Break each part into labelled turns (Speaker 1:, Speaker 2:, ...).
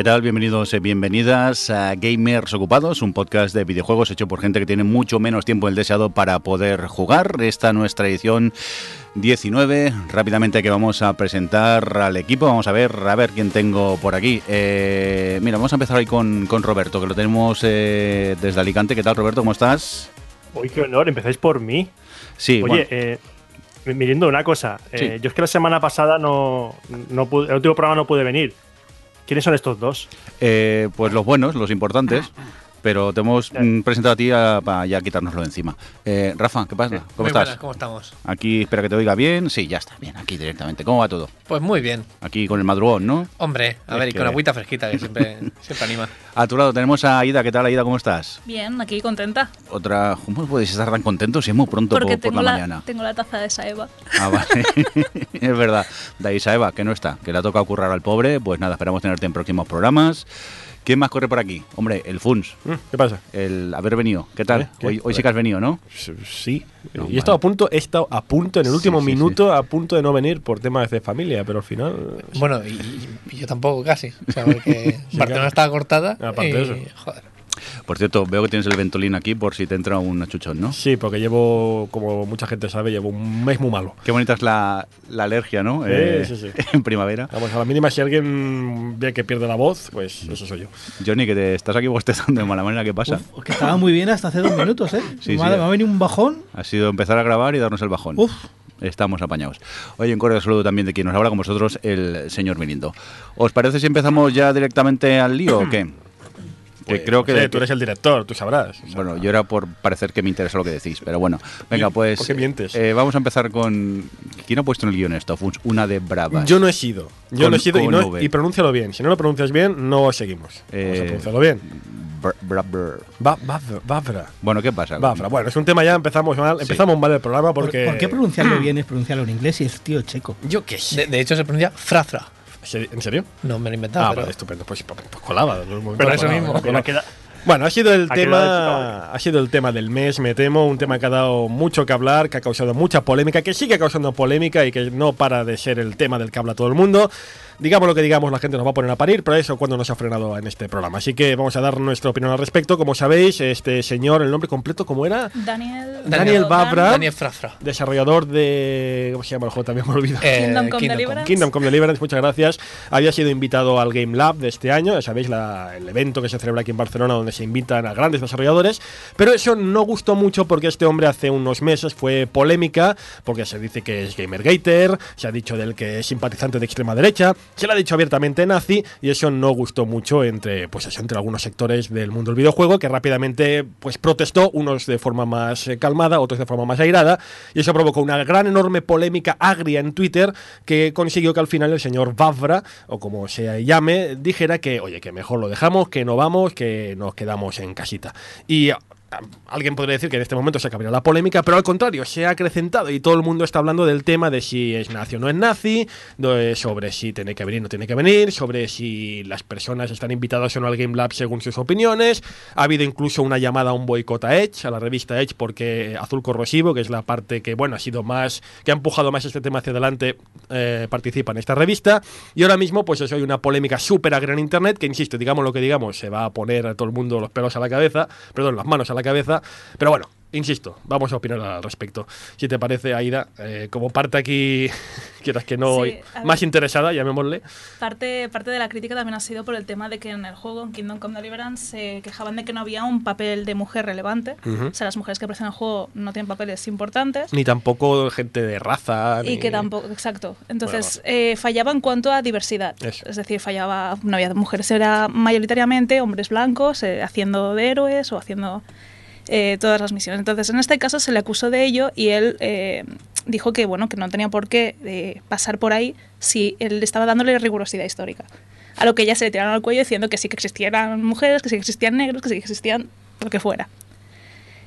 Speaker 1: ¿Qué tal? Bienvenidos y bienvenidas a Gamers Ocupados, un podcast de videojuegos hecho por gente que tiene mucho menos tiempo del deseado para poder jugar. Esta nuestra edición 19. Rápidamente que vamos a presentar al equipo. Vamos a ver, a ver quién tengo por aquí. Eh, mira, vamos a empezar ahí con, con Roberto, que lo tenemos eh, desde Alicante. ¿Qué tal, Roberto? ¿Cómo estás?
Speaker 2: Uy, qué honor, empezáis por mí.
Speaker 1: Sí,
Speaker 2: Oye,
Speaker 1: bueno,
Speaker 2: eh, mirando una cosa. eh,
Speaker 1: Sí.
Speaker 2: yo es que la semana pasada no, no pude, el último programa no pude venir. ¿Quiénes son estos dos?
Speaker 1: eh, pues los buenos, los importantes. Pero te hemos mm, presentado a ti a- para ya quitárnoslo de encima. Eh, Rafa, ¿qué pasa? ¿Cómo
Speaker 3: Muy
Speaker 1: estás?
Speaker 3: buenas, ¿cómo estamos?
Speaker 1: Aquí, espera que te oiga bien. Sí, ya está, bien, aquí directamente. ¿Cómo va todo?
Speaker 3: Pues muy bien.
Speaker 1: Aquí con el madrugón, ¿no?
Speaker 3: Hombre, a
Speaker 1: Es
Speaker 3: ver, y
Speaker 1: que-
Speaker 3: con agüita fresquita, que siempre, siempre anima.
Speaker 1: A tu lado tenemos a Aida. ¿Qué tal, Aida? ¿Cómo estás?
Speaker 4: Bien, aquí contenta.
Speaker 1: Otra. ¿Cómo podéis estar tan contentos si es muy pronto
Speaker 4: Porque
Speaker 1: por, por
Speaker 4: tengo
Speaker 1: la
Speaker 4: la,
Speaker 1: mañana?
Speaker 4: tengo la taza de Saeva.
Speaker 1: Ah, vale. es verdad. Daisa Eva, que no está, que le ha tocado currar al pobre. Pues nada, esperamos tenerte en próximos programas. ¿Quién más corre por aquí? Hombre, el Funs,
Speaker 2: ¿Qué pasa?
Speaker 1: el haber venido. ¿Qué tal?
Speaker 2: ¿Eh? ¿Qué?
Speaker 1: Hoy, hoy sí que has venido, ¿no?
Speaker 2: Sí.
Speaker 1: No,
Speaker 2: y he estado a punto, he estado a punto en el último
Speaker 1: sí,
Speaker 2: minuto, a punto de no venir por temas de familia, pero al final.
Speaker 3: Bueno, y, y yo tampoco casi. O sea, porque Barcelona estaba cortada.
Speaker 2: Aparte
Speaker 3: y,
Speaker 2: de eso.
Speaker 3: Joder.
Speaker 1: Por cierto, veo que tienes el Ventolin aquí por si te entra un achuchón, ¿no?
Speaker 2: Sí, porque llevo, como mucha gente sabe, llevo un mes muy malo.
Speaker 1: Qué bonita es la, la alergia, ¿no?
Speaker 2: Sí, sí, sí.
Speaker 1: En primavera.
Speaker 2: Vamos, a la mínima, si alguien ve que pierde la voz, pues eso soy yo.
Speaker 1: Johnny, que te estás aquí bostezando de mala manera, ¿qué pasa?
Speaker 5: Uf, que estaba muy bien hasta hace dos minutos, ¿eh?
Speaker 1: Sí,
Speaker 5: Madre,
Speaker 1: sí.
Speaker 5: me ha venido un bajón.
Speaker 1: Ha sido empezar a grabar y darnos el bajón.
Speaker 5: Uf.
Speaker 1: Estamos apañados. Oye, en cordial saludo también de quien nos habla con vosotros, el señor Mirindo. ¿Os parece si empezamos ya directamente al lío o qué? Que
Speaker 2: Pues,
Speaker 1: creo que...
Speaker 2: no sé, tú eres el director, tú sabrás. O sea,
Speaker 1: Bueno, yo era por parecer que me interesa lo que decís, pero bueno. Venga,
Speaker 2: ¿Y
Speaker 1: pues...
Speaker 2: por qué mientes?
Speaker 1: eh, vamos a empezar con... ¿Quién ha puesto en el guion esto? Una de bravas.
Speaker 2: Yo no he sido. Yo
Speaker 1: Con-
Speaker 2: no he sido y, no, y pronúncialo bien. Si no lo pronuncias bien, no seguimos. Vamos
Speaker 1: Eh,
Speaker 2: a pronunciarlo bien.
Speaker 1: Bra-. Bueno, ¿qué pasa?
Speaker 2: Bavra. Bueno, es un tema ya, empezamos mal,
Speaker 1: Sí.
Speaker 2: empezamos mal el programa
Speaker 5: ¿Por,
Speaker 2: porque...
Speaker 5: por qué pronunciarlo bien es pronunciarlo en inglés si es tío checo?
Speaker 2: Yo qué sé.
Speaker 3: De, de hecho, se pronuncia frafra.
Speaker 2: ¿En serio?
Speaker 3: No me lo he inventado.
Speaker 2: Ah,
Speaker 3: pero
Speaker 2: vale, estupendo. Pues, pues, pues colaba.
Speaker 3: Pero eso
Speaker 2: colaba,
Speaker 3: mismo.
Speaker 2: colaba.
Speaker 3: Queda-
Speaker 2: Bueno, ha sido el
Speaker 3: Ha
Speaker 2: tema, ha sido el tema del mes, me temo, un tema que ha dado mucho que hablar, que ha causado mucha polémica, que sigue causando polémica y que no para de ser el tema del que habla todo el mundo. Digamos lo que digamos, la gente nos va a poner a parir, pero eso cuando nos ha frenado en este programa. Así que vamos a dar nuestra opinión al respecto. Como sabéis, este señor, el nombre completo, ¿cómo era?
Speaker 4: Daniel,
Speaker 2: Daniel Babra.
Speaker 3: Daniel Frafra.
Speaker 2: Desarrollador de. ¿Cómo se llama el juego? También me olvido.
Speaker 3: Eh,
Speaker 4: Kingdom Come
Speaker 3: Kingdom
Speaker 4: Deliverance.
Speaker 2: Kingdom Come Deliverance, muchas gracias. Había sido invitado al Game Lab de este año, ya sabéis, la- el evento que se celebra aquí en Barcelona donde se invitan a grandes desarrolladores, pero eso no gustó mucho porque este hombre hace unos meses fue polémica, porque se dice que es gamergater, se ha dicho del que es simpatizante de extrema derecha, se le ha dicho abiertamente nazi y eso no gustó mucho entre, pues eso, entre algunos sectores del mundo del videojuego que rápidamente pues protestó, unos de forma más eh, calmada, otros de forma más airada, y eso provocó una gran enorme polémica agria en Twitter que consiguió que al final el señor Vavra, o como se llame, dijera que, oye, que mejor lo dejamos, que no vamos, que nos quedamos en casita. Y Alguien podría decir que en este momento se acabaría la polémica, pero al contrario, se ha acrecentado y todo el mundo está hablando del tema de si es nazi o no es nazi, sobre si tiene que venir o no tiene que venir, sobre si las personas están invitadas o no al Game Lab según sus opiniones. Ha habido incluso una llamada a un boicot a Edge, a la revista Edge, porque Azul Corrosivo, que es la parte que, bueno, ha sido más, que ha empujado más este tema hacia adelante, eh, participa en esta revista. Y ahora mismo, pues eso hay una polémica súper agria en Internet, que insisto, digamos lo que digamos, se va a poner a todo el mundo los pelos a la cabeza, perdón, las manos a la cabeza, pero bueno. Insisto, vamos a opinar al respecto. Si te parece, Aida, eh, como parte aquí, quieras que no,
Speaker 4: Sí, a ver.
Speaker 2: más interesada, llamémosle.
Speaker 4: Parte, parte de la crítica también ha sido por el tema de que en el juego, en Kingdom Come Deliverance, se quejaban de que no había un papel de mujer relevante.
Speaker 2: Ujú.
Speaker 4: O sea, las mujeres que aparecen en el juego no tienen papeles importantes.
Speaker 2: Ni tampoco gente de raza.
Speaker 4: Y
Speaker 2: ni-
Speaker 4: que tampoco, exacto. Entonces, eh, fallaba en cuanto a diversidad.
Speaker 2: Eso.
Speaker 4: Es decir, fallaba, no había mujeres, era mayoritariamente hombres blancos eh, haciendo de héroes o haciendo eh, todas las misiones. Entonces, en este caso se le acusó de ello y él eh, dijo que, bueno, que no tenía por qué eh, pasar por ahí si él estaba dándole rigurosidad histórica. A lo que ya se le tiraron al cuello diciendo que sí que existían mujeres, que sí que existían negros, que sí que existían lo que fuera.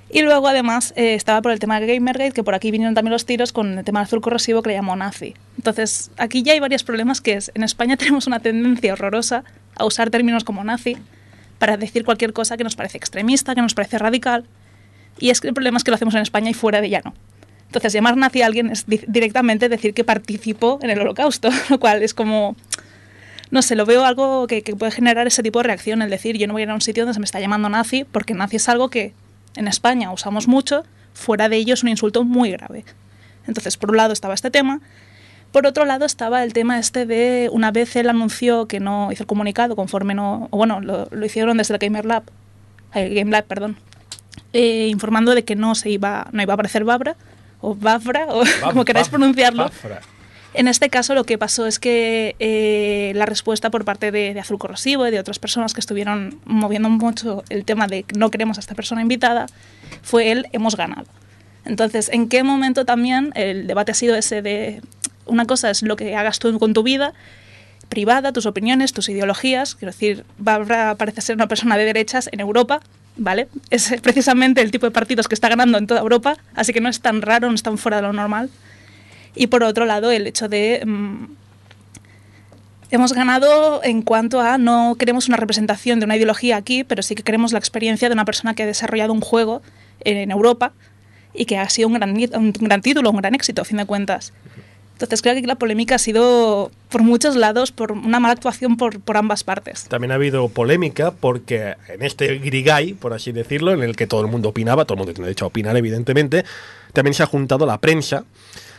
Speaker 4: Y luego, además, estaba por el tema de Gamergate, que por aquí vinieron también los tiros con el tema del azul corrosivo que le llamó nazi. Entonces, aquí ya hay varios problemas que es, en España tenemos una tendencia horrorosa a usar términos como nazi para decir cualquier cosa que nos parece extremista, que nos parece radical. Y es que el problema es que lo hacemos en España y fuera de ella no. Entonces, llamar nazi a alguien es di- directamente decir que participó en el holocausto, lo cual es como... no sé, lo veo algo que, que puede generar ese tipo de reacción, el decir, yo no voy a ir a un sitio donde se me está llamando nazi, porque nazi es algo que en España usamos mucho, fuera de ello es un insulto muy grave. Entonces, por un lado estaba este tema, por otro lado estaba el tema este de, una vez él anunció que no hizo el comunicado conforme no, o bueno, lo, lo hicieron desde el Gamer Lab, el Game Lab, perdón, eh, informando de que no se iba, no iba a aparecer Babra, o Bafra, o como queráis pronunciarlo.
Speaker 2: Bafra.
Speaker 4: En este caso lo que pasó es que eh, la respuesta por parte de, de Azul Corrosivo y de otras personas que estuvieron moviendo mucho el tema de no queremos a esta persona invitada fue el hemos ganado. Entonces, ¿en qué momento también el debate ha sido ese de una cosa es lo que hagas tú con tu vida privada, tus opiniones, tus ideologías? Quiero decir, Barbara parece ser una persona de derechas en Europa, ¿vale? Es precisamente el tipo de partidos que está ganando en toda Europa, así que no es tan raro, no es tan fuera de lo normal. Y por otro lado, el hecho de... mm, hemos ganado en cuanto a no queremos una representación de una ideología aquí, pero sí que queremos la experiencia de una persona que ha desarrollado un juego en Europa y que ha sido un gran, un gran título, un gran éxito, a fin de cuentas. Entonces creo que la polémica ha sido por muchos lados, por una mala actuación por, por ambas partes.
Speaker 2: También ha habido polémica porque en este grigay, por así decirlo, en el que todo el mundo opinaba, todo el mundo tiene derecho a opinar, evidentemente, también se ha juntado la prensa.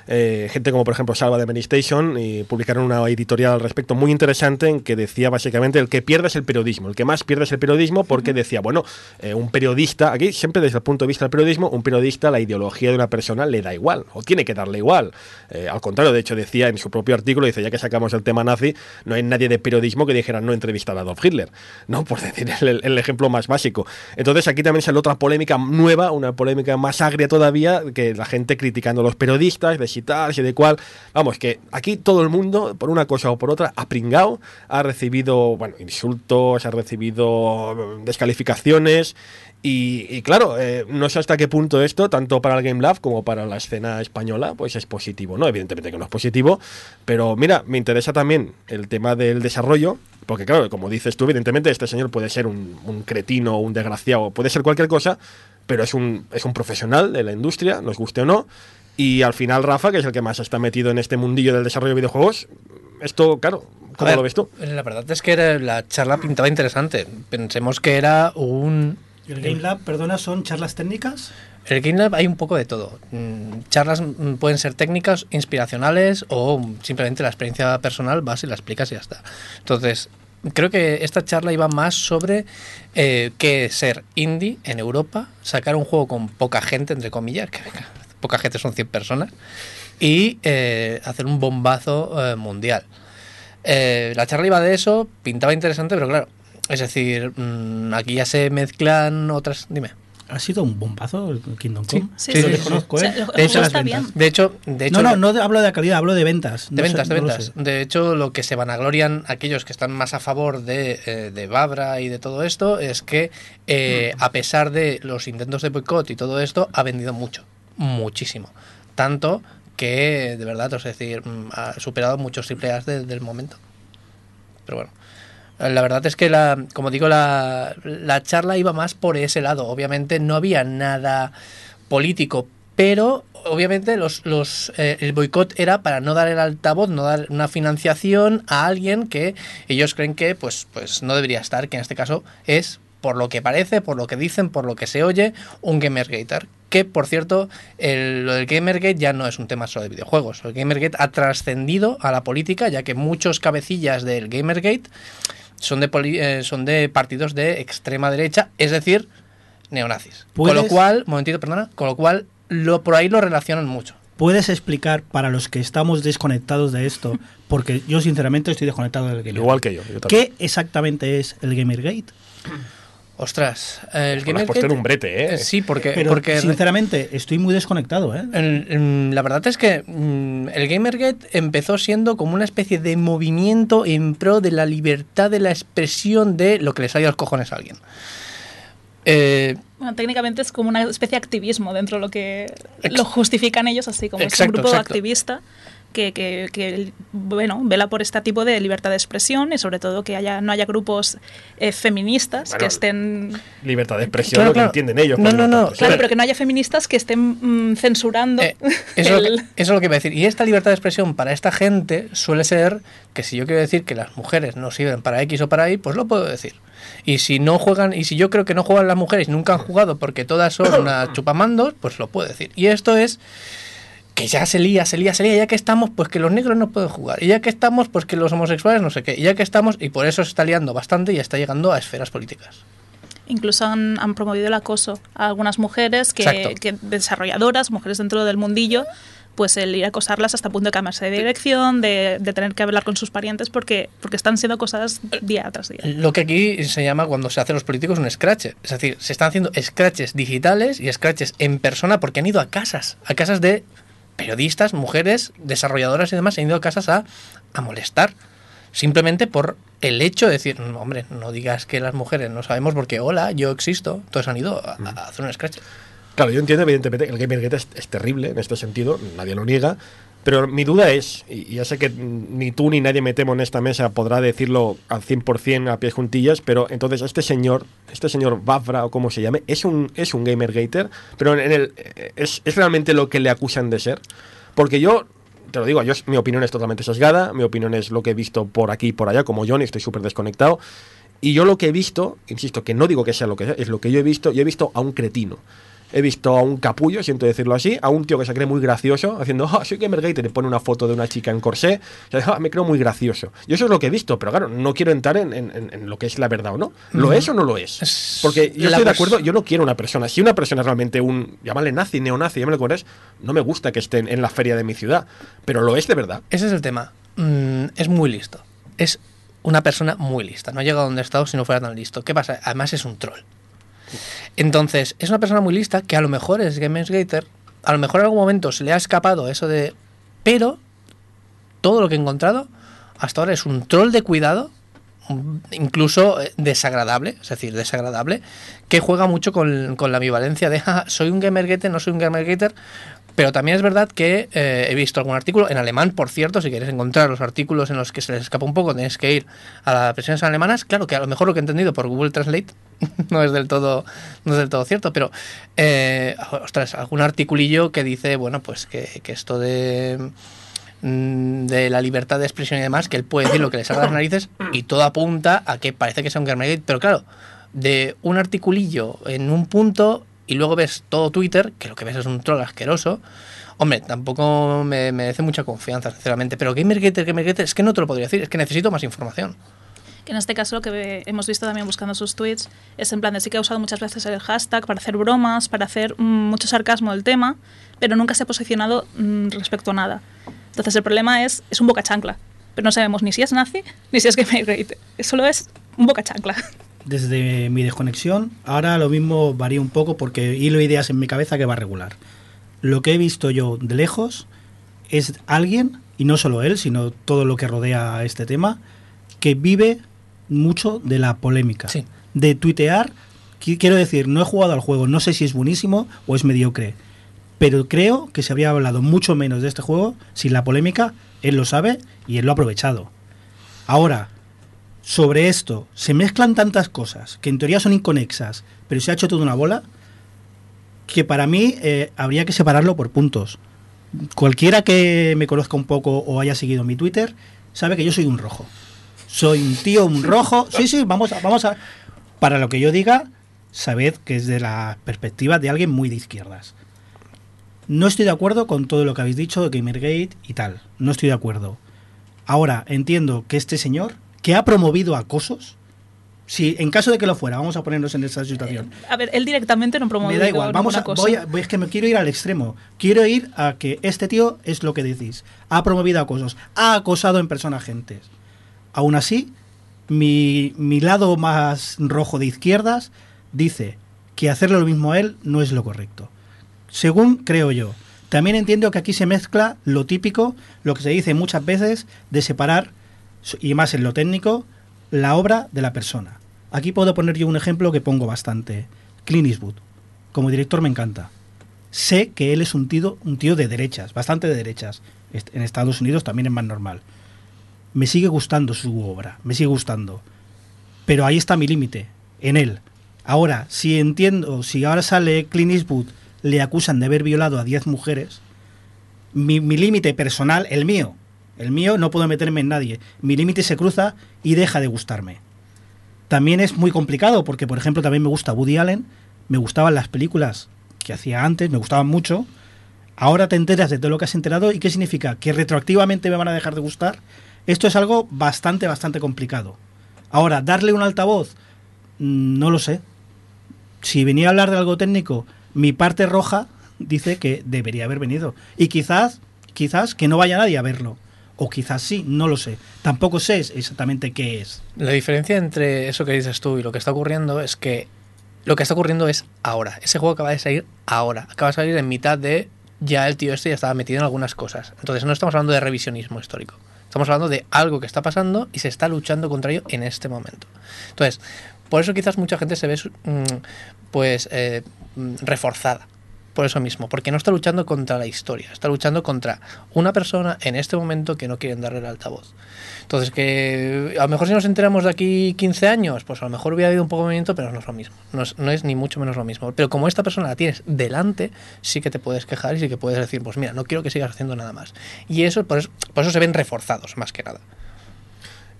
Speaker 2: Eh, gente como por ejemplo Salva de Many Station y publicaron una editorial al respecto muy interesante en que decía básicamente el que pierde es el periodismo, el que más pierde es el periodismo porque decía, bueno, eh, un periodista, aquí siempre desde el punto de vista del periodismo, un periodista la ideología de una persona le da igual o tiene que darle igual. Eh, al contrario, de hecho decía en su propio artículo, dice, ya que sacamos el tema nazi, no hay nadie de periodismo que dijera no entrevistar a Adolf Hitler, ¿no? Por decir el, el ejemplo más básico. Entonces aquí también sale otra polémica nueva, una polémica más agria todavía, que la gente criticando a los periodistas, de si tal, si de cual. Vamos, que aquí todo el mundo, por una cosa o por otra, ha pringado, ha recibido, bueno, insultos, ha recibido eh, descalificaciones. Y, y claro, eh, no sé hasta qué punto esto, tanto para el Game Lab como para la escena española, pues es positivo, ¿no? Evidentemente que no es positivo, pero mira, me interesa también el tema del desarrollo, porque claro, como dices tú, evidentemente este señor puede ser un, un cretino, un desgraciado, puede ser cualquier cosa, pero es un, es un profesional de la industria, nos guste o no, y al final Rafa, que es el que más está metido en este mundillo del desarrollo de videojuegos, esto, claro, ¿cómo
Speaker 3: ver,
Speaker 2: lo ves tú?
Speaker 3: La verdad es que era- la charla pintaba interesante. Pensemos que era un...
Speaker 5: ¿Y el Game Lab, perdona, son charlas técnicas?
Speaker 3: En el Game Lab hay un poco de todo. Mm, Charlas mm, pueden ser técnicas, inspiracionales o simplemente la experiencia personal vas y la explicas y ya está. Entonces, creo que esta charla iba más sobre eh, qué es ser indie en Europa, sacar un juego con poca gente, entre comillas, que venga, poca gente son 100 personas, y eh, hacer un bombazo eh, mundial. Eh, la charla iba de eso, pintaba interesante, pero claro, es decir, mm, aquí ya se mezclan otras... Dime.
Speaker 5: ¿Ha sido un bombazo el Kingdom
Speaker 3: Sí.
Speaker 5: Come?
Speaker 4: Sí,
Speaker 3: Sí,
Speaker 5: lo
Speaker 3: sí,
Speaker 5: desconozco,
Speaker 4: O sea, el
Speaker 3: De hecho,
Speaker 5: las ventas.
Speaker 3: De hecho, de hecho
Speaker 5: no, no, no hablo de calidad, hablo de ventas.
Speaker 3: De
Speaker 5: No sé-
Speaker 3: ventas, de ventas. De hecho, lo que se vanaglorian aquellos que están más a favor de, de Babra y de todo esto es que, eh, a pesar de los intentos de boicot y todo esto, ha vendido mucho. Muchísimo. Tanto que, de verdad, es decir, mm, ha superado muchos triple A's de- del momento. Pero bueno. La verdad es que, la, como digo, la, la charla iba más por ese lado. Obviamente no había nada político, pero obviamente los, los, eh, el boicot era para no dar el altavoz, no dar una financiación a alguien que ellos creen que pues, pues no debería estar, que en este caso es, por lo que parece, por lo que dicen, por lo que se oye, un Gamergater. Que, por cierto, el- lo del Gamergate ya no es un tema solo de videojuegos. El Gamergate ha trascendido a la política, ya que muchos cabecillas del Gamergate son de, poli- eh, son de partidos de extrema derecha, es decir, neonazis. Con lo
Speaker 5: ¿Puedes-
Speaker 3: cual, momentito, perdona, con lo cual lo, por ahí lo relacionan mucho.
Speaker 5: ¿Puedes explicar para los que estamos desconectados de esto? Porque yo sinceramente estoy desconectado del Gamergate.
Speaker 2: Igual que yo. yo.
Speaker 5: ¿Qué exactamente es el Gamergate?
Speaker 3: Ostras, el
Speaker 2: Bueno, has puesto en un brete, ¿eh?
Speaker 3: Sí, porque,
Speaker 5: Pero
Speaker 3: porque
Speaker 5: sinceramente estoy muy desconectado, ¿eh?
Speaker 3: el- el- la verdad es que mm, el Gamergate empezó siendo como una especie de movimiento en pro de la libertad de la expresión de lo que les salga a los cojones a alguien. Eh,
Speaker 4: Bueno, técnicamente es como una especie de activismo dentro de lo que lo justifican ellos así, como es un
Speaker 3: Exacto,
Speaker 4: grupo
Speaker 3: exacto.
Speaker 4: activista, que, que, que, bueno, vela por este tipo de libertad de expresión y sobre todo que haya no haya grupos eh, feministas
Speaker 2: Bueno,
Speaker 4: que estén...
Speaker 2: Libertad de expresión,
Speaker 3: Claro,
Speaker 2: lo que
Speaker 3: claro.
Speaker 2: entienden ellos.
Speaker 3: No, no, no.
Speaker 4: Claro, pero que no haya feministas que estén mm, censurando
Speaker 3: Eh, eso, es lo que,
Speaker 4: el-
Speaker 3: eso es lo que iba a decir. Y esta libertad de expresión para esta gente suele ser que si yo quiero decir que las mujeres no sirven para X o para Y, pues lo puedo decir. Y si no juegan, y si yo creo que no juegan las mujeres, nunca han jugado porque todas son unas chupamandos, pues lo puedo decir. Y esto es que ya se lía, se lía, se lía, ya que estamos, pues que los negros no pueden jugar. Y ya que estamos, pues que los homosexuales no sé qué. Y ya que estamos, y por eso se está liando bastante y está llegando a esferas políticas.
Speaker 4: Incluso han, han promovido el acoso a algunas mujeres que desarrolladoras, mujeres dentro del mundillo, pues el ir a acosarlas hasta el punto de cambiarse de dirección, de, de tener que hablar con sus parientes porque, porque están siendo acosadas día tras día.
Speaker 3: Lo que aquí se llama cuando se hacen los políticos un scratch. Es decir, se están haciendo scratches digitales y scratches en persona porque han ido a casas, a casas de periodistas, mujeres, desarrolladoras y demás, han ido a casas a, a molestar. Simplemente por el hecho de decir, "No, hombre, no digas que las mujeres no sabemos porque, hola, yo existo. Entonces han ido a, a hacer un scratch.
Speaker 2: Claro, yo entiendo evidentemente que el Gamergate es, es terrible en este sentido, nadie lo niega, pero mi duda es, y ya sé que ni tú ni nadie me temo en esta mesa podrá decirlo al 100% a pies juntillas, pero entonces este señor, este señor Bafra o como se llame, es un, es un Gamergater, pero en el, es, es realmente lo que le acusan de ser. Porque yo, te lo digo, yo, mi opinión es totalmente sesgada, mi opinión es lo que he visto por aquí y por allá, como Johnny, estoy súper desconectado. Y yo lo que he visto, insisto, que no digo que sea lo que sea, es lo que yo he visto, yo he visto a un cretino. He visto a un capullo, siento decirlo así, a un tío que se cree muy gracioso, haciendo, ah, soy Gamergate, y le pone una foto de una chica en corsé, "Ah, me creo muy gracioso. Y eso es lo que he visto, pero claro, no quiero entrar en, en- en- en lo que es la verdad o no. ¿Lo es o no lo es? Porque yo
Speaker 3: la
Speaker 2: estoy de acuerdo, yo no quiero una persona. Si una persona es realmente un, llámale nazi, neonazi, llámale como es, no me gusta que esté en, en la feria de mi ciudad, pero lo es de verdad.
Speaker 3: Ese es el tema. Mm, es muy listo. Es una persona muy lista. No ha llegado a donde ha estado si no fuera tan listo. ¿Qué pasa? Además es un troll. Entonces, es una persona muy lista que a lo mejor es Gamersgater. A lo mejor en algún momento se le ha escapado eso de... Pero todo lo que he encontrado hasta ahora es un troll de cuidado, incluso eh, desagradable, es decir, desagradable, que juega mucho con, la ambivalencia de "Ja, soy un gamergater, no soy un gamergater, pero también es verdad que eh, he visto algún artículo, en alemán, por cierto, si queréis encontrar los artículos en los que se les escapa un poco, tenéis que ir a las versiones alemanas. Claro que a lo mejor lo que he entendido por Google Translate no es del todo, no es del todo cierto, pero eh, ostras, algún articulillo que dice, bueno, pues que, esto de mm, de la libertad de expresión y demás, que él puede decir lo que le salga de las narices y todo apunta a que parece que sea un Gamergate, pero claro, de un articulillo en un punto y luego ves todo Twitter, que lo que ves es un troll asqueroso, hombre, tampoco me merece mucha confianza, sinceramente, pero Gamergate, Gamergate, es que no te lo podría decir, es que necesito más información.
Speaker 4: Que en este caso lo que hemos visto también buscando sus tweets es en plan de sí que ha usado muchas veces el hashtag para hacer bromas, para hacer mm, mucho sarcasmo del tema, pero nunca se ha posicionado mm, respecto a nada. Entonces el problema es, es un boca chancla, pero no sabemos ni si es nazi ni si es Gamergate. Solo es un boca chancla.
Speaker 5: Desde mi desconexión, ahora lo mismo varía un poco porque hilo ideas en mi cabeza que va regular. Lo que he visto yo de lejos es alguien, y no solo él, sino todo lo que rodea a este tema, que vive mucho de la polémica.
Speaker 3: Sí.
Speaker 5: De tuitear, qui- quiero decir, no he jugado al juego, no sé si es buenísimo o es mediocre, pero creo que se habría hablado mucho menos de este juego sin la polémica, él lo sabe y él lo ha aprovechado. Ahora, sobre esto, se mezclan tantas cosas que en teoría son inconexas, pero se ha hecho toda una bola, que para mí eh, habría que separarlo por puntos. Cualquiera que me conozca un poco o haya seguido mi Twitter sabe que yo soy un rojo. Soy un tío, un rojo. Sí, sí, vamos a, vamos a. Para lo que yo diga, sabed que es de la perspectiva de alguien muy de izquierdas. No estoy de acuerdo con todo lo que habéis dicho de Gamergate y tal. No estoy de acuerdo. Ahora, entiendo que este señor, que ha promovido acosos, si en caso de que lo fuera, vamos a ponernos en esa situación.
Speaker 4: A ver, él directamente no promueve
Speaker 5: Me da igual, vamos a,
Speaker 4: cosa.
Speaker 5: voy a- voy- es que me quiero ir al extremo. Quiero ir a que este tío es lo que decís. Ha promovido acosos, ha acosado en persona agentes. Aún así, mi, mi lado más rojo de izquierdas dice que hacerle lo mismo a él no es lo correcto. Según creo yo. También entiendo que aquí se mezcla lo típico, lo que se dice muchas veces, de separar, y más en lo técnico, la obra de la persona. Aquí puedo poner yo un ejemplo que pongo bastante. Clint Eastwood. Como director me encanta. Sé que él es un tío, un tío de derechas, bastante de derechas. En Estados Unidos también es más normal. Me sigue gustando su obra, me sigue gustando. Pero ahí está mi límite, en él. Ahora, si entiendo, si ahora sale Clint Eastwood, le acusan de haber violado a 10 mujeres, mi, mi límite personal, el mío, el mío no puedo meterme en nadie. Mi límite se cruza y deja de gustarme. También es muy complicado porque, por ejemplo, también me gusta Woody Allen, me gustaban las películas que hacía antes, me gustaban mucho. Ahora te enteras de todo lo que has enterado y qué significa que retroactivamente me van a dejar de gustar. Esto es algo bastante, bastante complicado. Ahora, darle un altavoz, mm, no lo sé. Si venía a hablar de algo técnico, mi parte roja dice que debería haber venido. Y quizás, quizás que no vaya nadie a verlo. O quizás sí, no lo sé. Tampoco sé exactamente qué es.
Speaker 3: La diferencia entre eso que dices tú y lo que está ocurriendo es que lo que está ocurriendo es ahora. Ese juego acaba de salir ahora. Acaba de salir en mitad de ya el tío este ya estaba metido en algunas cosas. Entonces no estamos hablando de revisionismo histórico. Estamos hablando de algo que está pasando y se está luchando contra ello en este momento. Entonces, por eso quizás mucha gente se ve mm, pues eh, mm, reforzada. Por eso mismo, porque no está luchando contra la historia, está luchando contra una persona en este momento que no quieren darle el altavoz. Entonces, que a lo mejor si nos enteramos de aquí 15 años, pues a lo mejor hubiera habido un poco de movimiento, pero no es lo mismo. No es, ni mucho menos lo mismo. Pero como esta persona la tienes delante, sí que te puedes quejar y sí que puedes decir, pues mira, no quiero que sigas haciendo nada más. Y eso, por eso, por eso se ven reforzados, más que nada.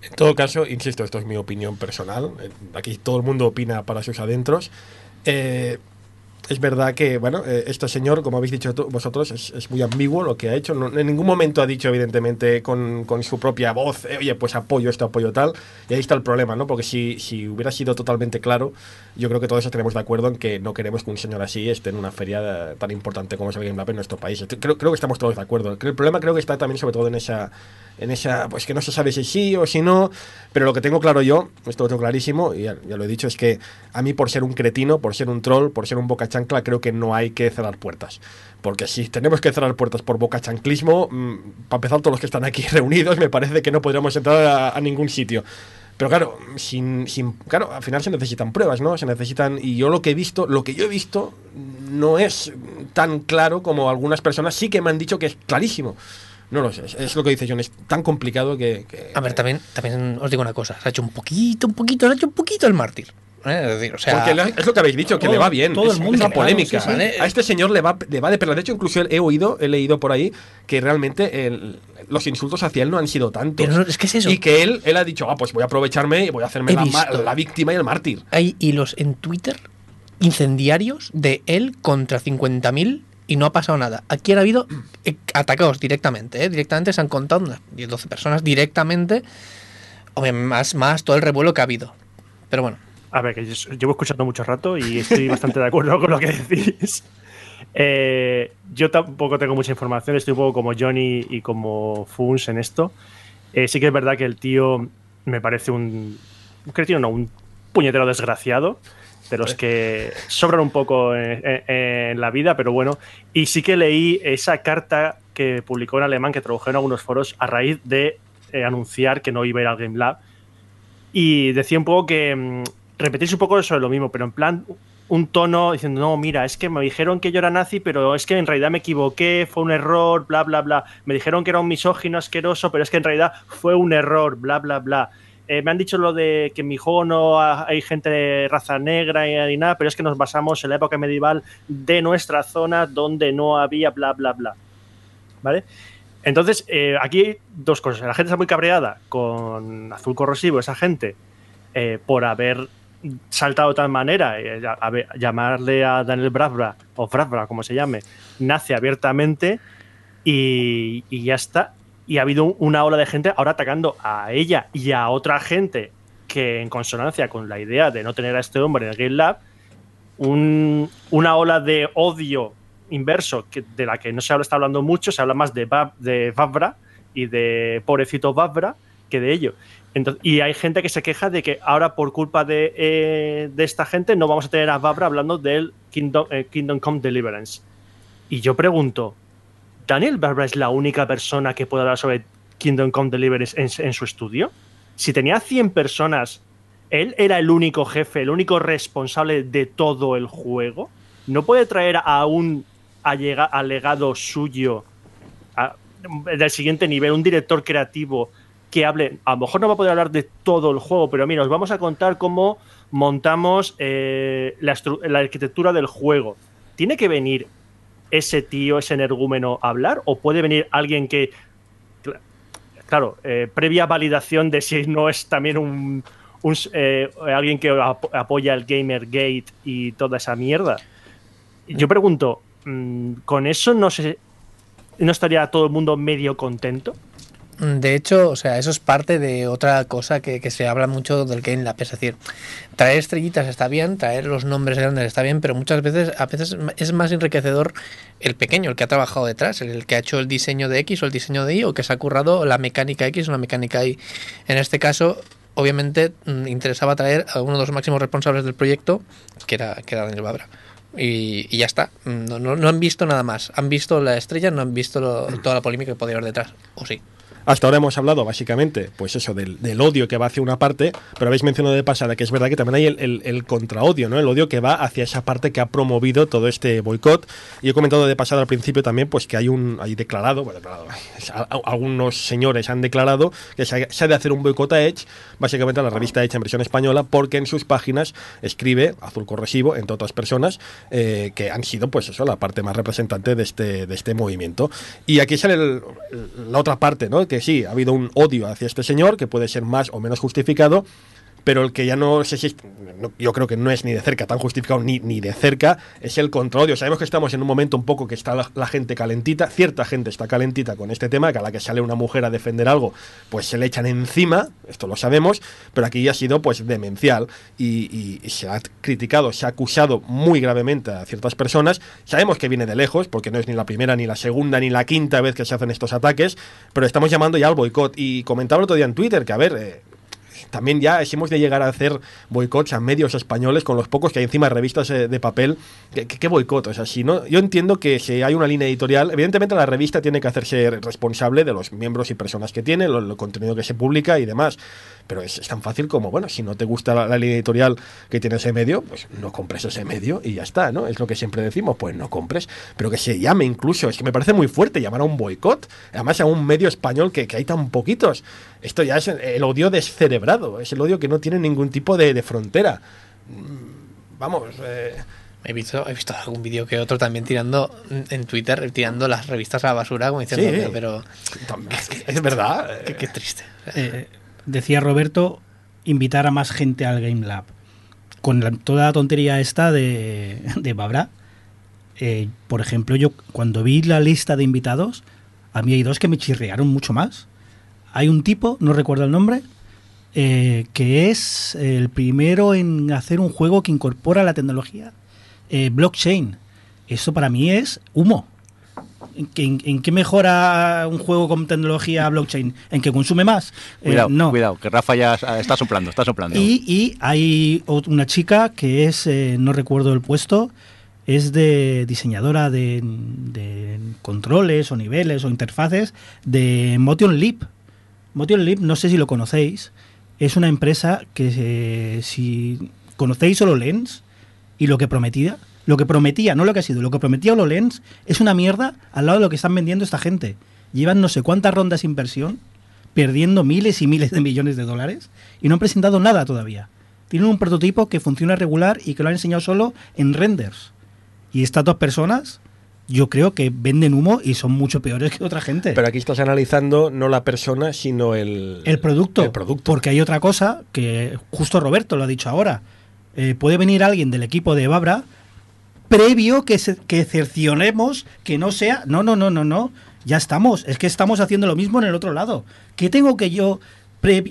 Speaker 2: En todo caso, insisto, esto es mi opinión personal. eh, Aquí todo el mundo opina para sus adentros. Eh, es verdad que, bueno, eh, este señor, como habéis dicho vosotros, es, muy ambiguo lo que ha hecho. En ningún momento ha dicho, evidentemente, con, con su propia voz, eh, oye, pues apoyo esto, apoyo tal. Y ahí está el problema, ¿no? Porque si, si hubiera sido totalmente claro, yo creo que todos estaremos de acuerdo en que no queremos que un señor así esté en una feria tan importante como es el Game Lab en nuestro país. Creo, creo que estamos todos de acuerdo. El problema creo que está también sobre todo en esa, en esa, pues que no se sabe si sí o si no, pero lo que tengo claro yo, esto lo tengo clarísimo, y ya, ya lo he dicho, es que a mí por ser un cretino, por ser un troll, por ser un boca chancla, creo que no hay que cerrar puertas. Porque si tenemos que cerrar puertas por boca chanclismo, mm, para empezar todos los que están aquí reunidos, me parece que no podríamos entrar a, a ningún sitio. Pero claro, sin, sin, claro, al final se necesitan pruebas, ¿no? Se necesitan. Y yo lo que he visto, lo que yo he visto, no es tan claro como algunas personas sí que me han dicho que es clarísimo. No lo sé, es, lo que dice John, es tan complicado que. que-
Speaker 3: A ver, también, también os digo una cosa, se ha hecho un poquito, un poquito, se ha hecho un poquito el mártir. ¿eh? Es decir, o sea,
Speaker 2: le- es lo que habéis dicho, que
Speaker 5: todo-
Speaker 2: le va bien.
Speaker 5: todo
Speaker 2: es,
Speaker 5: el mundo,
Speaker 2: es
Speaker 5: claro,
Speaker 2: polémica.
Speaker 5: sí, sí.
Speaker 3: Vale.
Speaker 2: A este señor le va, le va de perla. De hecho, incluso he oído, he leído por ahí que realmente el- los insultos hacia él no han sido tantos.
Speaker 3: Pero no, es que es eso.
Speaker 2: Y que él, él ha dicho, ah, pues voy a aprovecharme y voy a hacerme la, la víctima y el mártir.
Speaker 3: hay hilos en Twitter incendiarios de él contra 50.000 y no ha pasado nada. Aquí han habido eh, atacados directamente, ¿eh? directamente se han contado unas 10, 12 personas directamente, Hombre, más, más todo el revuelo que ha habido. Pero bueno,
Speaker 6: A ver, que yo llevo escuchando mucho rato y estoy bastante de acuerdo con lo que decís. Eh, yo tampoco tengo mucha información, estoy un poco como Johnny y como Funs en esto. Eh, sí que es verdad que el tío me parece un. Un cretino, no, un puñetero desgraciado. De los que sobran un poco en, en- en la vida, pero bueno. Y sí que leí esa carta que publicó en alemán, que tradujeron en algunos foros, a raíz de eh, anunciar que no iba a ir al Game Lab. Y decía un poco que mm, repetís un poco sobre lo mismo, pero en plan un tono diciendo, no, mira, es que me dijeron que yo era nazi, pero es que en realidad me equivoqué, fue un error, bla, bla, bla. Me dijeron que era un misógino asqueroso, pero es que en realidad fue un error, bla, bla, bla. Eh, me han dicho lo de que en mi juego no ha- hay gente de raza negra y, nada, pero es que nos basamos en la época medieval de nuestra zona donde no había bla, bla, bla. ¿Vale? Entonces, eh, aquí dos cosas. La gente está muy cabreada con Azul Corrosivo, esa gente, eh, por haber saltado de tal manera, a- llamarle a Daniel Bravra, o Bravra, como se llame, nace abiertamente y, y ya está. Y ha habido un- una ola de gente ahora atacando a ella y a otra gente que, en consonancia con la idea de no tener a este hombre en el Game Lab, un- una ola de odio inverso de la que no se habla, está hablando mucho, se habla más de, Bab- Vavra y de pobrecito Vavra que de ello. Y hay gente que se queja de que ahora por culpa de, eh, esta gente no vamos a tener a Vavra hablando del Kingdom, eh, Kingdom Come Deliverance. Y yo pregunto, ¿Daniel Barbara es la única persona que puede hablar sobre Kingdom Come Deliverance en, su estudio? Si tenía 100 personas, él era el único jefe, el único responsable de todo el juego. ¿No puede traer a un alegado suyo, a- del siguiente nivel, un director creativo que hable, a lo mejor no va a poder hablar de todo el juego, pero mira, os vamos a contar cómo montamos eh, la arquitectura del juego. ¿Tiene que venir ese tío, ese energúmeno hablar? ¿O puede venir alguien que, claro, eh, previa validación de si no es también un, eh, alguien que ap apoya el Gamergate y toda esa mierda? Yo pregunto, mm, ¿con eso no, se, no estaría todo el mundo medio contento?
Speaker 3: De hecho, o sea, eso es parte de otra cosa que, que, se habla mucho del Game Lab. Es decir, traer estrellitas está bien, traer los nombres grandes está bien, pero muchas veces, a veces es más enriquecedor el pequeño, el que ha trabajado detrás, el que ha hecho el diseño de X o el diseño de Y, o que se ha currado la mecánica X o la mecánica Y. En este caso, obviamente, mm, interesaba traer a uno de los máximos responsables del proyecto, que era, que era Daniel Babra. Y, y, ya está. No, no, no, han visto nada más. Han visto la estrella, no han visto toda la polémica que podía haber detrás. ¿O sí?
Speaker 2: Hasta ahora hemos hablado básicamente, pues eso, del, del, odio que va hacia una parte, pero habéis mencionado de pasada que es verdad que también hay el, el, el contraodio, ¿no? El odio que va hacia esa parte que ha promovido todo este boicot. Y he comentado de pasada al principio también, pues que hay un, hay declarado, bueno, declarado, algunos señores han declarado que se ha, se ha de hacer un boicot a Edge, básicamente a la revista Edge en versión española, porque en sus páginas escribe, azul corresivo, entre otras personas, eh, que han sido, pues eso, la parte más representante de este, de este movimiento. Y aquí sale el, la otra parte, ¿no? Que que sí, ha habido un odio hacia este señor, que puede ser más o menos justificado, pero el que ya no sé si yo creo que no es ni de cerca tan justificado ni, ni de cerca es el control. Sabemos que estamos en un momento un poco que está la, gente calentita, cierta gente está calentita con este tema, que a la que sale una mujer a defender algo, pues se le echan encima, esto lo sabemos, pero aquí ya ha sido pues demencial y se ha criticado, se ha acusado muy gravemente a ciertas personas. Sabemos que viene de lejos, porque no es ni la primera, ni la segunda, ni la quinta vez que se hacen estos ataques, pero estamos llamando ya al boicot. Y comentaba el otro día en Twitter que, a ver, eh, también ya hemos de llegar a hacer boicots a medios españoles con los pocos que hay encima de revistas eh, de papel. ¿Qué, qué boicot? Sea, si no, yo entiendo que si hay una línea editorial, evidentemente la revista tiene que hacerse responsable de los miembros y personas que tiene, lo contenido que se publica y demás. Pero es, es, tan fácil como, bueno, si no te gusta la, la, línea editorial que tiene ese medio, pues no compres ese medio y ya está, ¿no? Es lo que siempre decimos, pues no compres. Pero que se llame incluso, es que me parece muy fuerte llamar a un boicot, además a un medio español que, que hay tan poquitos. Esto ya es el odio descerebrado, es el odio que no tiene ningún tipo de, de frontera. Vamos, eh,
Speaker 3: He visto, he visto algún vídeo que otro también tirando en Twitter, tirando las revistas a la basura, como diciendo,
Speaker 2: Sí.
Speaker 3: pero.
Speaker 2: es, es verdad.
Speaker 3: Qué, qué triste.
Speaker 5: Eh, decía Roberto, invitar a más gente al Game Lab. Con toda la tontería esta de, de Babra, eh, por ejemplo, yo cuando vi la lista de invitados, a mí hay dos que me chirriaron mucho más. Hay un tipo, no recuerdo el nombre, eh, que es el primero en hacer un juego que incorpora la tecnología eh, blockchain. Eso para mí es humo. ¿En, en, ¿En, qué mejora un juego con tecnología blockchain? ¿En que consume más?
Speaker 1: Cuidado, eh, no. cuidado, que Rafa ya está soplando, está soplando.
Speaker 5: Y, y hay una chica que es, eh, no recuerdo el puesto, es de diseñadora de, de, controles o niveles o interfaces de Motion Leap. Motion Leap, no sé si lo conocéis, es una empresa que eh, si conocéis HoloLens y lo que prometía, lo que prometía, no lo que ha sido, lo que prometía HoloLens es una mierda al lado de lo que están vendiendo esta gente. Llevan no sé cuántas rondas de inversión, perdiendo miles y miles de millones de dólares y no han presentado nada todavía. Tienen un prototipo que funciona regular y que lo han enseñado solo en renders. Y estas dos personas, yo creo que venden humo y son mucho peores que otra gente.
Speaker 2: Pero aquí estás analizando no la persona, sino el,
Speaker 5: el producto.
Speaker 2: El producto.
Speaker 5: Porque hay otra cosa que justo Roberto lo ha dicho ahora. Eh, puede venir alguien del equipo de Babra previo que, se, que cercionemos que no sea. No, no, no, no, no. Ya estamos. Es que estamos haciendo lo mismo en el otro lado. ¿Qué tengo que yo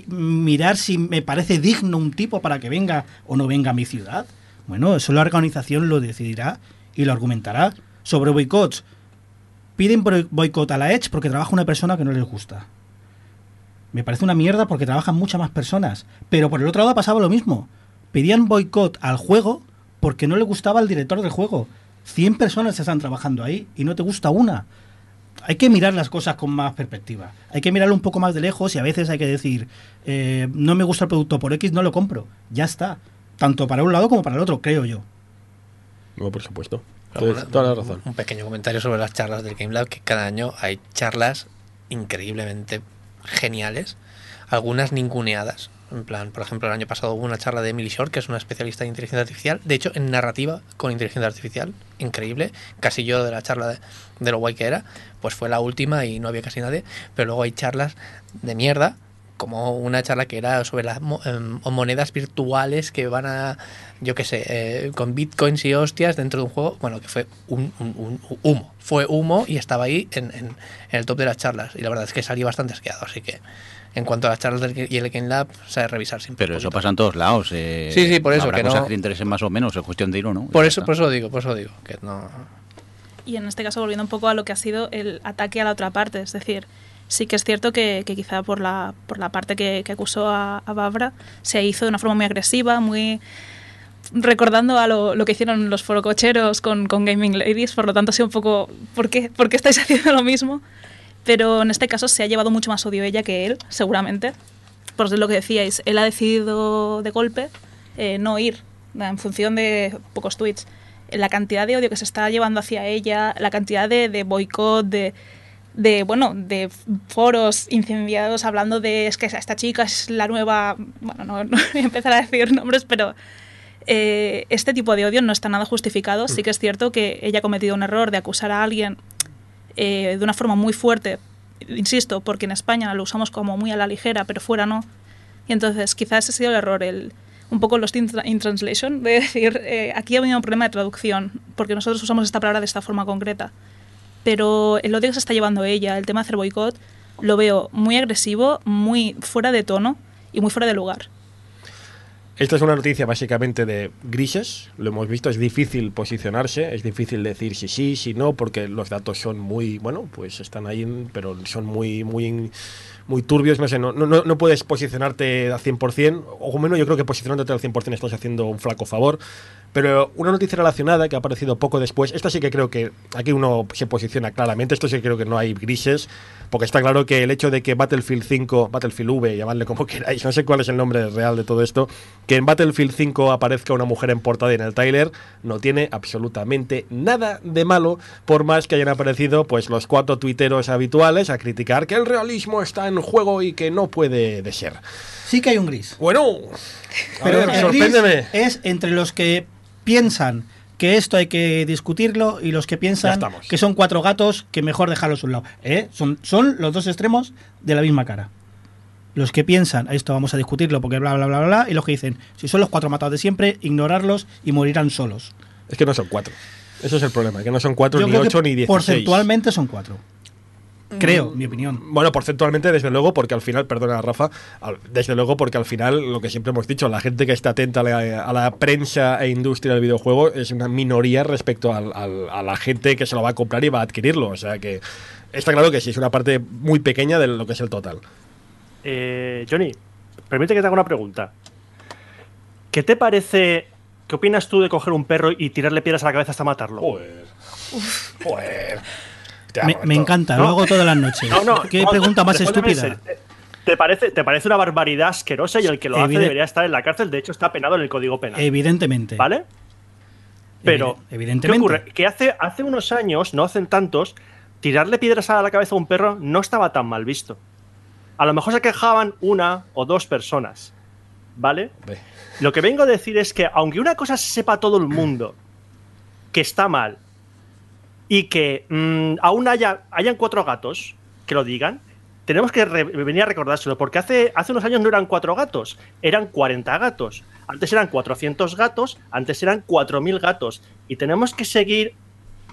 Speaker 5: mirar si me parece digno un tipo para que venga o no venga a mi ciudad? Bueno, eso la organización lo decidirá y lo argumentará. Sobre boicots. Piden boicot a la Edge porque trabaja una persona que no les gusta. Me parece una mierda porque trabajan muchas más personas. Pero por el otro lado ha pasado lo mismo. Pedían boicot al juego porque no le gustaba al director del juego. 100 personas están trabajando ahí y no te gusta una. Hay que mirar las cosas con más perspectiva. Hay que mirarlo un poco más de lejos y a veces hay que decir, eh, no me gusta el producto por X, no lo compro. Ya está. Tanto para un lado como para el otro, creo yo.
Speaker 2: No, por supuesto.
Speaker 3: Entonces, toda la razón. Un pequeño comentario sobre las charlas del Game Lab, que cada año hay charlas increíblemente geniales, algunas ninguneadas. En plan, por ejemplo, el año pasado hubo una charla de Emily Shore, que es una especialista en inteligencia artificial, de hecho, en narrativa con inteligencia artificial, increíble. Casi yo de la charla de, lo guay que era, pues fue la última y no había casi nadie. Pero luego hay charlas de mierda, como una charla que era sobre las em, monedas virtuales que van a, yo qué sé, eh, con bitcoins y hostias dentro de un juego, bueno, que fue un, humo, fue humo y estaba ahí en el top de las charlas. Y la verdad es que salí bastante asqueado, así que en cuanto a las charlas del, y el Game Lab, o sea, revisar siempre.
Speaker 1: Pero eso pasa en todos lados. eh,
Speaker 3: Sí, sí, por eso,
Speaker 1: Habrá
Speaker 3: que
Speaker 1: cosas
Speaker 3: no-
Speaker 1: que te interesen más o menos, es cuestión de ir o no.
Speaker 3: Por eso,
Speaker 1: está.
Speaker 3: por eso lo digo, por eso lo digo, que no...
Speaker 4: Y en este caso, volviendo un poco a lo que ha sido el ataque a la otra parte, es decir, sí que es cierto que, que quizá por la, por la parte que, que acusó a, a Babra se hizo de una forma muy agresiva, muy recordando a lo, lo que hicieron los forococheros con, con Gaming Ladies, por lo tanto ha sido un poco, ¿por qué? ¿por qué estáis haciendo lo mismo? Pero en este caso se ha llevado mucho más odio ella que él, seguramente. Por lo que decíais, él ha decidido de golpe eh, no ir, en función de pocos tweets. La cantidad de odio que se está llevando hacia ella, la cantidad de, de boicot, de, de, bueno, de foros incendiados hablando de es que esta chica es la nueva. Bueno, no, no voy a empezar a decir nombres, pero eh, este tipo de odio no está nada justificado. Sí que es cierto que ella ha cometido un error de acusar a alguien eh, de una forma muy fuerte, insisto, porque en España lo usamos como muy a la ligera, pero fuera no. Y entonces quizás ese ha sido el error, el, un poco tra- in translation, de decir, eh, aquí ha venido un problema de traducción, porque nosotros usamos esta palabra de esta forma concreta. Pero el odio que se está llevando ella, el tema de hacer boicot, lo veo muy agresivo, muy fuera de tono y muy fuera de lugar.
Speaker 2: Esta es una noticia básicamente de grises, lo hemos visto, es difícil posicionarse, es difícil decir si sí, si no, porque los datos son muy, bueno, pues están ahí, pero son muy, muy, muy turbios, no sé, no, no, no puedes posicionarte al 100%, o menos yo creo que posicionándote al 100% estás haciendo un flaco favor, pero una noticia relacionada que ha aparecido poco después, esta sí que creo que aquí uno se posiciona claramente, esto sí que creo que no hay grises, porque está claro que el hecho de que Battlefield 5, Battlefield V, llamadle como queráis, no sé cuál es el nombre real de todo esto, que en Battlefield 5 aparezca una mujer en portada y en el trailer, no tiene absolutamente nada de malo, por más que hayan aparecido pues los cuatro tuiteros habituales a criticar que el realismo está en juego y que no puede de ser.
Speaker 5: Sí que hay un gris.
Speaker 2: Bueno, a
Speaker 5: Pero
Speaker 2: ver,
Speaker 5: el
Speaker 2: sorpréndeme.
Speaker 5: gris es entre los que piensan que esto hay que discutirlo y los que piensan que son cuatro gatos que mejor dejarlos a un lado. ¿Eh? Son, son los dos extremos de la misma cara. Los que piensan, esto vamos a discutirlo porque bla, bla, bla, bla, bla, y los que dicen, si son los cuatro matados de siempre, ignorarlos y morirán solos.
Speaker 2: Es que no son cuatro. Eso es el problema, que no son cuatro,
Speaker 5: Yo
Speaker 2: ni
Speaker 5: creo que
Speaker 2: ocho, ni dieciséis.
Speaker 5: porcentualmente son cuatro. Creo, mi opinión.
Speaker 2: Bueno, porcentualmente, desde luego, porque al final, perdona Rafa, desde luego porque al final, lo que siempre hemos dicho, la gente que está atenta a la, a la prensa e industria del videojuego es una minoría respecto al- al- a la gente que se lo va a comprar y va a adquirirlo. O sea que está claro que sí, es una parte muy pequeña de lo que es el total.
Speaker 6: Eh, Johnny, permite que te haga una pregunta. ¿Qué te parece? ¿Qué opinas tú de coger un perro y tirarle piedras a la cabeza hasta matarlo?
Speaker 2: Joder. Joder.
Speaker 5: Me, encanta,
Speaker 6: No.
Speaker 5: lo hago todas las noches.
Speaker 6: No, no.
Speaker 5: ¿Qué
Speaker 6: no,
Speaker 5: pregunta más estúpida?
Speaker 6: ¿Te parece, ¿Te parece una barbaridad asquerosa y el que lo hace debería estar en la cárcel? De hecho, está penado en el Código Penal.
Speaker 5: Evidentemente.
Speaker 6: ¿Vale? Pero,
Speaker 5: Evide- evidentemente.
Speaker 6: ¿qué ocurre? Que hace, hace unos años, no hacen tantos, tirarle piedras a la cabeza a un perro no estaba tan mal visto. A lo mejor se quejaban una o dos personas. ¿Vale? Lo que vengo a decir es que, aunque una cosa se sepa todo el mundo que está mal y que mm, aún haya hayan cuatro gatos que lo digan, tenemos que venir a recordárselo, porque hace, hace unos años no eran cuatro gatos, eran 40 gatos. Antes eran 400 gatos, antes eran 4.000 gatos. Y tenemos que seguir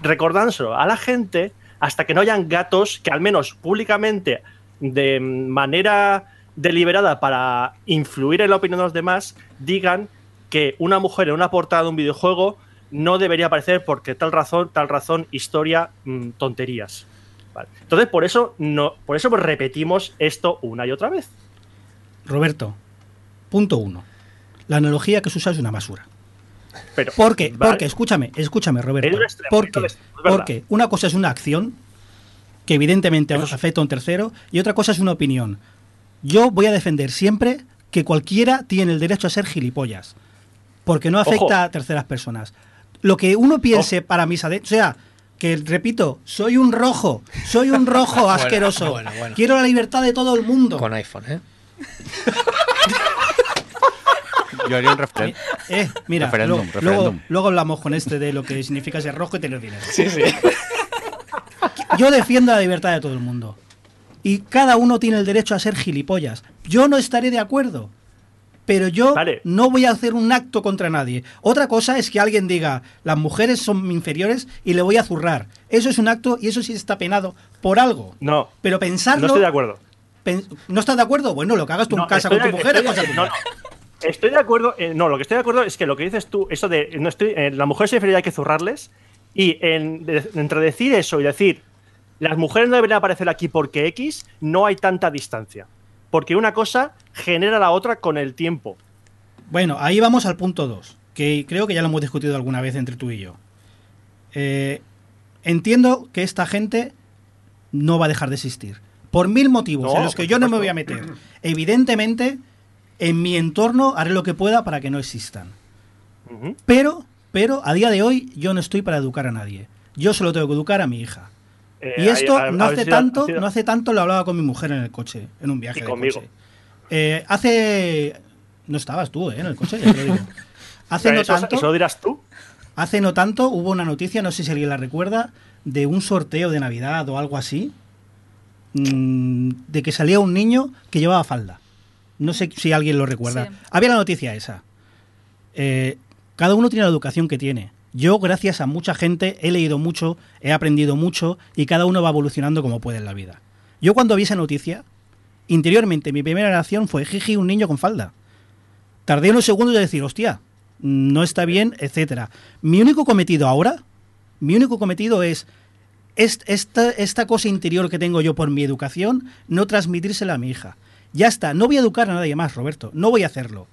Speaker 6: recordándoselo a la gente hasta que no hayan gatos que al menos públicamente, de manera deliberada para influir en la opinión de los demás, digan que una mujer en una portada de un videojuego no debería aparecer porque tal razón, tal razón, historia, mm, tonterías. Vale. Entonces, por eso, no, por eso repetimos esto una y otra vez.
Speaker 5: Roberto, punto uno. La analogía que se usa es una basura.
Speaker 6: Pero,
Speaker 5: Porque,
Speaker 6: vale,
Speaker 5: porque, escúchame, escúchame, Roberto.
Speaker 6: Extremo,
Speaker 5: porque,
Speaker 6: extremo,
Speaker 5: porque una cosa es una acción que evidentemente
Speaker 6: Eso
Speaker 5: afecta a un tercero y otra cosa es una opinión. Yo voy a defender siempre que cualquiera tiene el derecho a ser gilipollas, porque no afecta
Speaker 6: Ojo.
Speaker 5: a terceras personas. Lo que uno piense para mis adentros, o sea, Que repito, soy un rojo, soy un rojo asqueroso.
Speaker 3: bueno, bueno.
Speaker 5: Quiero la libertad de todo el mundo.
Speaker 3: Con iPhone, ¿eh?
Speaker 1: Yo haría un referéndum.
Speaker 5: Eh, mira,
Speaker 1: Referéndum,
Speaker 5: luego,
Speaker 1: referéndum.
Speaker 5: luego- luego hablamos con este de lo que significa ser rojo y tener dinero.
Speaker 3: Sí, sí.
Speaker 5: Yo defiendo la libertad de todo el mundo. Y cada uno tiene el derecho a ser gilipollas. Yo no estaré de acuerdo. Pero yo
Speaker 6: Vale.
Speaker 5: no voy a hacer un acto contra nadie. Otra cosa es que alguien diga, las mujeres son inferiores y le voy a zurrar. Eso es un acto y eso sí está penado por algo.
Speaker 6: No,
Speaker 5: Pero pensarlo...
Speaker 6: no estoy de acuerdo.
Speaker 5: ¿No estás de acuerdo? Bueno, lo que hagas tú
Speaker 6: No,
Speaker 5: en casa
Speaker 6: estoy
Speaker 5: con tu
Speaker 6: de-
Speaker 5: mujer es cosa tuya.
Speaker 6: no, no. Estoy de acuerdo. eh, no, lo que estoy de acuerdo es que lo que dices tú, eso de no estoy, eh, la mujer se refería hay que zurrarles. Y en- de- entre decir eso y decir las mujeres no deberían aparecer aquí porque X, no hay tanta distancia. Porque una cosa genera la otra con el tiempo.
Speaker 5: Bueno, ahí vamos al punto 2, que creo que ya lo hemos discutido alguna vez entre tú y yo. Eh, entiendo que esta gente no va a dejar de existir. Por mil motivos
Speaker 6: No,
Speaker 5: en los que yo no me voy a meter. Evidentemente, en mi entorno haré lo que pueda para que no existan. Pero, pero a día de hoy yo no estoy para educar a nadie. Yo solo tengo que educar a mi hija.
Speaker 6: Eh,
Speaker 5: Y esto
Speaker 6: hay-
Speaker 5: no
Speaker 6: ha- ha
Speaker 5: hace
Speaker 6: sido-
Speaker 5: tanto,
Speaker 6: ha sido-
Speaker 5: no hace tanto lo hablaba con mi mujer en el coche, en un viaje
Speaker 6: Y
Speaker 5: de
Speaker 6: conmigo.
Speaker 5: coche. Eh, hace no estabas tú, ¿eh? en el coche, ya te lo digo. Hace no
Speaker 6: eso,
Speaker 5: tanto,
Speaker 6: eso lo dirás tú.
Speaker 5: hace no tanto hubo una noticia, no sé si alguien la recuerda, de un sorteo de Navidad o algo así, mm, de que salía un niño que llevaba falda. No sé si alguien lo recuerda.
Speaker 4: Sí.
Speaker 5: Había la noticia esa. Eh, cada uno tiene la educación que tiene. Yo, gracias a mucha gente, he leído mucho, he aprendido mucho y cada uno va evolucionando como puede en la vida. Yo cuando vi esa noticia, interiormente mi primera reacción fue, jiji, un niño con falda. Tardé unos segundos de decir, hostia, no está bien, etcétera. Mi único cometido ahora, mi único cometido es est- esta, esta cosa interior que tengo yo por mi educación, no transmitírsela a mi hija. Ya está, no voy a educar a nadie más, Roberto, no voy a hacerlo.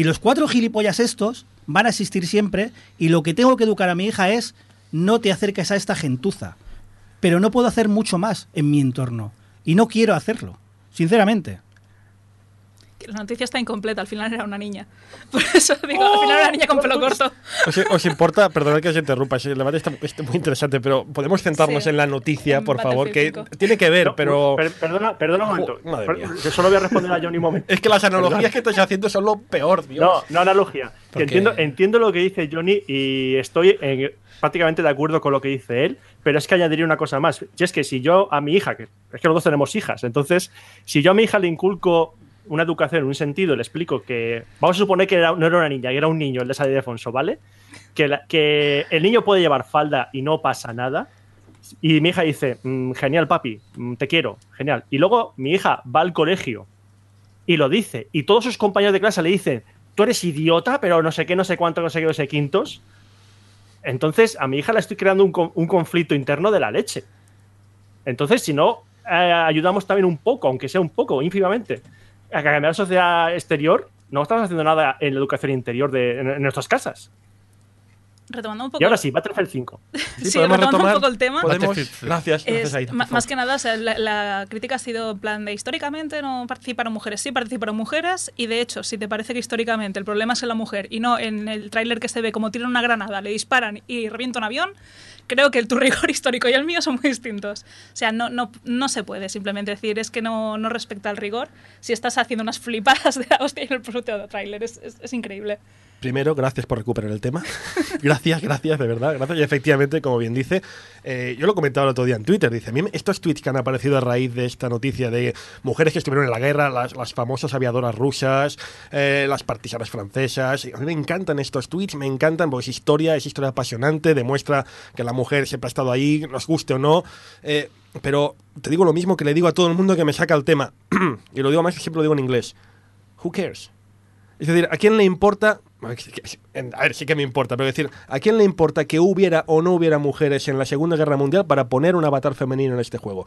Speaker 5: Y los cuatro gilipollas estos van a existir siempre y lo que tengo que educar a mi hija es no te acerques a esta gentuza. Pero no puedo hacer mucho más en mi entorno y no quiero hacerlo, sinceramente.
Speaker 4: La noticia está incompleta, al final era una niña. Por eso digo, al final era una niña con pelo corto.
Speaker 2: ¿Os, os importa, perdonad que os interrumpa, sí, el debate está, está muy interesante, pero podemos centrarnos
Speaker 4: Sí.
Speaker 2: en la noticia,
Speaker 4: En
Speaker 2: por favor, que
Speaker 4: Battlefield 5.
Speaker 2: tiene que ver,
Speaker 6: No,
Speaker 2: pero
Speaker 6: per- perdona, perdona un momento. Per-. Yo solo voy a responder a Johnny un momento.
Speaker 2: es que las analogías que estáis haciendo son lo peor, Dios.
Speaker 6: No, no analogía. Entiendo, entiendo lo que dice Johnny y estoy eh, prácticamente de acuerdo con lo que dice él, pero es que añadiría una cosa más. Y es que si yo a mi hija, que es que los dos tenemos hijas, entonces, si yo a mi hija le inculco una educación un sentido, le explico que, vamos a suponer que no era una niña, que era un niño el de San Ildefonso, ¿vale? Que, que el niño puede llevar falda y no pasa nada. Y mi hija dice, "Mm, genial papi, mm, te quiero, genial. Y luego mi hija va al colegio y lo dice. Y todos sus compañeros de clase le dicen, tú eres idiota, pero no sé qué, no sé cuánto, no sé qué, no sé quintos. Entonces, a mi hija le estoy creando un conflicto interno de la leche. Entonces, si no, eh, ayudamos también un poco, aunque sea un poco, ínfimamente, a cambiar la sociedad exterior, no estamos haciendo nada en la educación interior de en, en nuestras casas.
Speaker 4: Retomando un poco.
Speaker 6: Y ahora sí, Battlefield 5.
Speaker 4: Sí, retomando un poco el tema.
Speaker 2: Podemos, gracias, gracias,
Speaker 4: Es,
Speaker 2: favor.
Speaker 4: más que nada, o sea, la, la crítica ha sido en plan de históricamente no participaron mujeres, sí participaron mujeres y de hecho, si te parece que históricamente el problema es en la mujer y no en el tráiler que se ve como tiran una granada, le disparan y revienta un avión, creo que el tu rigor histórico y el mío son muy distintos. O sea, no, no, no se puede simplemente decir es que no, no respecta el rigor si estás haciendo unas flipadas de la hostia en el puto tráiler, es, es, es increíble.
Speaker 2: Primero, gracias por recuperar el tema. gracias, gracias, de verdad, gracias. Y efectivamente, como bien dice, eh, yo lo comentaba el otro día en Twitter, dice, a mí estos tweets que han aparecido a raíz de esta noticia de mujeres que estuvieron en la guerra, las, las famosas aviadoras rusas, eh, las partisanas francesas, a mí me encantan estos tweets, me encantan porque es historia, es historia apasionante, demuestra que la mujer siempre ha estado ahí, nos guste o no. eh, pero te digo lo mismo que le digo a todo el mundo que me saca el tema, y lo digo más que siempre lo digo en inglés. Who cares? Es decir, ¿a quién le importa? A ver, sí que me importa, pero es decir, ¿a quién le importa que hubiera o no hubiera mujeres en la Segunda Guerra Mundial para poner un avatar femenino en este juego?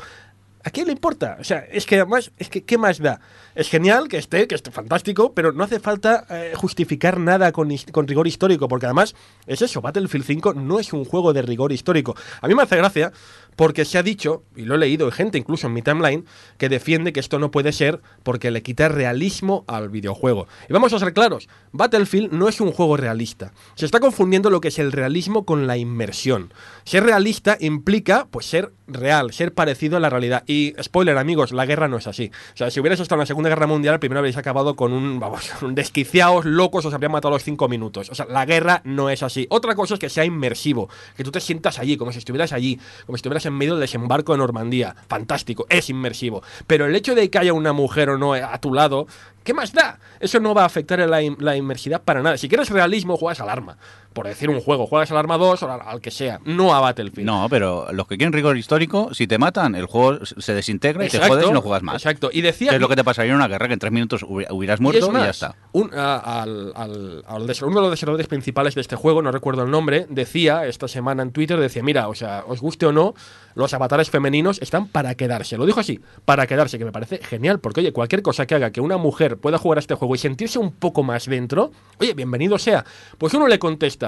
Speaker 2: ¿A quién le importa? O sea, es que además, es que, ¿qué más da? Es genial que esté, que esté fantástico, pero no hace falta eh, justificar nada con, con rigor histórico, porque además es eso, Battlefield 5 no es un juego de rigor histórico. A mí me hace gracia, Porque se ha dicho, y lo he leído, hay gente incluso en mi timeline, que defiende que esto no puede ser porque le quita realismo al videojuego. Y vamos a ser claros, Battlefield no es un juego realista. Se está confundiendo lo que es el realismo con la inmersión. Ser realista implica, pues, ser real, ser parecido a la realidad. Y, spoiler, amigos, la guerra no es así. O sea, si hubieras estado en la Segunda Guerra Mundial, primero habréis acabado con un, vamos, un desquiciados, locos, os habrían matado a los cinco minutos. O sea, la guerra no es así. Otra cosa es que sea inmersivo, que tú te sientas allí, como si estuvieras allí, como si estuvieras en medio del desembarco de Normandía. Fantástico, es inmersivo. Pero el hecho de que haya una mujer o no a tu lado, ¿qué más da? Eso no va a afectar la, la inmersidad para nada. Si quieres realismo, juegas al arma. Por decir un juego, juegas al arma 2 o al, al que sea, no a Battlefield.
Speaker 1: No, pero los que quieren rigor histórico, si te matan, el juego se desintegra y te jodes y no juegas más.
Speaker 2: Exacto. Y decía
Speaker 1: Que es lo que te pasaría en una guerra, que en tres minutos hubi- hubieras muerto y,
Speaker 2: más,
Speaker 1: ya está.
Speaker 2: un- al, al- al uno de los desarrolladores principales de este juego, no recuerdo el nombre, decía esta semana en Twitter, decía, mira, o sea, os guste o no, los avatares femeninos están para quedarse. Lo dijo así, para quedarse, que me parece genial, porque oye, cualquier cosa que haga que una mujer pueda jugar a este juego y sentirse un poco más dentro, oye, bienvenido sea. Pues uno le contesta,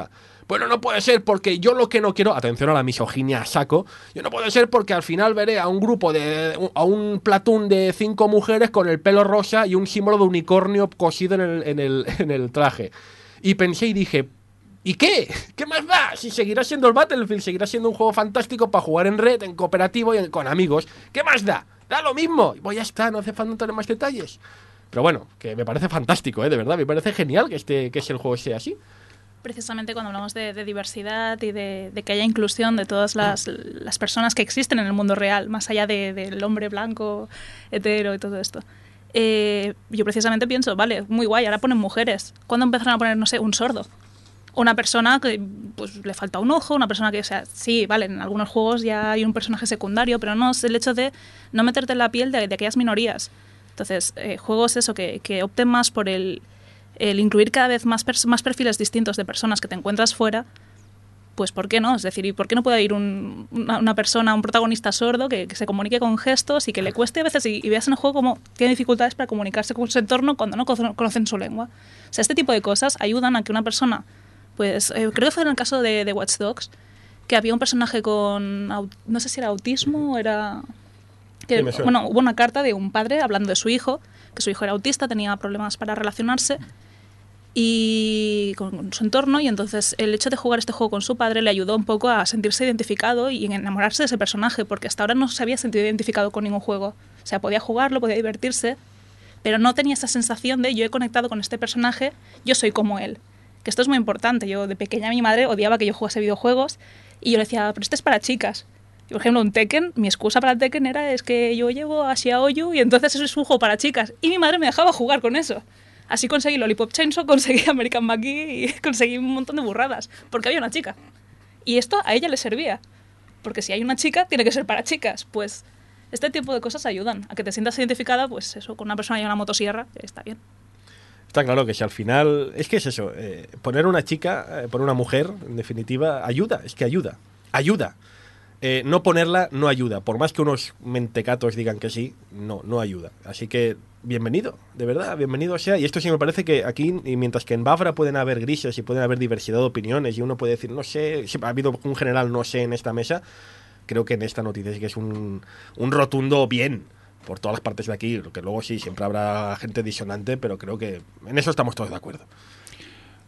Speaker 2: bueno, no puede ser porque yo lo que no quiero, atención a la misoginia saco, yo no puede ser porque al final veré a un grupo de, a un platón de cinco mujeres con el pelo rosa y un símbolo de unicornio cosido en el, en el, en el traje. Y pensé y dije, ¿y qué? ¿Qué más da? Si seguirá siendo el Battlefield, seguirá siendo un juego fantástico para jugar en red, en cooperativo y con amigos. ¿Qué más da? Da lo mismo. Y pues ya está, no hace falta tener más detalles. Pero bueno, que me parece fantástico, ¿eh? de verdad, me parece genial que, este, que el juego sea así.
Speaker 4: Precisamente cuando hablamos de, diversidad y de, que haya inclusión de todas las, personas que existen en el mundo real, más allá de- del hombre blanco, hetero y todo esto. eh, yo precisamente pienso, vale, muy guay, ahora ponen mujeres. ¿Cuándo empezaron a poner, no sé, un sordo? Una persona que pues, le falta un ojo, una persona que, o sea, sí, vale, en algunos juegos ya hay un personaje secundario, pero no es el hecho de no meterte en la piel de, de aquellas minorías. Entonces, eh, juegos eso, que, que opten más por el, el incluir cada vez más, más perfiles distintos de personas que te encuentras fuera, pues ¿por qué no? Es decir, ¿y por qué no puede ir un- una, una persona, un protagonista sordo que, que se comunique con gestos y que le cueste a veces y, y veas en el juego cómo tiene dificultades para comunicarse con su entorno cuando no cono- conocen su lengua? O sea, este tipo de cosas ayudan a que una persona, pues eh, creo que fue en el caso de, de Watch Dogs, que había un personaje con, no sé si era autismo o era... Que, bueno, hubo una carta de un padre hablando de su hijo, que su hijo era autista, tenía problemas para relacionarse y con su entorno y entonces el hecho de jugar este juego con su padre le ayudó un poco a sentirse identificado y en enamorarse de ese personaje porque hasta ahora no se había sentido identificado con ningún juego. O sea, podía jugarlo, podía divertirse, pero no tenía esa sensación de yo he conectado con este personaje, yo soy como él. Que esto es muy importante. Yo de pequeña mi madre odiaba que yo jugase videojuegos y yo le decía, pero este es para chicas. Y, por ejemplo, un Tekken, mi excusa para el Tekken era es que yo llevo a Xiaoyu y entonces eso es un juego para chicas. Y mi madre me dejaba jugar con eso. Así conseguí Lollipop Chainsaw, conseguí American McGee y conseguí un montón de burradas. Porque había una chica. Y esto a ella le servía. Porque si hay una chica, tiene que ser para chicas. Pues este tipo de cosas ayudan a que te sientas identificada, pues eso, con una persona y una motosierra, está bien.
Speaker 2: Está claro que si al final. Es que es eso. eh, poner una chica, eh, poner una mujer, en definitiva, ayuda. Es que ayuda. Ayuda. Eh, no ponerla no ayuda. Por más que unos mentecatos digan que sí, no, no ayuda. Así que, bienvenido, de verdad, bienvenido sea. Y esto sí me parece que aquí, y mientras que en Bafra pueden haber grises y pueden haber diversidad de opiniones, y uno puede decir, no sé, ha habido un general no sé en esta mesa, creo que en esta noticia sí que es un, un rotundo bien por todas las partes de aquí, que luego sí, siempre habrá gente disonante, pero creo que en eso estamos todos de acuerdo.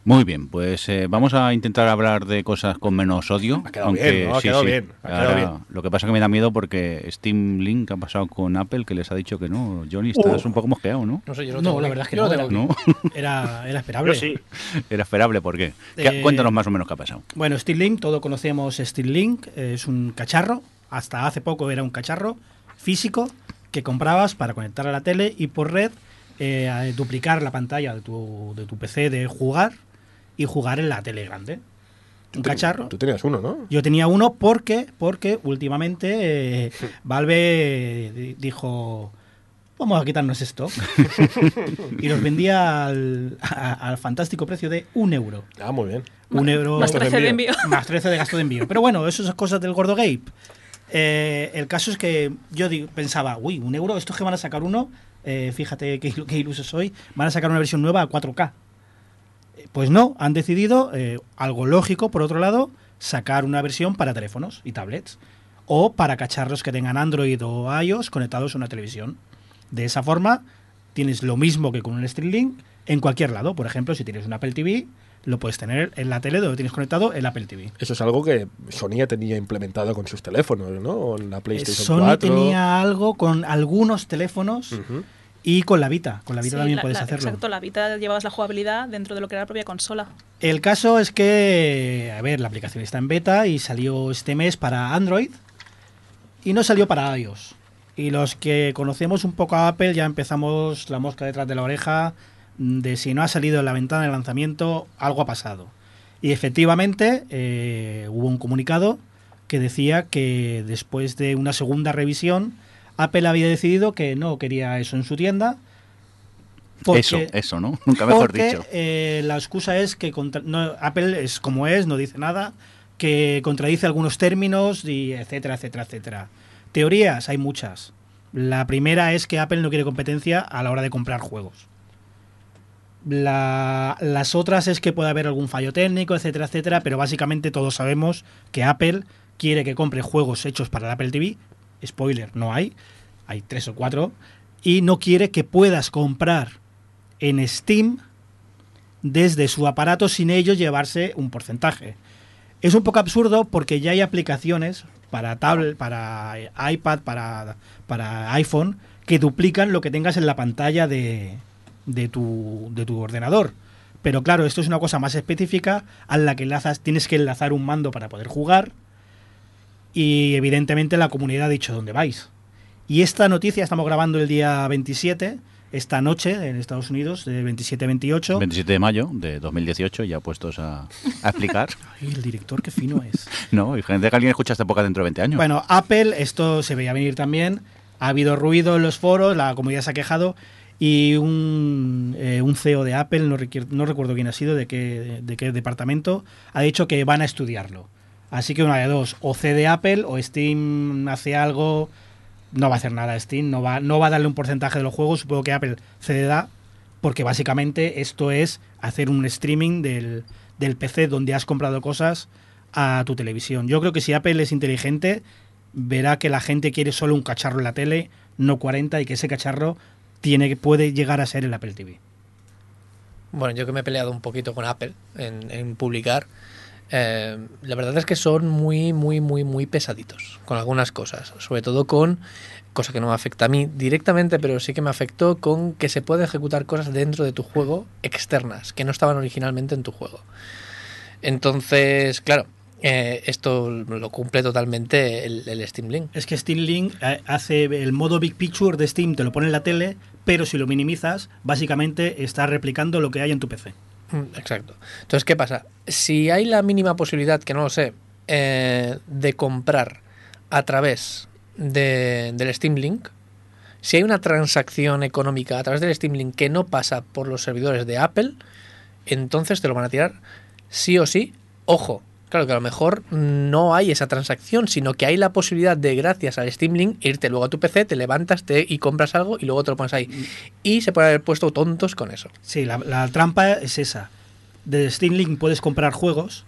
Speaker 1: Muy bien, pues eh, vamos a intentar hablar de cosas con menos odio.
Speaker 2: Ha quedado bien, ¿no? Ha quedado bien, ha quedado
Speaker 1: Ahora,
Speaker 2: bien.
Speaker 1: Lo que pasa es que me da miedo porque Steam Link ha pasado con Apple que les ha dicho que no. Johnny, estás un poco mosqueado, ¿no?
Speaker 3: No sé, yo lo
Speaker 5: No,
Speaker 3: tengo
Speaker 5: la
Speaker 3: aquí.
Speaker 5: verdad es que no,
Speaker 3: tengo
Speaker 5: era-.
Speaker 1: No,
Speaker 5: Era, era esperable.
Speaker 6: Yo sí.
Speaker 1: era esperable, ¿por qué? ¿Qué-
Speaker 5: Eh,
Speaker 1: Cuéntanos más o menos qué ha pasado.
Speaker 5: Bueno, Steam Link, todos conocemos Steam Link, es un cacharro, hasta hace poco era un cacharro físico que comprabas para conectar a la tele y por red eh, duplicar la pantalla de tu, de tu PC de jugar y jugar en la tele grande. Un cacharro.
Speaker 2: Tú tenías uno, ¿no?
Speaker 5: Yo tenía uno porque, porque últimamente eh, Valve di- dijo, vamos a quitarnos esto. y nos vendía al, a- al fantástico precio de un euro.
Speaker 2: Ah, muy bien.
Speaker 5: Un euro
Speaker 4: Más 13 de envío.
Speaker 5: más 13 de gasto de envío. Pero bueno, eso es cosas del gordo Gabe. Eh, el caso es que yo pensaba, uy, un euro, estos que van a sacar uno, eh, fíjate qué, qué iluso soy, van a sacar una versión nueva a 4K. Pues no, han decidido, eh, algo lógico, por otro lado, sacar una versión para teléfonos y tablets. o para cacharros que tengan Android o iOS conectados a una televisión. De esa forma, tienes lo mismo que con un Stream Link en cualquier lado. Por ejemplo, si tienes un Apple TV, lo puedes tener en la tele donde tienes conectado el Apple TV.
Speaker 2: Eso es algo que Sony ya tenía implementado con sus teléfonos, ¿no? O en la
Speaker 5: Eh,
Speaker 2: PlayStation
Speaker 5: Sony
Speaker 2: 4.
Speaker 5: tenía algo con algunos teléfonos. Y con la Vita. Con la Vita
Speaker 4: Sí,
Speaker 5: también
Speaker 4: la-
Speaker 5: puedes
Speaker 4: la-
Speaker 5: hacerlo.
Speaker 4: Exacto, la Vita llevabas la jugabilidad dentro de lo que era la propia consola.
Speaker 5: El caso es que, a ver, la aplicación está en beta y salió este mes para Android y no salió para iOS. Y los que conocemos un poco a Apple ya empezamos la mosca detrás de la oreja de si no ha salido en la ventana de lanzamiento, algo ha pasado. Y efectivamente eh, hubo un comunicado que decía que después de una segunda revisión, Apple había decidido que no quería eso en su tienda. porque-
Speaker 1: Eso, eso, ¿no? Nunca mejor
Speaker 5: porque,
Speaker 1: dicho.
Speaker 5: eh, la excusa es que contra- no, Apple es como es, no dice nada, que contradice algunos términos y etcétera, etcétera, etcétera. Teorías hay muchas. La primera es que Apple no quiere competencia a la hora de comprar juegos. La- las otras es que puede haber algún fallo técnico, etcétera, etcétera, pero básicamente todos sabemos que Apple quiere que compre juegos hechos para el Apple TV. Spoiler, no hay. Hay tres o cuatro. Y no quiere que puedas comprar en Steam desde su aparato sin ellos llevarse un porcentaje. Es un poco absurdo porque ya hay aplicaciones para tablet, para iPad, para, para iPhone que duplican lo que tengas en la pantalla de, de, tu, de tu ordenador. Pero claro, esto es una cosa más específica a la que enlazas, tienes que enlazar un mando para poder jugar y evidentemente la comunidad ha dicho dónde vais. Y esta noticia estamos grabando el día 27, esta noche en Estados Unidos, del 27-28.
Speaker 1: 27 de mayo de 2018, ya puestos a, a explicar.
Speaker 5: Ay, el director qué fino es.
Speaker 1: No, y gente que alguien escucha esta época dentro de 20 años.
Speaker 5: Bueno, Apple, esto se veía venir también. Ha habido ruido en los foros, la comunidad se ha quejado y un, eh, un CEO de Apple, no, no recuerdo quién ha sido, de qué, de qué departamento, ha dicho que van a estudiarlo. Así que una de dos, o cede Apple o Steam hace algo, no va a hacer nada Steam, no va, no va a darle un porcentaje de los juegos, supongo que Apple cederá, porque básicamente esto es hacer un streaming del, del PC donde has comprado cosas a tu televisión. Yo creo que si Apple es inteligente, verá que la gente quiere solo un cacharro en la tele, no 40, y que ese cacharro tiene, puede llegar a ser el Apple TV.
Speaker 3: Bueno, yo que me he peleado un poquito con Apple en, en publicar, eh, la verdad es que son muy, muy, muy, muy pesaditos con algunas cosas. Sobre todo con, cosa que no me afecta a mí directamente, pero sí que me afectó con que se puede ejecutar cosas dentro de tu juego externas, que no estaban originalmente en tu juego. Entonces, claro, eh, esto lo cumple totalmente el, el Steam Link.
Speaker 5: Es que Steam Link eh, hace el modo Big Picture de Steam, te lo pone en la tele, pero si lo minimizas, básicamente está replicando lo que hay en tu PC.
Speaker 3: Mm, Exacto. Entonces, ¿qué pasa? Si hay la mínima posibilidad, que no lo sé, eh, de comprar a través de- del Steam Link, si hay una transacción económica a través del Steam Link que no pasa por los servidores de Apple, entonces te lo van a tirar sí o sí. Ojo, claro que a lo mejor no hay esa transacción, sino que hay la posibilidad de, gracias al Steam Link, irte luego a tu PC, te levantas te, y compras algo y luego te lo pones ahí. Y se pueden haber puesto tontos con eso.
Speaker 5: Sí, la, la trampa es esa. De Steam Link puedes comprar juegos,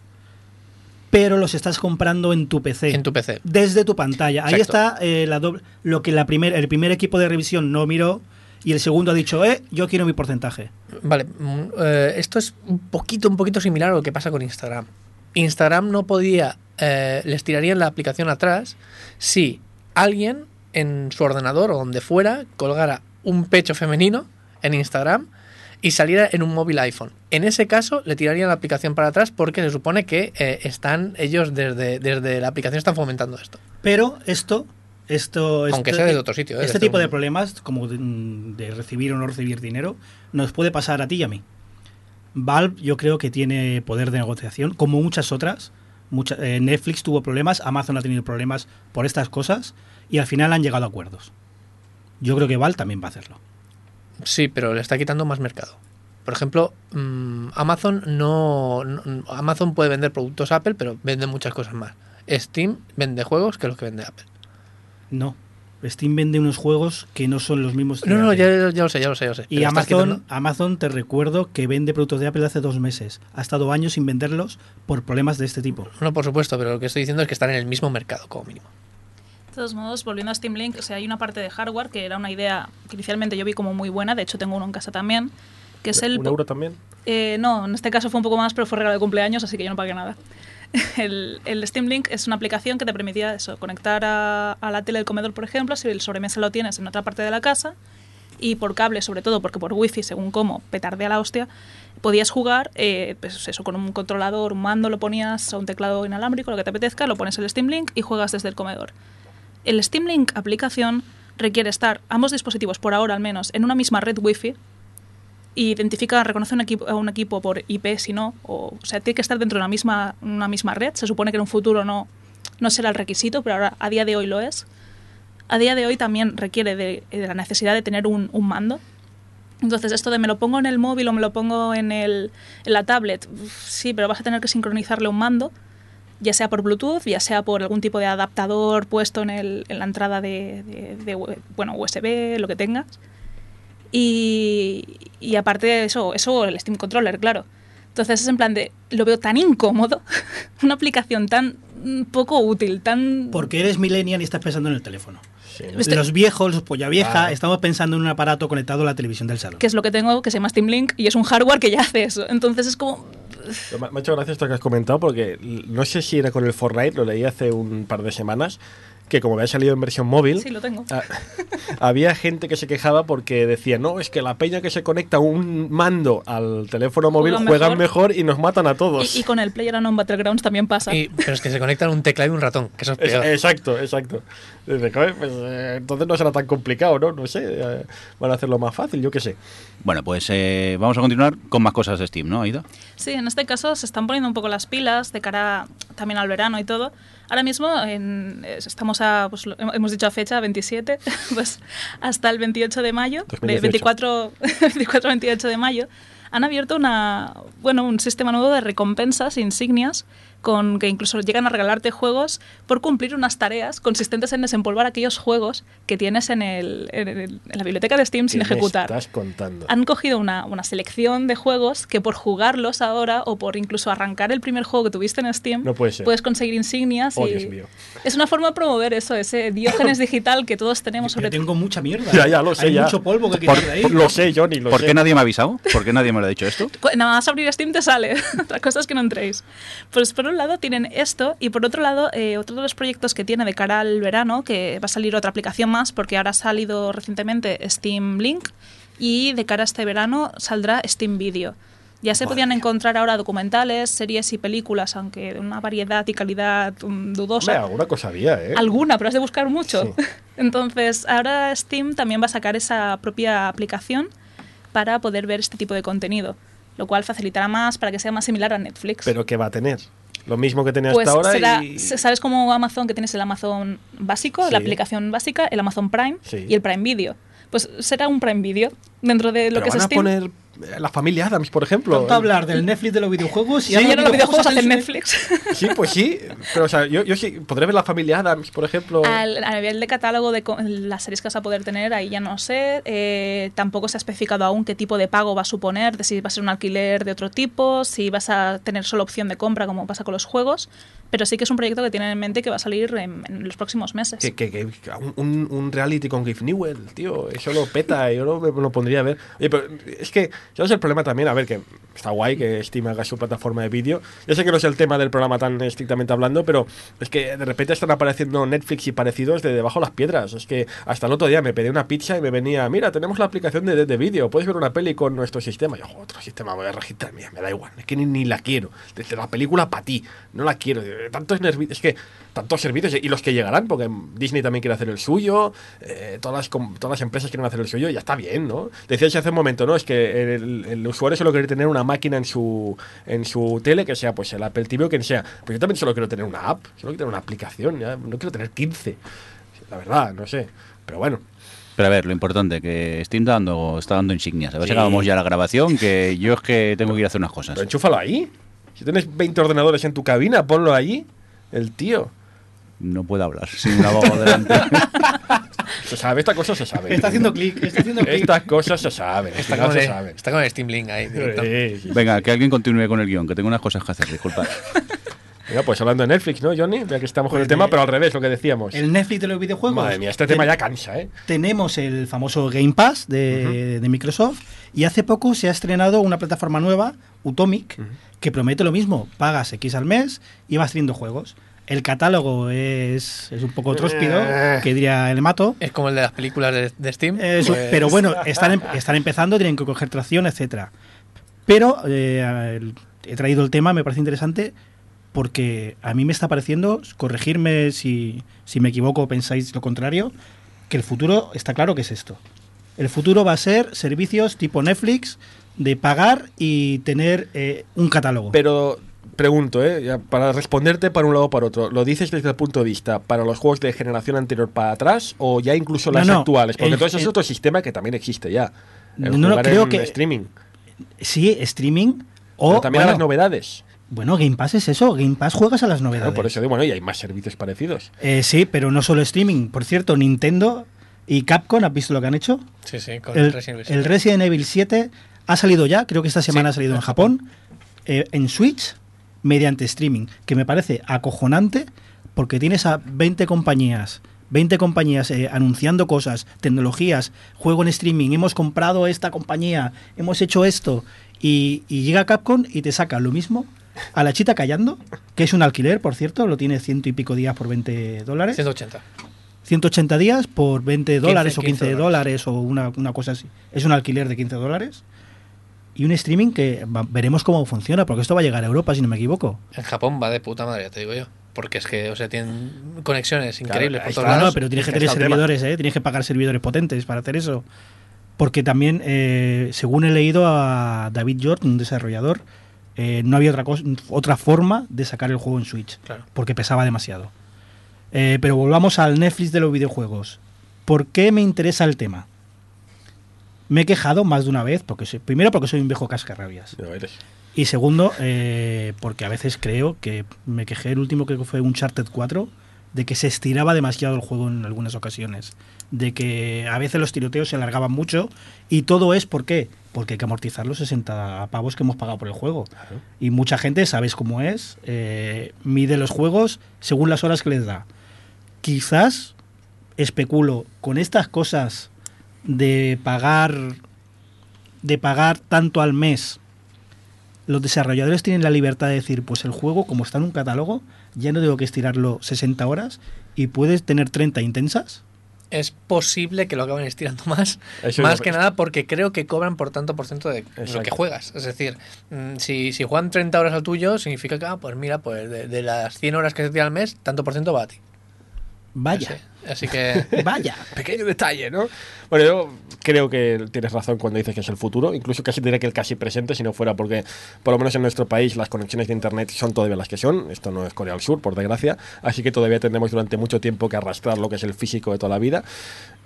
Speaker 5: pero los estás comprando en tu PC.
Speaker 3: En tu PC.
Speaker 5: Desde tu pantalla. Ahí está eh, la doble- lo que la primer, el primer equipo de revisión no miró y el segundo ha dicho, eh, yo quiero mi porcentaje.
Speaker 3: Vale, mm, eh, esto es un poquito, un poquito similar a lo que pasa con Instagram. Instagram no podía, eh, les tirarían la aplicación atrás si alguien en su ordenador o donde fuera colgara un pecho femenino en Instagram y saliera en un móvil iPhone. En ese caso le tirarían la aplicación para atrás porque se supone que eh, están ellos desde, desde la aplicación están fomentando esto.
Speaker 5: Pero esto, esto,
Speaker 3: Aunque
Speaker 5: esto-
Speaker 3: sea de otro sitio, ¿eh?
Speaker 5: Este tipo de problemas, como de, de recibir o no recibir dinero, nos puede pasar a ti y a mí. Valve, yo creo que tiene poder de negociación, como muchas otras. Mucha- eh, Netflix tuvo problemas, Amazon ha tenido problemas por estas cosas y al final han llegado a acuerdos. Yo creo que Valve también va a hacerlo.
Speaker 3: Sí, pero le está quitando más mercado. Por ejemplo, mm, Amazon no, no- Amazon puede vender productos Apple, pero vende muchas cosas más. Steam vende juegos que los que vende Apple.
Speaker 5: No. Steam vende unos juegos que no son los mismos.
Speaker 3: No, no,
Speaker 5: de
Speaker 3: ya, lo sé, ya lo sé, ya lo sé.
Speaker 5: Y Amazon,
Speaker 3: quitando-
Speaker 5: Amazon, te recuerdo que vende productos de Apple hace dos meses. Ha estado años sin venderlos por problemas de este tipo.
Speaker 3: No, por supuesto, pero lo que estoy diciendo es que están en el mismo mercado, como mínimo.
Speaker 4: todos modos, volviendo a Steam Link, o sea, hay una parte de hardware que era una idea que inicialmente yo vi como muy buena, de hecho tengo uno en casa también, que es el...
Speaker 2: ¿Un euro también?
Speaker 4: Eh, no, en este caso fue un poco más, pero fue regalo de cumpleaños, así que yo no pagué nada. El, el Steam Link es una aplicación que te permitía eso, conectar a, a la tele del comedor, por ejemplo, si el sobremesa lo tienes en otra parte de la casa, y por cable, sobre todo, porque por wifi, según cómo, petardea la hostia, podías jugar, eh, pues eso, con un controlador, un mando, lo ponías a un teclado inalámbrico, lo que te apetezca, lo pones el Steam Link y juegas desde el comedor. El Steam Link aplicación requiere estar ambos dispositivos, por ahora al menos, en una misma red wifi, identifica, reconoce un equipo, un equipo por IP, si no, o, o sea, tiene que estar dentro de una misma, una misma red. Se supone que en un futuro no, no será el requisito, pero ahora a día de hoy lo es. A día de hoy también requiere de, la necesidad de tener un, mando. Entonces, esto de me lo pongo en el móvil o me lo pongo en, el, en la tablet, uf, sí, pero vas a tener que sincronizarle un mando, ya sea por Bluetooth, ya sea por algún tipo de adaptador puesto en, el, en la entrada de, de- de bueno, USB, lo que tengas. Y, y aparte de eso, eso el Steam Controller, claro. Entonces es en plan de, lo veo tan incómodo, una aplicación tan mm, poco útil, tan...
Speaker 5: Porque eres millennial y estás pensando en el teléfono.
Speaker 2: Sí.
Speaker 4: Este-
Speaker 5: Los viejos, los polla vieja,
Speaker 2: Claro.
Speaker 5: estamos pensando en un aparato conectado a la televisión del salón.
Speaker 4: que es lo que tengo, que se llama Steam Link, y es un hardware que ya hace eso. Entonces es como...
Speaker 2: Me ha hecho gracia esto que has comentado porque no sé si era con el Fortnite, lo leí hace un par de semanas, que como había salido en versión móvil,
Speaker 4: Sí, lo tengo.
Speaker 2: ah, había gente que se quejaba porque decía, no, es que la peña que se conecta un mando al teléfono móvil
Speaker 4: Juegan
Speaker 2: juegan
Speaker 4: mejor.
Speaker 2: mejor y nos matan a todos.
Speaker 4: Y, y con el PlayerUnknown Battlegrounds también pasa.
Speaker 3: Y- pero es que se conectan un teclado y un ratón, que eso es
Speaker 2: Es-
Speaker 3: peor.
Speaker 2: exacto, exacto. Dice, "Joder, pues, eh, entonces no será tan complicado, ¿no? No sé, eh, van a hacerlo más fácil, yo qué sé.
Speaker 1: Bueno, pues eh, vamos a continuar con más cosas de Steam, ¿no, Aida?
Speaker 4: Sí, en este caso se están poniendo un poco las pilas de cara también al verano y todo. Ahora mismo en- es- estamos a, pues hemos dicho a fecha 27, pues hasta el 28 de mayo, de
Speaker 2: 2018.
Speaker 4: 24, 24 28 de mayo, han abierto una, bueno, un sistema nuevo de recompensas, insignias, con que incluso llegan a regalarte juegos por cumplir unas tareas consistentes en desempolvar aquellos juegos que tienes en, el, en, el- en la biblioteca de Steam sin
Speaker 2: ¿Qué me
Speaker 4: ejecutar
Speaker 2: estás contando?
Speaker 4: han cogido una, una selección de juegos que por jugarlos ahora o por incluso arrancar el primer juego que tuviste en Steam,
Speaker 2: No puede ser.
Speaker 4: puedes conseguir insignias.
Speaker 2: Oh,
Speaker 4: y
Speaker 2: Dios mío.
Speaker 4: Es una forma de promover eso, ese diógenes digital que todos tenemos
Speaker 5: Yo
Speaker 4: sobre
Speaker 5: tengo mucha mierda.
Speaker 2: Ya, ya lo sé,
Speaker 5: Hay
Speaker 2: ya.
Speaker 5: mucho polvo que
Speaker 1: Por-
Speaker 5: quitar de ahí.
Speaker 2: Lo sé, Johnny, lo
Speaker 1: ¿Por
Speaker 2: sé.
Speaker 1: qué nadie me ha avisado? ¿Por qué nadie me lo ha dicho esto?
Speaker 4: Nada más abrir Steam te sale. Otra cosa es que no entréis. Pues por un lado tienen esto y por otro lado eh, otro de los proyectos que tiene de cara al verano, que va a salir otra aplicación más porque ahora ha salido recientemente Steam Link y de cara a este verano saldrá Steam Video. Ya se podían encontrar ahora documentales, series y películas, aunque de una variedad y calidad mm, dudosa.
Speaker 2: Hombre, alguna cosa había, ¿eh?
Speaker 4: Alguna, pero has de buscar mucho.
Speaker 2: Sí.
Speaker 4: Entonces, ahora Steam también va a sacar esa propia aplicación para poder ver este tipo de contenido, lo cual facilitará más para que sea más similar a Netflix.
Speaker 2: Pero ¿qué va a tener? Lo mismo que tenía
Speaker 4: pues
Speaker 2: hasta ahora
Speaker 4: será,
Speaker 2: y...
Speaker 4: ¿sabes cómo Amazon que tienes el Amazon básico,
Speaker 2: Sí.
Speaker 4: la aplicación básica, el Amazon Prime
Speaker 2: Sí.
Speaker 4: y el Prime Video? Pues será un Prime Video dentro de lo
Speaker 2: Pero
Speaker 4: que es
Speaker 2: van a
Speaker 4: Steam.
Speaker 2: poner la familia Adams, por ejemplo.
Speaker 5: Tanto hablar del Netflix de los videojuegos y
Speaker 4: y ahora los videojuegos
Speaker 5: hacen
Speaker 4: hacen Netflix.
Speaker 2: Sí, pues sí. Pero, o sea, yo, yo sí, podré ver la familia Adams, por ejemplo.
Speaker 4: Al- a nivel de catálogo de las series que vas a poder tener, ahí ya no sé. Eh, tampoco se ha especificado aún qué tipo de pago va a suponer, de si va a ser un alquiler de otro tipo, si vas a tener solo opción de compra, como pasa con los juegos. Pero sí que es un proyecto que tienen en mente que va a salir en, en los próximos meses.
Speaker 2: Que, que- que- que un- reality con Gabe Newell, tío, eso lo peta, yo me lo pondría a ver. Oye, pero es que, ¿sabes el problema también? A ver, que está guay que Steam haga su plataforma de vídeo. Ya sé que no es el tema del programa tan estrictamente hablando, pero es que de repente están apareciendo Netflix y parecidos de debajo de las piedras. Es que hasta el otro día me pedí una pizza y me venía, mira, tenemos la aplicación de, de vídeo, puedes ver una peli con nuestro sistema. Yo, "Jo, otro sistema, voy a registrar, mira, me da igual, es que ni, ni la quiero. Desde la película para ti, no la quiero. Tantos nervi- es que tantos servicios y los que llegarán, porque Disney también quiere hacer el suyo, eh, todas, las, todas las empresas quieren hacer el suyo, ya está bien, ¿no? Decías hace un momento, ¿no? Es que el, el usuario solo quiere tener una máquina en su, en su tele, que sea pues el Apple TV o quien sea. Pues yo también solo quiero tener una app, solo quiero tener una aplicación, ya, no quiero tener 15. La verdad, no sé. Pero bueno,
Speaker 1: Pero a ver, lo importante, que Steam está dando, está dando insignias. A ver si
Speaker 2: Sí.
Speaker 1: acabamos ya la grabación, que yo es que tengo que ir a hacer unas cosas.
Speaker 2: pero enchúfalo ahí. Si tienes 20 ordenadores en tu cabina, ponlo allí. El tío.
Speaker 1: No puedo hablar sin un abogado delante.
Speaker 2: Se sabe, esta cosa se sabe.
Speaker 5: Está haciendo clic, está haciendo clic.
Speaker 2: Estas cosas se saben.
Speaker 3: Está con,
Speaker 2: se
Speaker 3: el,
Speaker 2: saben.
Speaker 3: está con el Steam Link ahí. directo.
Speaker 2: Sí, sí.
Speaker 1: Venga, que alguien continúe con el guion, que tengo unas cosas que hacer, disculpad.
Speaker 2: Mira, pues hablando de Netflix, ¿no, Johnny? Ya que estamos con
Speaker 5: Pues
Speaker 2: el tema, pero al revés, lo que decíamos.
Speaker 5: El Netflix de los videojuegos.
Speaker 2: Madre mía, este tema ya cansa, ¿eh?
Speaker 5: Tenemos el famoso Game Pass de, de Microsoft y hace poco se ha estrenado una plataforma nueva, Utomic, que promete lo mismo. Pagas X al mes y vas teniendo juegos. El catálogo es, es un poco tróspido,
Speaker 2: Eh.
Speaker 5: que diría el mato.
Speaker 3: Es como el de las películas de, de Steam.
Speaker 5: Es-
Speaker 3: pues-
Speaker 5: Pero bueno, están, em- están empezando, tienen que coger tracción, etcétera. Pero eh, el- he traído el tema, me parece interesante, porque a mí me está pareciendo, corregirme si, si me equivoco o pensáis lo contrario, que el futuro está claro que es esto. El futuro va a ser servicios tipo Netflix, de pagar y tener eh, un catálogo.
Speaker 2: Pero pregunto, ¿eh? Ya para responderte para un lado o para otro, ¿lo dices desde el punto de vista para los juegos de generación anterior para atrás o ya incluso las
Speaker 5: No, no,
Speaker 2: actuales? Porque
Speaker 5: el-
Speaker 2: todo eso es
Speaker 5: el-
Speaker 2: otro sistema que también existe ya. El
Speaker 5: No, no, creo
Speaker 2: en
Speaker 5: que-
Speaker 2: streaming.
Speaker 5: sí, streaming o...
Speaker 2: Pero también a las novedades.
Speaker 5: bueno, Game Pass es eso, Game Pass juegas a las novedades.
Speaker 2: Claro, por eso digo, bueno, y hay más servicios parecidos.
Speaker 5: Eh, sí, pero no solo streaming. Por cierto, Nintendo y Capcom, ¿has visto lo que han hecho?
Speaker 3: Sí, sí, con
Speaker 5: El,
Speaker 3: Resident Evil
Speaker 5: el
Speaker 3: 7.
Speaker 5: Resident Evil 7 ha salido ya, creo que esta semana
Speaker 3: Sí,
Speaker 5: ha salido en
Speaker 3: en
Speaker 5: Japón, eh, en Switch, mediante streaming, que me parece acojonante porque tienes a 20 compañías. 20 compañías eh, anunciando cosas, tecnologías, juego en streaming, hemos comprado esta compañía, hemos hecho esto, y, y llega Capcom y te saca lo mismo a la chita callando, que es un alquiler, por cierto, lo tiene ciento y pico días por 20 dólares.
Speaker 3: 180.
Speaker 5: 180 días por 20 dólares o 15
Speaker 3: 15
Speaker 5: dólares o una, una cosa así. Es un alquiler de 15 dólares. Y un streaming que va- veremos cómo funciona, porque esto va a llegar a Europa, si no me equivoco.
Speaker 3: En Japón va de puta madre, ya te digo yo. Porque es que, o sea, tienen conexiones increíbles
Speaker 2: ahí
Speaker 3: por todos
Speaker 5: Claro,
Speaker 3: lados.
Speaker 5: pero tienes que tener servidores, ¿eh? Tienes que pagar servidores potentes para hacer eso. Porque también, eh, según he leído a David Jordan, un desarrollador, eh, no había otra, cosa, otra forma de sacar el juego en Switch.
Speaker 3: Claro.
Speaker 5: porque pesaba demasiado. Eh, pero volvamos al Netflix de los videojuegos. ¿Por qué me interesa el tema? Me he quejado más de una vez, porque soy- primero porque soy un viejo cascarrabias. Y segundo, eh, porque a veces creo que me quejé, el último que fue Uncharted 4, de que se estiraba demasiado el juego en algunas ocasiones. De que a veces los tiroteos se alargaban mucho. Y todo es ¿por qué? Porque hay que amortizar los 60 pavos que hemos pagado por el juego. Y mucha gente, sabes cómo es, eh, mide los juegos según las horas que les da. Quizás, especulo, con estas cosas de pagar de pagar tanto al mes los desarrolladores tienen la libertad de decir, pues el juego, como está en un catálogo, ya no tengo que estirarlo 60 horas y puedes tener 30 intensas.
Speaker 3: Es posible que lo acaben estirando más.
Speaker 2: Eso
Speaker 3: más que nada porque creo que cobran por tanto por ciento de lo que juegas. Es decir, mm, si, si juegan 30 horas al tuyo, significa que, ah, pues mira, pues de, de las 100 horas que se tira al mes, tanto por ciento va a ti.
Speaker 5: Vaya,
Speaker 3: Así, así que
Speaker 5: vaya.
Speaker 2: Pequeño detalle, ¿no? Bueno, yo creo que tienes razón cuando dices que es el futuro. Incluso casi diría que el casi presente, si no fuera porque, por lo menos en nuestro país, las conexiones de Internet son todavía las que son. Esto no es Corea del Sur, por desgracia. Así que todavía tendremos durante mucho tiempo que arrastrar lo que es el físico de toda la vida.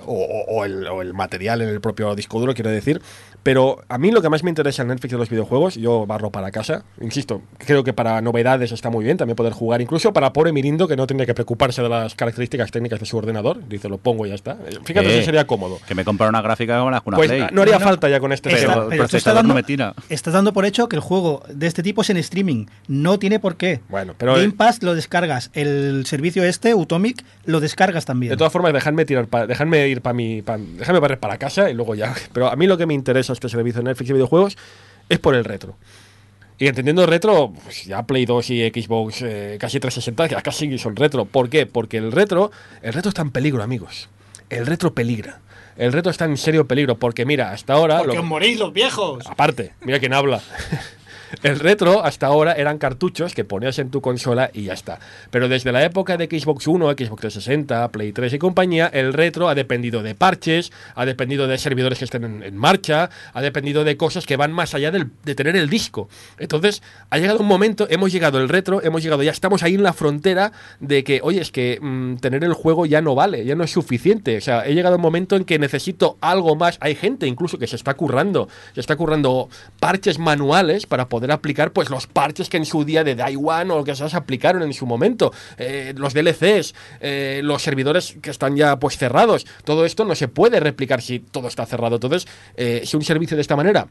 Speaker 2: O, o- o el, o el material en el propio disco duro, quiero decir. Pero a mí lo que más me interesa en Netflix de los videojuegos, yo barro para casa. Insisto, creo que para novedades está muy bien también poder jugar. Incluso para pobre Mirindo, que no tiene que preocuparse de las características técnicas de su ordenador. Dice, lo pongo y ya está. Fíjate,
Speaker 1: Eh,
Speaker 2: eso sería cómodo.
Speaker 1: Que me compra una gráfica con una
Speaker 2: Pues
Speaker 1: Play.
Speaker 2: no haría
Speaker 5: No,
Speaker 2: falta ya con este
Speaker 1: Pero- el
Speaker 5: tú estás dando,
Speaker 1: no me tira.
Speaker 5: estás dando por hecho que el juego de este tipo es en streaming. No tiene por qué.
Speaker 2: Bueno, pero
Speaker 5: Game
Speaker 2: eh,
Speaker 5: Pass lo descargas. El servicio este, Utomic, lo descargas también.
Speaker 2: de todas formas, dejadme tirar pa- dejadme ir para mi, pa- dejadme barrer para casa y luego ya. Pero a mí lo que me interesa este servicio de Netflix y videojuegos es por el retro. Y entendiendo retro, pues ya Play 2 y Xbox eh, casi 360, que casi son retro. ¿Por qué? Porque el retro, el retro está en peligro, amigos. El retro peligra. El retro está en serio peligro, porque mira, hasta ahora...
Speaker 5: Porque
Speaker 2: lo-
Speaker 5: os morís los viejos.
Speaker 2: Aparte, mira quién habla. El retro hasta ahora eran cartuchos que ponías en tu consola y ya está. Pero desde la época de Xbox 1, Xbox 360, Play 3 y compañía, el retro ha dependido de parches, ha dependido de servidores que estén en, marcha, ha dependido de cosas que van más allá de tener el disco. Entonces, ha llegado un momento, hemos llegado el retro, hemos llegado, ya estamos ahí en la frontera de que, oye, es que mm, tener el juego ya no vale, ya no es suficiente. O sea, he llegado a un momento en que necesito algo más. Hay gente incluso que se está currando, se está currando parches manuales para poder aplicar pues los parches que en su día de Day One o que se aplicaron en su momento, eh, los DLCs, eh, los servidores que están ya pues cerrados. Todo esto no se puede replicar si todo está cerrado. Entonces, eh, si un servicio de esta manera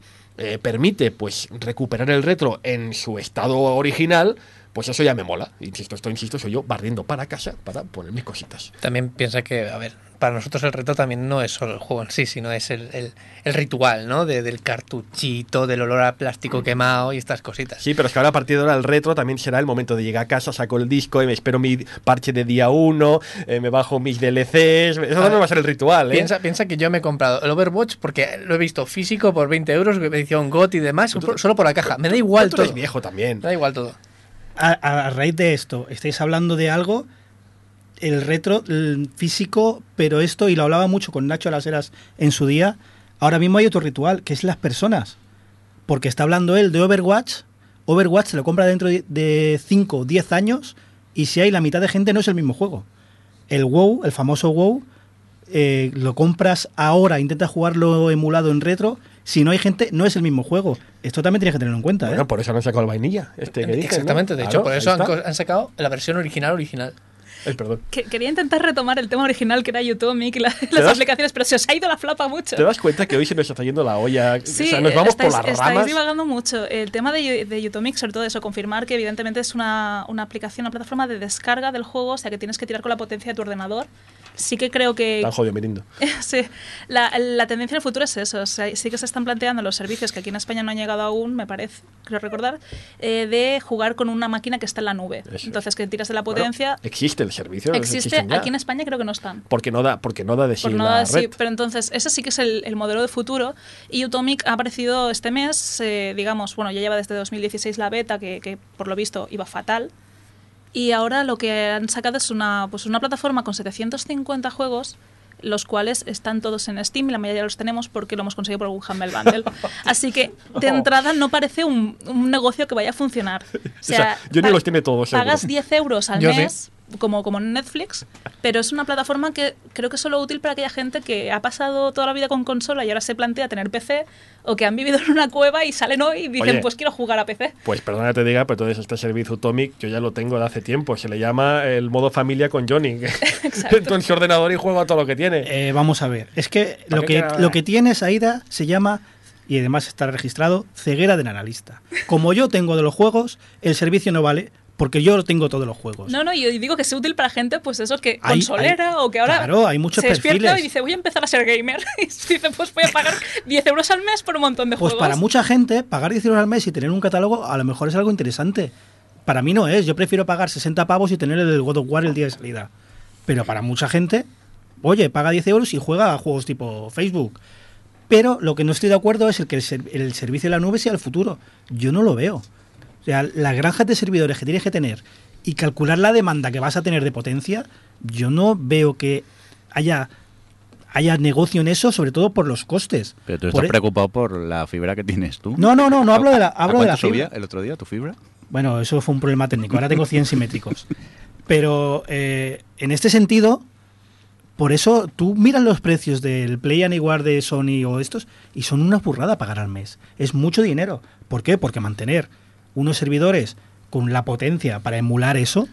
Speaker 2: permite pues recuperar el retro en su estado original, pues eso ya me mola. Insisto, esto insisto, soy yo barriendo para casa para poner mis cositas.
Speaker 3: También piensa que, a ver, para nosotros el reto también no es solo el juego en sí, sino es el, el- el ritual, ¿no? De- del cartuchito, del olor a plástico quemado y estas cositas.
Speaker 2: Sí, pero es que ahora a partir de ahora el retro también será el momento de llegar a casa, saco el disco y me espero mi parche de día 1, me bajo mis DLCs. Eso también va a ser el ritual, ¿eh?
Speaker 3: Piensa, piensa que yo me he comprado el Overwatch porque lo he visto físico por 20 euros, edición GOT y demás, por- solo por la caja. Me da igual
Speaker 2: Tú eres
Speaker 3: todo.
Speaker 2: viejo también.
Speaker 3: Me da igual todo.
Speaker 5: A, a raíz de esto, estáis hablando de algo, el retro el físico, pero esto, y lo hablaba mucho con Nacho Las Heras en su día, ahora mismo hay otro ritual, que es las personas. Porque está hablando él de Overwatch, Overwatch se lo compra dentro de 5 o 10 años, y si hay la mitad de gente no es el mismo juego. El WoW, el famoso WoW, eh, lo compras ahora, intentas jugarlo emulado en retro, si no hay gente, no es el mismo juego. Esto también tienes que tenerlo en cuenta. ¿eh?
Speaker 2: Bueno, por eso no han sacado el vainilla. Este que dicen, ¿no?
Speaker 3: Exactamente, de hecho,
Speaker 2: Claro,
Speaker 3: por eso han, han sacado la versión original original.
Speaker 2: Ay, perdón.
Speaker 4: Que- quería intentar retomar el tema original que era Utomic y la- las
Speaker 2: das-
Speaker 4: aplicaciones, pero se os ha ido la flapa mucho.
Speaker 2: ¿Te das cuenta que hoy se nos está yendo la olla?
Speaker 4: Sí,
Speaker 2: o sea, nos vamos por
Speaker 4: estáis,
Speaker 2: las
Speaker 4: estáis
Speaker 2: ramas.
Speaker 4: divagando mucho. El tema de, de Utomic, sobre todo eso, confirmar que evidentemente es una, una aplicación, una plataforma de descarga del juego, o sea que tienes que tirar con la potencia de tu ordenador. Sí que creo que
Speaker 2: Tan jodido, Mirindo.
Speaker 4: sí, la, la tendencia en el futuro es eso. O sea, sí que se están planteando los servicios que aquí en España no han llegado aún, me parece, creo recordar, eh, de jugar con una máquina que está en la nube.
Speaker 2: Eso.
Speaker 4: Entonces, que tiras de la
Speaker 2: Bueno,
Speaker 4: potencia.
Speaker 2: existe el servicio.
Speaker 4: existe, aquí en España creo que no están.
Speaker 2: Porque no da, porque no da de sí
Speaker 4: Por
Speaker 2: la
Speaker 4: nada, sí, pero entonces ese sí que es el, el modelo de futuro y Utomic ha aparecido este mes, eh, digamos, bueno, ya lleva desde 2016 la beta que, que, por lo visto iba fatal y ahora lo que han sacado es una, pues una plataforma con 750 juegos los cuales están todos en Steam y la mayoría los tenemos porque lo hemos conseguido por algún Humble Bundle. Así que de entrada no parece un, un negocio que vaya a funcionar. O sea,
Speaker 2: sea, Johnny
Speaker 4: pa-
Speaker 2: los tiene todos.
Speaker 4: Pagas 10 euros al
Speaker 3: Yo sí.
Speaker 4: Como, como en Netflix, pero es una plataforma que creo que es solo útil para aquella gente que ha pasado toda la vida con consola y ahora se plantea tener PC, o que han vivido en una cueva y salen hoy y dicen,
Speaker 2: Oye.
Speaker 4: pues quiero jugar a PC.
Speaker 2: Pues perdona que te diga, pero entonces este servicio Utomic yo ya lo tengo de hace tiempo. Se le llama el modo familia con Johnny. Entro en su ordenador y juego a todo lo que tiene.
Speaker 5: Eh, vamos a ver. Es que
Speaker 2: ¿Para
Speaker 5: lo que, lo que tienes, Aida, se llama, y además está registrado, ceguera del analista. Como yo tengo de los juegos, el servicio no vale porque yo tengo todos los juegos.
Speaker 4: No, no, yo digo que es útil para gente, pues eso, que
Speaker 5: Hay-
Speaker 4: consolera
Speaker 5: hay-
Speaker 4: o que ahora
Speaker 5: claro, hay muchos
Speaker 4: se despierta
Speaker 5: perfiles.
Speaker 4: y dice, voy a empezar a ser gamer. Y dice, pues voy a pagar 10 euros al mes por un montón de
Speaker 5: Pues
Speaker 4: juegos.
Speaker 5: para mucha gente, pagar 10 euros al mes y tener un catálogo a lo mejor es algo interesante. Para mí no es. Yo prefiero pagar 60 pavos y tener el God of War el día de salida. Pero para mucha gente, oye, paga 10 euros y juega a juegos tipo Facebook. Pero lo que no estoy de acuerdo es el que el, ser- el servicio de la nube sea el futuro. Yo no lo veo. O sea, las granjas de servidores que tienes que tener y calcular la demanda que vas a tener de potencia, yo no veo que haya, haya negocio en eso, sobre todo por los costes.
Speaker 1: Pero tú
Speaker 5: Por
Speaker 1: estás
Speaker 5: e-
Speaker 1: preocupado por la fibra que tienes tú.
Speaker 5: no, no, no, no hablo de la,
Speaker 1: ¿A
Speaker 5: hablo de la
Speaker 1: subía
Speaker 5: fibra.
Speaker 1: el otro día tu fibra?
Speaker 5: Bueno, eso fue un problema técnico. Ahora tengo 100 simétricos. Pero eh, en este sentido, por eso tú miras los precios del Play Anywhere de Sony o estos y son una burrada pagar al mes. Es mucho dinero. ¿Por qué? Porque mantener unos servidores con la potencia para emular eso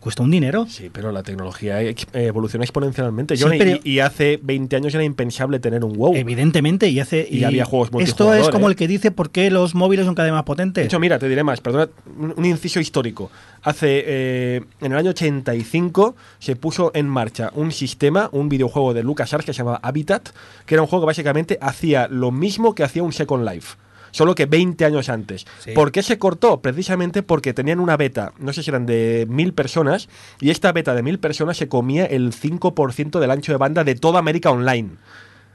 Speaker 5: cuesta un dinero.
Speaker 2: Sí, pero la tecnología evoluciona exponencialmente.
Speaker 5: Sí,
Speaker 2: Johnny,
Speaker 5: pero-
Speaker 2: y, y hace 20 años era impensable tener un WoW.
Speaker 5: Evidentemente, y hace.
Speaker 2: Y había juegos
Speaker 5: Esto es como
Speaker 2: ¿eh?
Speaker 5: el que dice por qué los móviles son cada vez más
Speaker 2: De
Speaker 5: potentes.
Speaker 2: hecho, mira, te diré más, perdona, un, un inciso histórico. Hace, eh, en el año 85 se puso en marcha un sistema, un videojuego de LucasArts que se llamaba Habitat, que era un juego que básicamente hacía lo mismo que hacía un Second Life. Solo que 20 años antes.
Speaker 5: Sí.
Speaker 2: ¿Por qué se cortó? Precisamente porque tenían una beta, no sé si eran de mil personas, y esta beta de mil personas se comía el 5% del ancho de banda de toda América Online.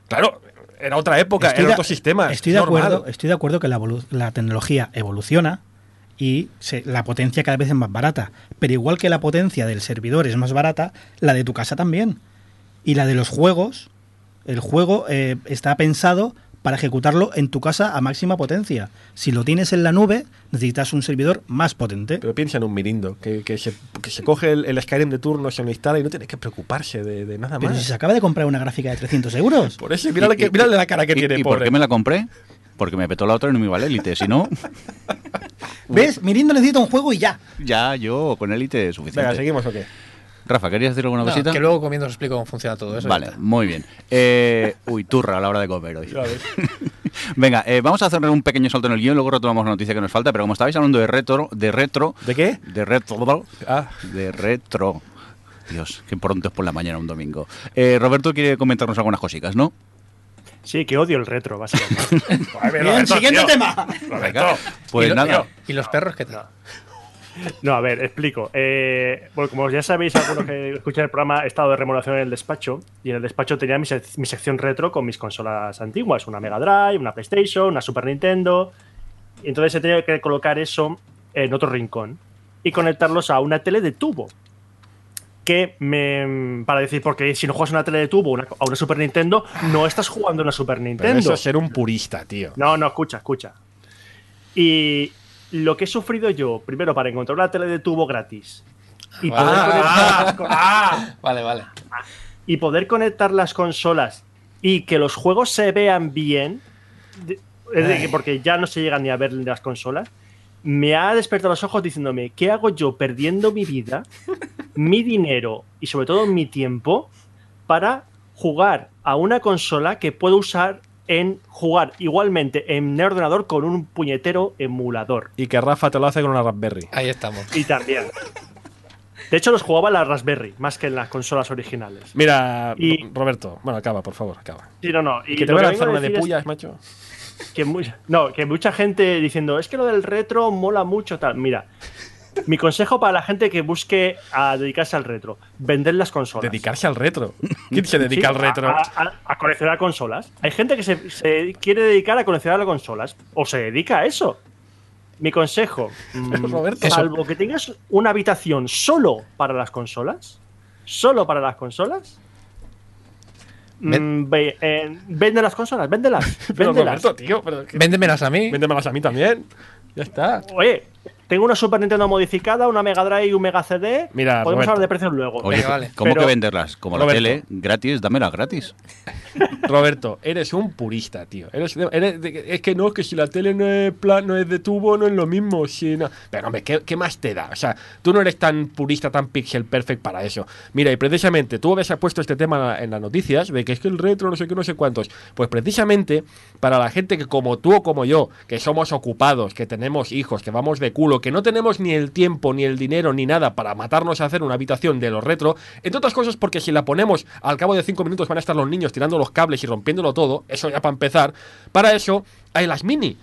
Speaker 2: Claro, era otra época,
Speaker 5: Estoy
Speaker 2: era
Speaker 5: de-
Speaker 2: otro sistema.
Speaker 5: Estoy
Speaker 2: es
Speaker 5: de
Speaker 2: normal.
Speaker 5: acuerdo, estoy de acuerdo que la, tecnología evoluciona y se- la potencia cada vez es más barata. Pero igual que la potencia del servidor es más barata, la de tu casa también. Y la de los juegos, el juego eh, está pensado para ejecutarlo en tu casa a máxima potencia. Si lo tienes en la nube, necesitas un servidor más potente.
Speaker 2: Pero piensa en un Mirindo, que, que se, que se coge el, el Skyrim de turno, se lo instala y no tiene que preocuparse de, de nada
Speaker 5: Pero
Speaker 2: más.
Speaker 5: si se acaba de comprar una gráfica de 300 euros.
Speaker 2: Por eso, mírale, que-
Speaker 1: Y-
Speaker 2: mírale la cara que
Speaker 1: ¿Y,
Speaker 2: tiene,
Speaker 1: y por qué me la compré? Porque me petó la otra y no me iba al Elite. Si no,
Speaker 5: ¿Ves? Mirindo necesita un juego y ya.
Speaker 1: ya yo con Elite es suficiente.
Speaker 2: Venga, ¿seguimos o qué?
Speaker 1: Rafa, ¿querías decir alguna
Speaker 3: No,
Speaker 1: cosita?
Speaker 3: que luego comiendo os explico cómo funciona todo eso.
Speaker 1: Vale, muy bien. Eh, uy, turra a la hora de comer hoy. Venga, eh, vamos a hacer un pequeño salto en el guion, luego retomamos la noticia que nos falta, pero como estabais hablando de retro, de retro,
Speaker 2: ¿De qué?
Speaker 1: de retro,
Speaker 2: Ah,
Speaker 1: de retro. Dios, qué pronto es por la mañana un domingo. Eh, Roberto quiere comentarnos algunas cositas, ¿no?
Speaker 6: Sí, que odio el retro, básicamente.
Speaker 5: Bien, siguiente tema.
Speaker 1: Venga, pues
Speaker 3: y, lo-
Speaker 1: nada.
Speaker 3: ¿Y los perros qué tal?
Speaker 6: No, a ver, explico. Eh, bueno, como ya sabéis, algunos que escuchan el programa, he estado de remodelación en el despacho. Y en el despacho tenía mi, sec- mi sección retro con mis consolas antiguas: una Mega Drive, una PlayStation, una Super Nintendo. Y entonces he tenido que colocar eso en otro rincón y conectarlos a una tele de tubo. Que me. Para decir, porque si no juegas una tele de tubo una- a una Super Nintendo, no estás jugando a una Super
Speaker 2: pero
Speaker 6: Nintendo.
Speaker 2: eso es ser un purista, tío.
Speaker 6: No, no, escucha, escucha. Y lo que he sufrido yo, primero, para encontrar una tele de tubo gratis. Y poder,
Speaker 2: Ah,
Speaker 6: conectar,
Speaker 3: Vale, vale.
Speaker 6: y poder conectar las consolas y que los juegos se vean bien, decir, porque ya no se llegan ni a ver las consolas, me ha despertado los ojos diciéndome, ¿qué hago yo perdiendo mi vida, mi dinero y sobre todo mi tiempo para jugar a una consola que puedo usar en jugar igualmente en mi ordenador con un puñetero emulador?
Speaker 2: Y que Rafa te lo hace con una Raspberry.
Speaker 3: Ahí estamos.
Speaker 6: Y también. De hecho, los jugaba en la Raspberry, más que en las consolas originales.
Speaker 2: Mira,
Speaker 6: Y-
Speaker 2: Roberto, bueno, acaba, por favor, acaba.
Speaker 6: Sí, no, no.
Speaker 2: Y que te voy a lanzar una de pullas, macho.
Speaker 6: Que no, que mucha gente diciendo, es que lo del retro mola mucho, tal. Mira, mi consejo para la gente que busque a dedicarse al retro, vender las consolas.
Speaker 2: Dedicarse al retro. ¿Quién se dedica
Speaker 6: Sí,
Speaker 2: al retro?
Speaker 6: A, a- a coleccionar consolas. Hay gente que se, se quiere dedicar a coleccionar consolas. O se dedica a eso. Mi consejo, mm,
Speaker 2: Roberto.
Speaker 6: salvo que tengas una habitación solo para las consolas, solo para las consolas,
Speaker 3: Ven-
Speaker 6: mm, ve- eh, vende las consolas, véndelas,
Speaker 2: Pero
Speaker 6: véndelas.
Speaker 2: Roberto, tío, pero que-
Speaker 3: Véndemelas a mí.
Speaker 2: véndemelas a mí también. Ya está.
Speaker 6: Oye, tengo una Super Nintendo modificada, una Mega Drive y un Mega CD.
Speaker 2: Mira,
Speaker 6: Podemos
Speaker 2: Roberto.
Speaker 6: hablar de precios luego.
Speaker 1: Oye,
Speaker 3: Venga, vale.
Speaker 1: ¿cómo
Speaker 6: Pero-
Speaker 1: que venderlas? Como
Speaker 2: Roberto.
Speaker 1: la tele, gratis, dámela gratis.
Speaker 2: Roberto, eres un purista, tío. Eres, eres de- es que no, que si la tele no es, plan, no es de tubo, no es lo mismo. Si no. Pero, hombre, ¿qué, qué más te da? O sea, tú no eres tan purista, tan pixel perfect para eso. Mira, y precisamente tú habías puesto este tema en las noticias de que es que el retro, no sé qué, no sé cuántos. Pues precisamente para la gente que, como tú o como yo, que somos ocupados, que tenemos hijos, que vamos de culo, que no tenemos ni el tiempo, ni el dinero, ni nada para matarnos a hacer una habitación de los retro, entre otras cosas porque si la ponemos al cabo de cinco minutos van a estar los niños tirando los cables y rompiéndolo todo, eso ya para empezar, para eso hay las mini.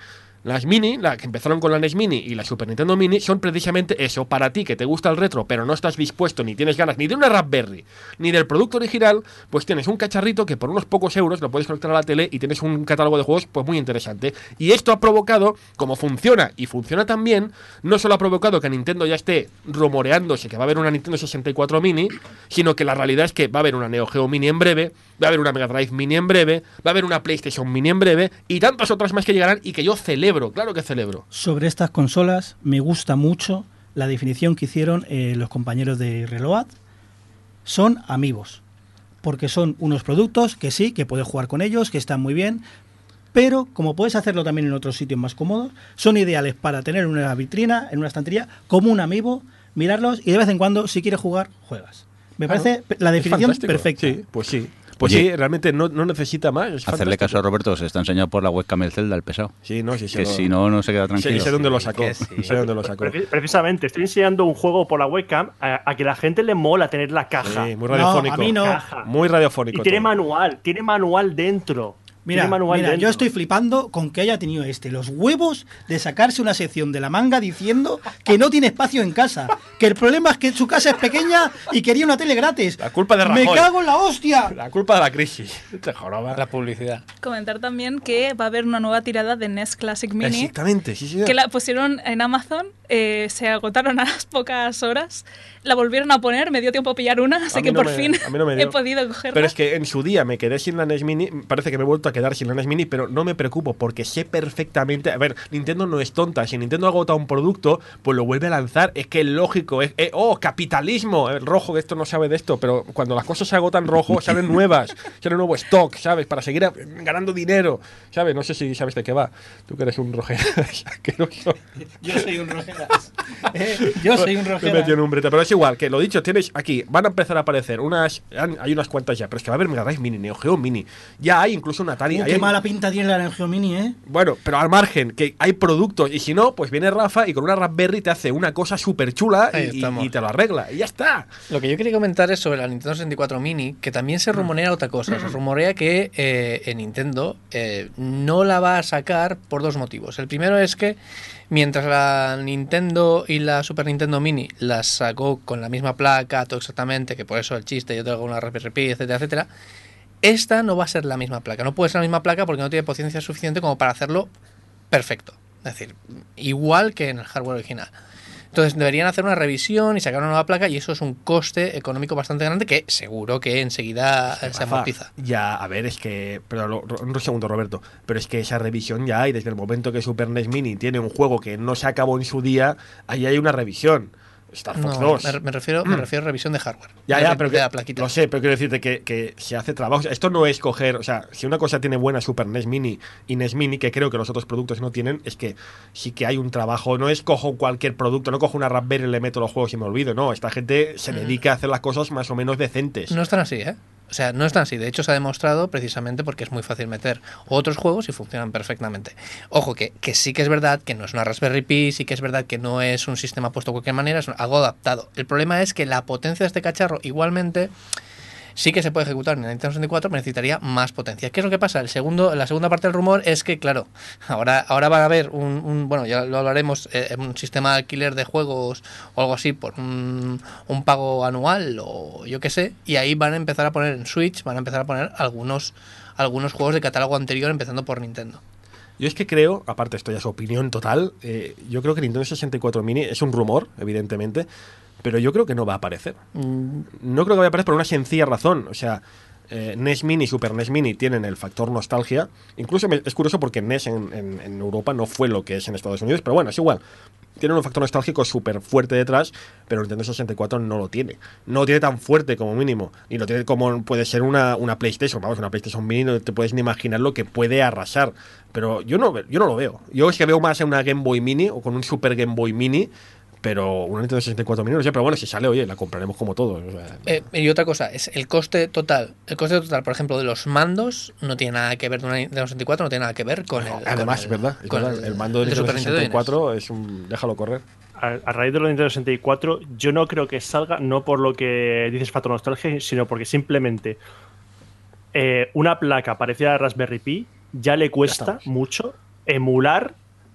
Speaker 2: Las mini, la que empezaron con la NES Mini y la Super Nintendo Mini, son precisamente eso. Para ti que te gusta el retro, pero no estás dispuesto ni tienes ganas ni de una Raspberry, ni del producto original, pues tienes un cacharrito que por unos pocos euros lo puedes conectar a la tele y tienes un catálogo de juegos pues muy interesante. Y esto ha provocado, como funciona y funciona tan bien, no solo ha provocado que Nintendo ya esté rumoreándose que va a haber una Nintendo 64 Mini, sino que la realidad es que va a haber una Neo Geo Mini en breve, va a haber una Mega Drive Mini en breve, va a haber una PlayStation Mini en breve y tantas otras más que llegarán y que yo celebro, claro que celebro.
Speaker 5: Sobre estas consolas me gusta mucho la definición que hicieron eh, los compañeros de Reload. Son amigos. Porque son unos productos que sí, que puedes jugar con ellos, que están muy bien. Pero como puedes hacerlo también en otros sitios más cómodos, son ideales para tener en una vitrina, en una estantería, como un amigo, mirarlos y de vez en cuando, si quieres jugar, juegas. Me
Speaker 2: Claro.
Speaker 5: parece la definición perfecta.
Speaker 2: Sí, pues sí. Pues
Speaker 1: Oye.
Speaker 2: sí, realmente no, no necesita más. es
Speaker 1: Hacerle
Speaker 2: fantástico.
Speaker 1: caso a Roberto, se está enseñando por la webcam el Zelda, el pesado.
Speaker 2: Sí, no, sí, sí.
Speaker 1: Que si no, no se queda tranquilo.
Speaker 2: sé dónde lo sacó.
Speaker 3: sí.
Speaker 2: Sé dónde lo sacó.
Speaker 6: Preci- Precisamente, estoy enseñando un juego por la webcam a, a que la gente le mola tener la caja.
Speaker 2: Sí, muy
Speaker 5: No,
Speaker 2: radiofónico.
Speaker 5: a mí no.
Speaker 6: Caja.
Speaker 2: Muy radiofónico.
Speaker 6: Y tiene
Speaker 2: todo.
Speaker 6: manual, tiene manual dentro.
Speaker 5: Mira, mira, yo estoy flipando con que haya tenido este los huevos de sacarse una sección de la manga diciendo que no tiene espacio en casa, que el problema es que su casa es pequeña y quería una tele gratis.
Speaker 2: La culpa de
Speaker 5: ¡Me
Speaker 2: Rajoy.
Speaker 5: cago en la hostia!
Speaker 2: La culpa de la crisis. Te joroba.
Speaker 3: La publicidad.
Speaker 4: Comentar también que va a haber una nueva tirada de NES Classic Mini
Speaker 2: Exactamente, sí, señor.
Speaker 4: que la pusieron en Amazon eh, se agotaron a las pocas horas. La volvieron a poner, me dio tiempo a pillar una, así que
Speaker 2: no
Speaker 4: por
Speaker 2: me-
Speaker 4: fin
Speaker 2: no
Speaker 4: he podido cogerla.
Speaker 2: Pero es que en su día me quedé sin la NES Mini, parece que me he vuelto a quedar sin la NES Mini, pero no me preocupo porque sé perfectamente, a ver, Nintendo no es tonta, si Nintendo agota un producto, pues lo vuelve a lanzar, es que es lógico, es, eh, oh, capitalismo, el rojo que esto no sabe de esto, pero cuando las cosas se agotan rojo, salen nuevas, sale nuevo stock, ¿sabes? Para seguir ganando dinero, ¿sabes? No sé si sabes de qué va, tú que eres un rojero.
Speaker 5: Yo soy un rojeras. Eh, yo soy un
Speaker 2: Me he
Speaker 5: rojeras.
Speaker 2: metido en un brete, pero es igual, que lo dicho, tienes aquí, van a empezar a aparecer unas, hay unas cuantas ya, pero es que va a haber Mega Drive Mini, Neo Geo Mini, ya hay incluso un Atari,
Speaker 5: Uh,
Speaker 2: ahí
Speaker 5: qué
Speaker 2: hay-
Speaker 5: mala pinta tiene la Neo Geo Mini, ¿eh?
Speaker 2: bueno, pero al margen, que hay productos, y si no, pues viene Rafa y con una Raspberry te hace una cosa súper chula y, te lo arregla, y ya está.
Speaker 3: Lo que yo quería comentar es sobre la Nintendo 64 Mini, que también se rumorea otra cosa. Se rumorea que eh, en Nintendo eh, no la va a sacar por dos motivos. El primero es que mientras la Nintendo y la Super Nintendo Mini las sacó con la misma placa, todo exactamente, que por eso el chiste, yo tengo una Raspberry Pi, etcétera, etcétera, esta no va a ser la misma placa. No puede ser la misma placa porque no tiene potencia suficiente como para hacerlo perfecto. Es decir, igual que en el hardware original. Entonces deberían hacer una revisión y sacar una nueva placa y eso es un coste económico bastante grande que seguro que enseguida se
Speaker 2: Rafa,
Speaker 3: amortiza.
Speaker 2: Ya, a ver, es que. Pero un segundo, Roberto. Pero es que esa revisión ya hay. Desde el momento que Super NES Mini tiene un juego que no se acabó en su día, ahí hay una revisión. Star Fox
Speaker 3: No,
Speaker 2: 2.
Speaker 3: me, refiero, me refiero a revisión de hardware.
Speaker 2: Ya, ya, pero que,
Speaker 3: la plaquita.
Speaker 2: lo sé, pero quiero decirte que, que se hace trabajo. Esto no es coger, o sea, si una cosa tiene buena Super NES Mini y NES Mini, que creo que los otros productos no tienen, es que sí que hay un trabajo. No es cojo cualquier producto, no cojo una Raspberry y le meto los juegos y me olvido. No, esta gente se dedica a hacer las cosas más o menos decentes.
Speaker 3: No es tan así, ¿eh? O sea, no es tan así. De hecho, se ha demostrado precisamente porque es muy fácil meter otros juegos y funcionan perfectamente. Ojo, que, que sí que es verdad que no es una Raspberry Pi, sí que es verdad que no es un sistema puesto de cualquier manera, es algo adaptado. El problema es que la potencia de este cacharro igualmente sí que se puede ejecutar en el Nintendo 64, pero necesitaría más potencia. ¿Qué es lo que pasa? El segundo, la segunda parte del rumor es que, claro, ahora, ahora va a haber un, un- bueno, ya lo hablaremos, eh, un sistema de alquiler de juegos o algo así por un, un pago anual o yo qué sé, y ahí van a empezar a poner en Switch, van a empezar a poner algunos, algunos juegos de catálogo anterior, empezando por Nintendo.
Speaker 2: Yo es que creo, aparte esto ya es opinión total, eh, yo creo que Nintendo 64 Mini es un rumor, evidentemente, pero yo creo que no va a aparecer. No creo que vaya a aparecer por una sencilla razón. O sea, eh, NES Mini y Super NES Mini tienen el factor nostalgia. Incluso es curioso porque NES en, Europa no fue lo que es en Estados Unidos, pero bueno, es igual. Tienen un factor nostálgico súper fuerte detrás, pero Nintendo 64 no lo tiene. No lo tiene tan fuerte como mínimo. Ni lo tiene como puede ser una, una PlayStation. Vamos, una PlayStation Mini no te puedes ni imaginar lo que puede arrasar. Pero yo no, yo no lo veo. Yo es que veo más en una Game Boy Mini o con un Super Game Boy Mini. Pero una Nintendo 64 Mini no sé. Pero bueno, si sale, oye, la compraremos como todos. o sea,
Speaker 3: Eh, y otra cosa, es el coste total. El coste total, por ejemplo, de los mandos no tiene nada que ver de una Nintendo 64, no tiene nada que ver con el.
Speaker 2: Además,
Speaker 3: con
Speaker 2: verdad,
Speaker 3: con
Speaker 2: el mando de Nintendo
Speaker 3: Super Nintendo y NES.
Speaker 2: 64 es un. Déjalo correr.
Speaker 6: A, a raíz de lo de Nintendo 64, yo no creo que salga, no por lo que dices Factor Nostalgia, sino porque simplemente eh, una placa parecida a Raspberry Pi ya le cuesta mucho emular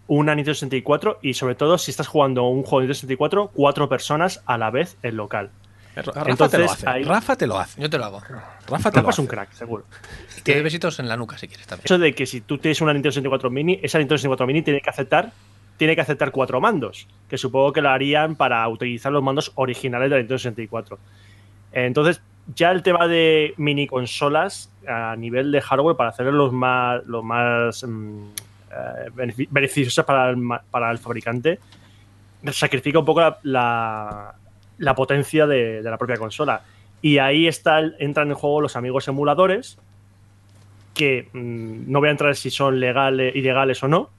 Speaker 6: una Nintendo 64 y sobre todo si estás jugando un juego de Nintendo 64, cuatro personas a la vez en local.
Speaker 2: Rafa
Speaker 6: Entonces,
Speaker 2: te lo hace.
Speaker 6: ahí-
Speaker 2: Rafa te lo hace.
Speaker 3: Yo te lo hago.
Speaker 2: Rafa te lo
Speaker 6: es un crack, seguro.
Speaker 3: Te doy besitos en la nuca si quieres también.
Speaker 6: Eso de que si tú tienes una Nintendo 64 Mini, esa Nintendo 64 Mini tiene que aceptar tiene que aceptar cuatro mandos, que supongo que lo harían para utilizar los mandos originales de la Nintendo 64. Entonces, ya el tema de mini consolas a nivel de hardware para hacerlos los más, los más mm, eh, benefi- beneficiosos para el, para el fabricante, sacrifica un poco la, la- la potencia de, de la propia consola. Y ahí está, entran en juego los amigos emuladores, que mm, no voy a entrar si son legales, ilegales o no,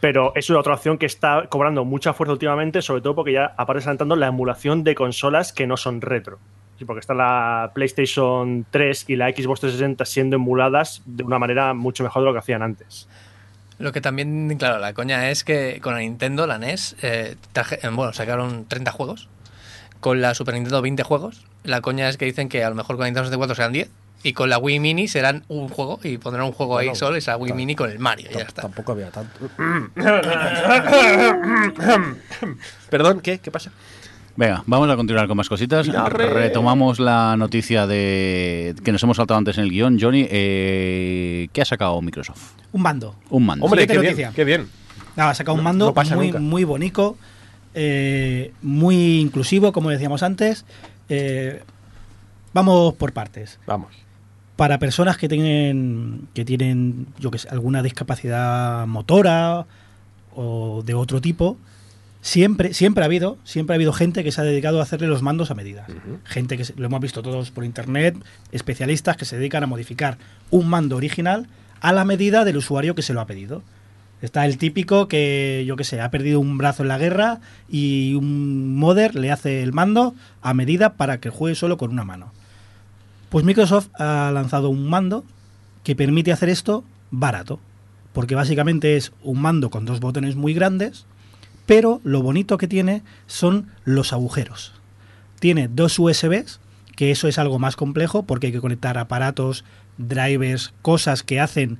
Speaker 6: pero es una otra opción que está cobrando mucha fuerza últimamente, sobre todo porque ya aparece saltando la emulación de consolas que no son retro. Sí, porque está la PlayStation 3 y la Xbox 360 siendo emuladas de una manera mucho mejor de lo que hacían antes.
Speaker 3: Lo que también, claro, la coña es que con la Nintendo, la NES, eh, traje- eh, bueno, sacaron 30 juegos. Con la Super Nintendo 20 juegos. La coña es que dicen que a lo mejor con la Nintendo 64 serán 10. Y con la Wii Mini serán un juego y pondrán un juego ahí solo será Wii. Mini con el Mario. y ya está.
Speaker 2: Tampoco había tanto. Perdón, ¿qué? ¿Qué pasa?
Speaker 1: Venga, vamos a continuar con más cositas. Retomamos la noticia de que nos hemos saltado antes en el guion. Johnny, eh, ¿qué ha sacado Microsoft?
Speaker 5: Un bando.
Speaker 1: Un mando.
Speaker 2: Hombre, qué bien,
Speaker 5: noticia.
Speaker 2: qué bien.
Speaker 5: Nada, ha sacado un
Speaker 2: No-
Speaker 5: mando
Speaker 2: no
Speaker 5: muy,
Speaker 2: nunca.
Speaker 5: muy bonito, eh, muy inclusivo, como decíamos antes. Eh, vamos por partes.
Speaker 2: Vamos.
Speaker 5: Para personas que tienen, que tienen, yo que sé, alguna discapacidad motora o de otro tipo, siempre, siempre ha habido, siempre ha habido gente que se ha dedicado a hacerle los mandos a medida. Gente que se- lo hemos visto todos por internet, especialistas que se dedican a modificar un mando original a la medida del usuario que se lo ha pedido. Está el típico que, yo que sé, ha perdido un brazo en la guerra y un modder le hace el mando a medida para que juegue solo con una mano. Pues Microsoft ha lanzado un mando que permite hacer esto barato. Porque básicamente es un mando con dos botones muy grandes, pero lo bonito que tiene son los agujeros. Tiene dos USBs, que eso es algo más complejo porque hay que conectar aparatos, drivers, cosas que hacen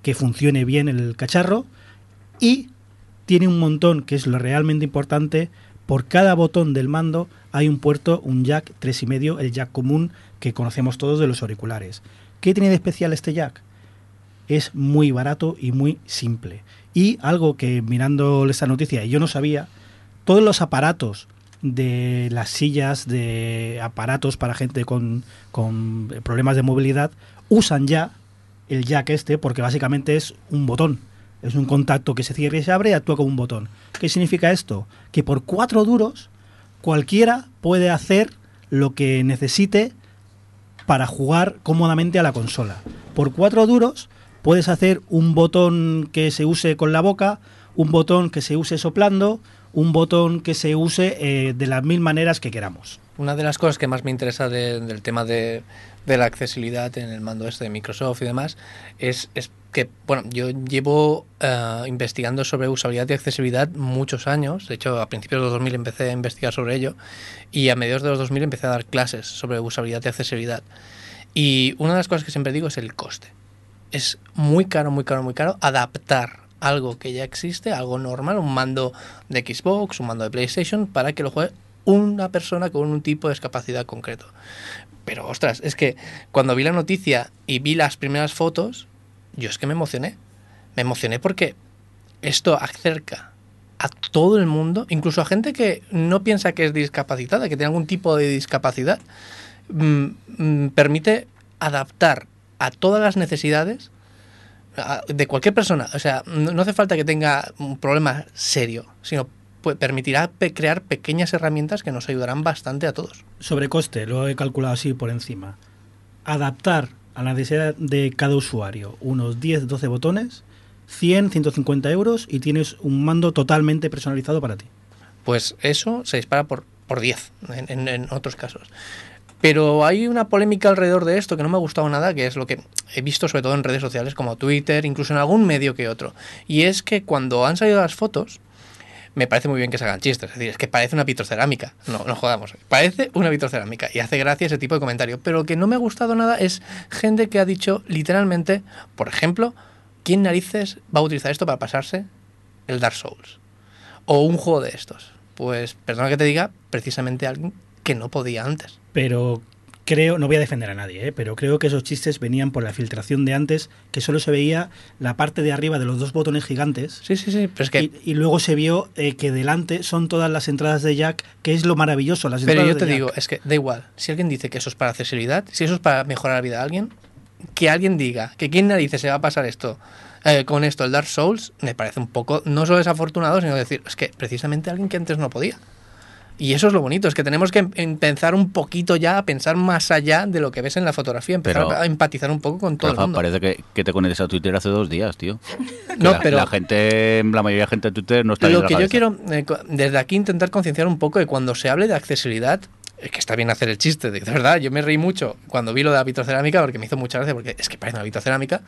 Speaker 5: que funcione bien el cacharro. Y tiene un montón, que es lo realmente importante, por cada botón del mando hay un puerto, un jack 3,5, el jack común que conocemos todos de los auriculares. ¿Qué tiene de especial este jack? Es muy barato y muy simple. Y algo que mirando esta noticia yo no sabía, todos los aparatos de las sillas, de aparatos para gente con, con problemas de movilidad, usan ya el jack este porque básicamente es un botón. Es un contacto que se cierra y se abre y actúa como un botón. ¿Qué significa esto? Que por cuatro duros cualquiera puede hacer lo que necesite para jugar cómodamente a la consola. Por cuatro duros puedes hacer un botón que se use con la boca, un botón que se use soplando, un botón que se use eh, de las mil maneras que queramos.
Speaker 3: Una de las cosas que más me interesa de- del tema de, de la accesibilidad en el mando este de Microsoft y demás es, es que, bueno, yo llevo eh, investigando sobre usabilidad y accesibilidad muchos años. De hecho, a principios de los 2000 empecé a investigar sobre ello y a mediados de los 2000 empecé a dar clases sobre usabilidad y accesibilidad. Y una de las cosas que siempre digo es el coste. Es muy caro, muy caro, muy caro adaptar algo que ya existe, algo normal, un mando de Xbox, un mando de PlayStation, para que lo juegue una persona con un tipo de discapacidad concreto. Pero ostras, es que cuando vi la noticia y vi las primeras fotos, yo es que me emocioné. Me emocioné porque esto acerca a todo el mundo, incluso a gente que no piensa que es discapacitada, que tiene algún tipo de discapacidad, mm, mm, permite adaptar a todas las necesidades de cualquier persona. O sea, no, hace falta que tenga un problema serio, sino permitirá pe- crear pequeñas herramientas que nos ayudarán bastante a todos.
Speaker 5: Sobre coste, lo he calculado así por encima. Adaptar a la necesidad de cada usuario unos 10-12 botones, 100, 150 euros y tienes un mando totalmente personalizado para ti.
Speaker 3: Pues eso se dispara por, por 10 en, en- en otros casos. Pero hay una polémica alrededor de esto que no me ha gustado nada, que es lo que he visto sobre todo en redes sociales como Twitter, incluso en algún medio que otro. Y es que cuando han salido las fotos, me parece muy bien que se hagan chistes. Es decir, es que parece una vitrocerámica. No, no jodamos. Parece una vitrocerámica. Y hace gracia ese tipo de comentario. Pero lo que no me ha gustado nada es gente que ha dicho literalmente, por ejemplo, ¿quién narices va a utilizar esto para pasarse el Dark Souls? O un juego de estos. Pues, perdona que te diga, precisamente alguien que no podía antes.
Speaker 5: Pero creo, no voy a defender a nadie, ¿eh? pero creo que esos chistes venían por la filtración de antes, que solo se veía la parte de arriba de los dos botones gigantes.
Speaker 3: Sí, sí, sí. Pero es que.
Speaker 5: Y, y luego se vio eh, que delante son todas las entradas de Jack, que es lo maravilloso. Las
Speaker 3: Pero yo te digo, es que da igual. Si alguien dice que eso es para accesibilidad, si eso es para mejorar la vida de alguien, que alguien diga que quién narices se va a pasar esto eh, con esto, el Dark Souls, me parece un poco, no solo desafortunado, sino decir, es que precisamente alguien que antes no podía. Y eso es lo bonito, es que tenemos que em- em- pensar un poquito ya, a pensar más allá de lo que ves en la fotografía, empezar
Speaker 1: Pero-
Speaker 3: a empatizar un poco con todo
Speaker 1: Rafa,
Speaker 3: el mundo.
Speaker 1: parece que, que te conectes a Twitter hace dos días, tío.
Speaker 3: No,
Speaker 1: la,
Speaker 3: pero-
Speaker 1: la gente, la mayoría de gente de Twitter no está
Speaker 3: Lo que yo quiero eh, desde aquí intentar concienciar un poco de cuando se hable de accesibilidad, es que está bien hacer el chiste, de, de verdad, yo me reí mucho cuando vi lo de la vitrocerámica porque me hizo mucha gracia porque es que parece una vitrocerámica,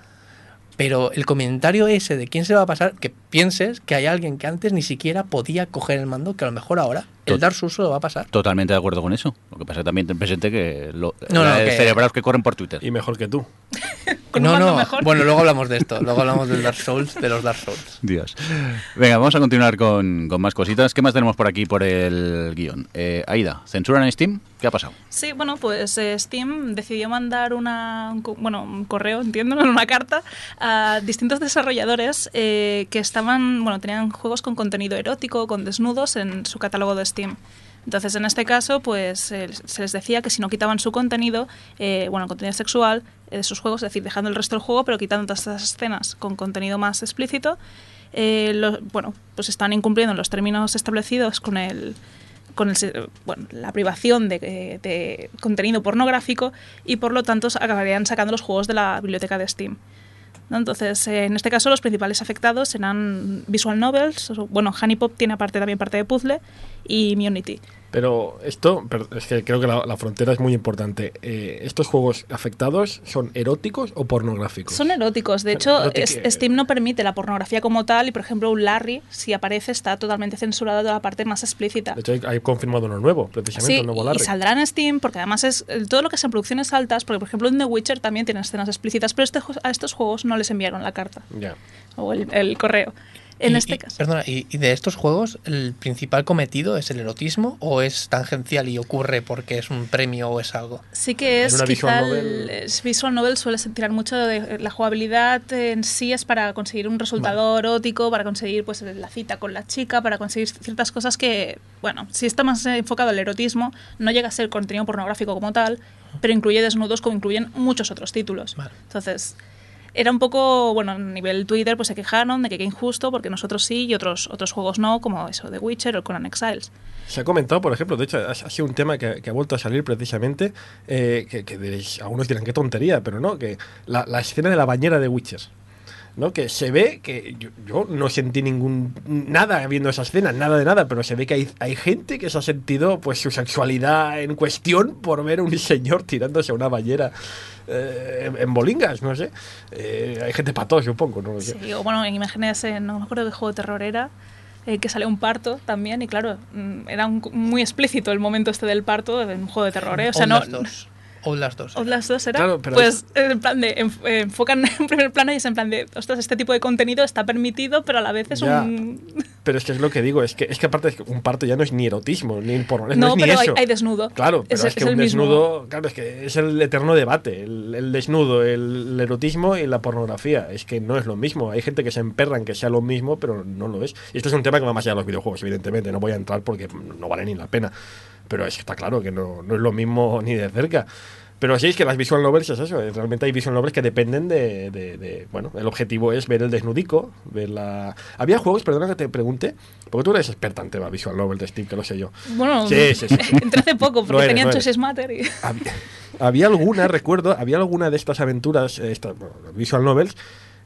Speaker 3: pero el comentario ese de quién se va a pasar, que pienses que hay alguien que antes ni siquiera podía coger el mando, que a lo mejor ahora el
Speaker 1: Tot-
Speaker 3: dar su uso lo va a pasar.
Speaker 1: Totalmente de acuerdo con eso. Lo que pasa es que también ten presente que lo,
Speaker 3: No, no,
Speaker 1: la-
Speaker 3: que-
Speaker 1: cerebrados que corren por Twitter.
Speaker 2: Y mejor que tú.
Speaker 3: No, no.
Speaker 4: mejor.
Speaker 3: Bueno, luego hablamos de esto. Luego hablamos del Dark Souls, de los Dark Souls.
Speaker 1: Dios. Venga, vamos a continuar con, con más cositas. ¿Qué más tenemos por aquí por el guion? Eh, Aida, ¿censura en Steam? ¿Qué ha pasado?
Speaker 4: Sí, bueno, pues eh, Steam decidió mandar una, bueno, un correo, entiendo, una carta a distintos desarrolladores eh, que estaban, bueno, tenían juegos con contenido erótico, con desnudos en su catálogo de Steam. Entonces, en este caso, pues eh, se les decía que si no quitaban su contenido, eh, bueno, contenido sexual eh, de sus juegos, es decir, dejando el resto del juego, pero quitando todas estas escenas con contenido más explícito, eh, bueno, pues están incumpliendo los términos establecidos con el con el bueno, la privación de, eh, de contenido pornográfico y por lo tanto acabarían sacando los juegos de la biblioteca de Steam. Entonces, eh, en este caso, los principales afectados serán Visual Novels, bueno, Honeypop tiene aparte también parte de puzzle y Unity.
Speaker 2: Pero esto, es que creo que la, la frontera es muy importante. Eh, ¿Estos juegos afectados son eróticos o pornográficos?
Speaker 4: Son eróticos, de hecho,
Speaker 2: Erotic-
Speaker 4: es- Steam no permite la pornografía como tal y, por ejemplo, un Larry, si aparece, está totalmente censurado de la parte más explícita.
Speaker 2: De hecho, hay, hay confirmado uno nuevo, precisamente,
Speaker 4: Sí,
Speaker 2: un nuevo
Speaker 4: y
Speaker 2: Larry.
Speaker 4: saldrá en Steam porque además es todo lo que sean producciones altas, porque por ejemplo en The Witcher también tienen escenas explícitas, pero este a estos juegos no les enviaron la carta
Speaker 2: Ya.
Speaker 4: o el, el correo. En
Speaker 3: Y-
Speaker 4: este
Speaker 3: y-
Speaker 4: caso.
Speaker 3: Perdona, ¿y, y de estos juegos el principal cometido es el erotismo o es tangencial y ocurre porque es un premio o es algo?
Speaker 4: Sí que es
Speaker 2: una
Speaker 4: quizá
Speaker 2: visual
Speaker 4: el-
Speaker 2: novel-
Speaker 4: es- visual novel suele tirar mucho de la jugabilidad en sí es para conseguir un resultado erótico, para conseguir pues la cita con la chica, para conseguir ciertas cosas que, bueno, si está más enfocado al erotismo, no llega a ser contenido pornográfico como tal, pero incluye desnudos como incluyen muchos otros títulos.
Speaker 3: Vale.
Speaker 4: Entonces, era un poco, bueno, a nivel Twitter pues se quejaron de que qué injusto porque nosotros sí y otros otros juegos no, como eso de Witcher o Conan Exiles.
Speaker 2: Se ha comentado, por ejemplo, de hecho, ha, ha sido un tema que, que ha vuelto a salir precisamente, eh, que, que algunos dirán qué tontería, pero no, que la, la escena de la bañera de Witcher. ¿no? Que se ve que yo, yo no sentí ningún nada viendo esa escena, nada de nada, pero se ve que hay, hay gente que se ha sentido pues su sexualidad en cuestión por ver a un señor tirándose a una bañera eh, en, bolingas, no sé. Eh, hay gente para todo, supongo, no lo sé.
Speaker 4: Sí, o bueno, en imágenes, eh, no me acuerdo qué juego de terror era, eh, que sale un parto también, y claro, mm, era un- muy explícito el momento este del parto en un juego de terror, ¿eh? O sea, no.
Speaker 3: Las dos. O las dos.
Speaker 4: Outlast 2 era.
Speaker 2: Claro, pero
Speaker 4: pues en plan de enf- eh, enfocan en primer plano y es en plan de, ostras, este tipo de contenido está permitido, pero a la vez es
Speaker 2: Ya.
Speaker 4: un.
Speaker 2: Pero es que es lo que digo, es que, es que aparte es que un parto ya no es ni erotismo, ni porno, no,
Speaker 4: No,
Speaker 2: es ni
Speaker 4: pero hay,
Speaker 2: eso.
Speaker 4: hay desnudo.
Speaker 2: Claro, pero es,
Speaker 4: Es-
Speaker 2: que
Speaker 4: es
Speaker 2: un
Speaker 4: mismo.
Speaker 2: desnudo, claro, es que es el eterno debate, el, el desnudo, el, el erotismo y la pornografía. Es que no es lo mismo. Hay gente que se emperra en que sea lo mismo, pero no lo es. Y esto es un tema que va más allá de los videojuegos, evidentemente. No voy a entrar porque no vale ni la pena. Pero es que está claro que no, no es lo mismo ni de cerca. Pero sí, es que las visual novels es eso. Realmente hay visual novels que dependen de, de- de- Bueno, el objetivo es ver el desnudico, ver la... Había juegos, perdona que te pregunte, porque tú eres experta en tema visual novel de Steam, que lo sé yo.
Speaker 4: Bueno,
Speaker 2: Sí, sí, sí.
Speaker 4: entré hace poco porque
Speaker 2: Lo eres,
Speaker 4: tenían. Choices Matter y.
Speaker 2: Había, había alguna, recuerdo, había alguna de estas aventuras, eh, estas bueno, visual novels,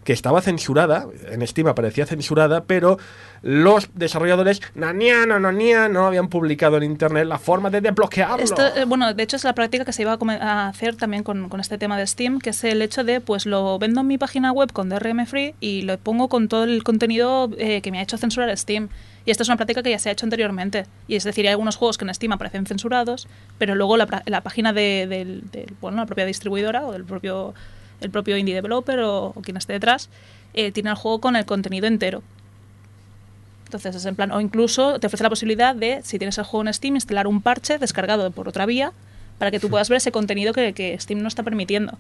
Speaker 2: que estaba censurada, en Steam aparecía censurada, pero los desarrolladores, nania, no, nania, no habían publicado en internet la forma de desbloquearlo.
Speaker 4: Esto, eh, bueno, de hecho es la práctica que se iba a, hacer también con, este tema de Steam, que es el hecho de, pues lo vendo en mi página web con DRM Free y lo pongo con todo el contenido eh, que me ha hecho censurar Steam. Y esta es una práctica que ya se ha hecho anteriormente. Y es decir, hay algunos juegos que en Steam aparecen censurados, pero luego la, la página de, del- bueno, la propia distribuidora o del propio, el propio indie developer o, o quien esté detrás, eh, tiene el juego con el contenido entero. Entonces es en plan, o incluso te ofrece la posibilidad de, si tienes el juego en Steam, instalar un parche descargado por otra vía para que tú puedas ver ese contenido que, que Steam no está permitiendo.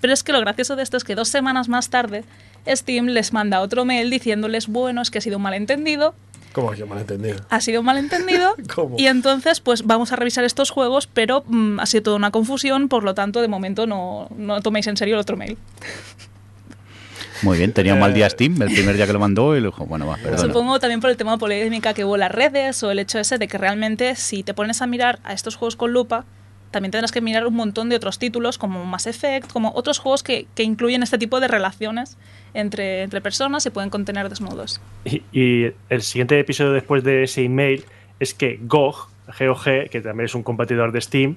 Speaker 4: Pero es que lo gracioso de esto es que dos semanas más tarde, Steam les manda otro mail diciéndoles, bueno, es que ha sido un malentendido,
Speaker 2: ¿Cómo que mal entendido?
Speaker 4: ha sido un malentendido,
Speaker 2: ¿Cómo?
Speaker 4: y entonces pues vamos a revisar estos juegos, pero mm, ha sido toda una confusión, por lo tanto, de momento no, no toméis en serio el otro mail.
Speaker 1: Muy bien, tenía un mal día Steam el primer día que lo mandó y le dijo, bueno, va, perdona.
Speaker 4: Supongo también por el tema polémica que hubo en las redes o el hecho ese de que realmente si te pones a mirar a estos juegos con lupa, también tendrás que mirar un montón de otros títulos como Mass Effect, como otros juegos que, que incluyen este tipo de relaciones entre, entre personas y pueden contener desnudos.
Speaker 6: Y, y el siguiente episodio después de ese email es que GOG, GOG, que también es un competidor de Steam,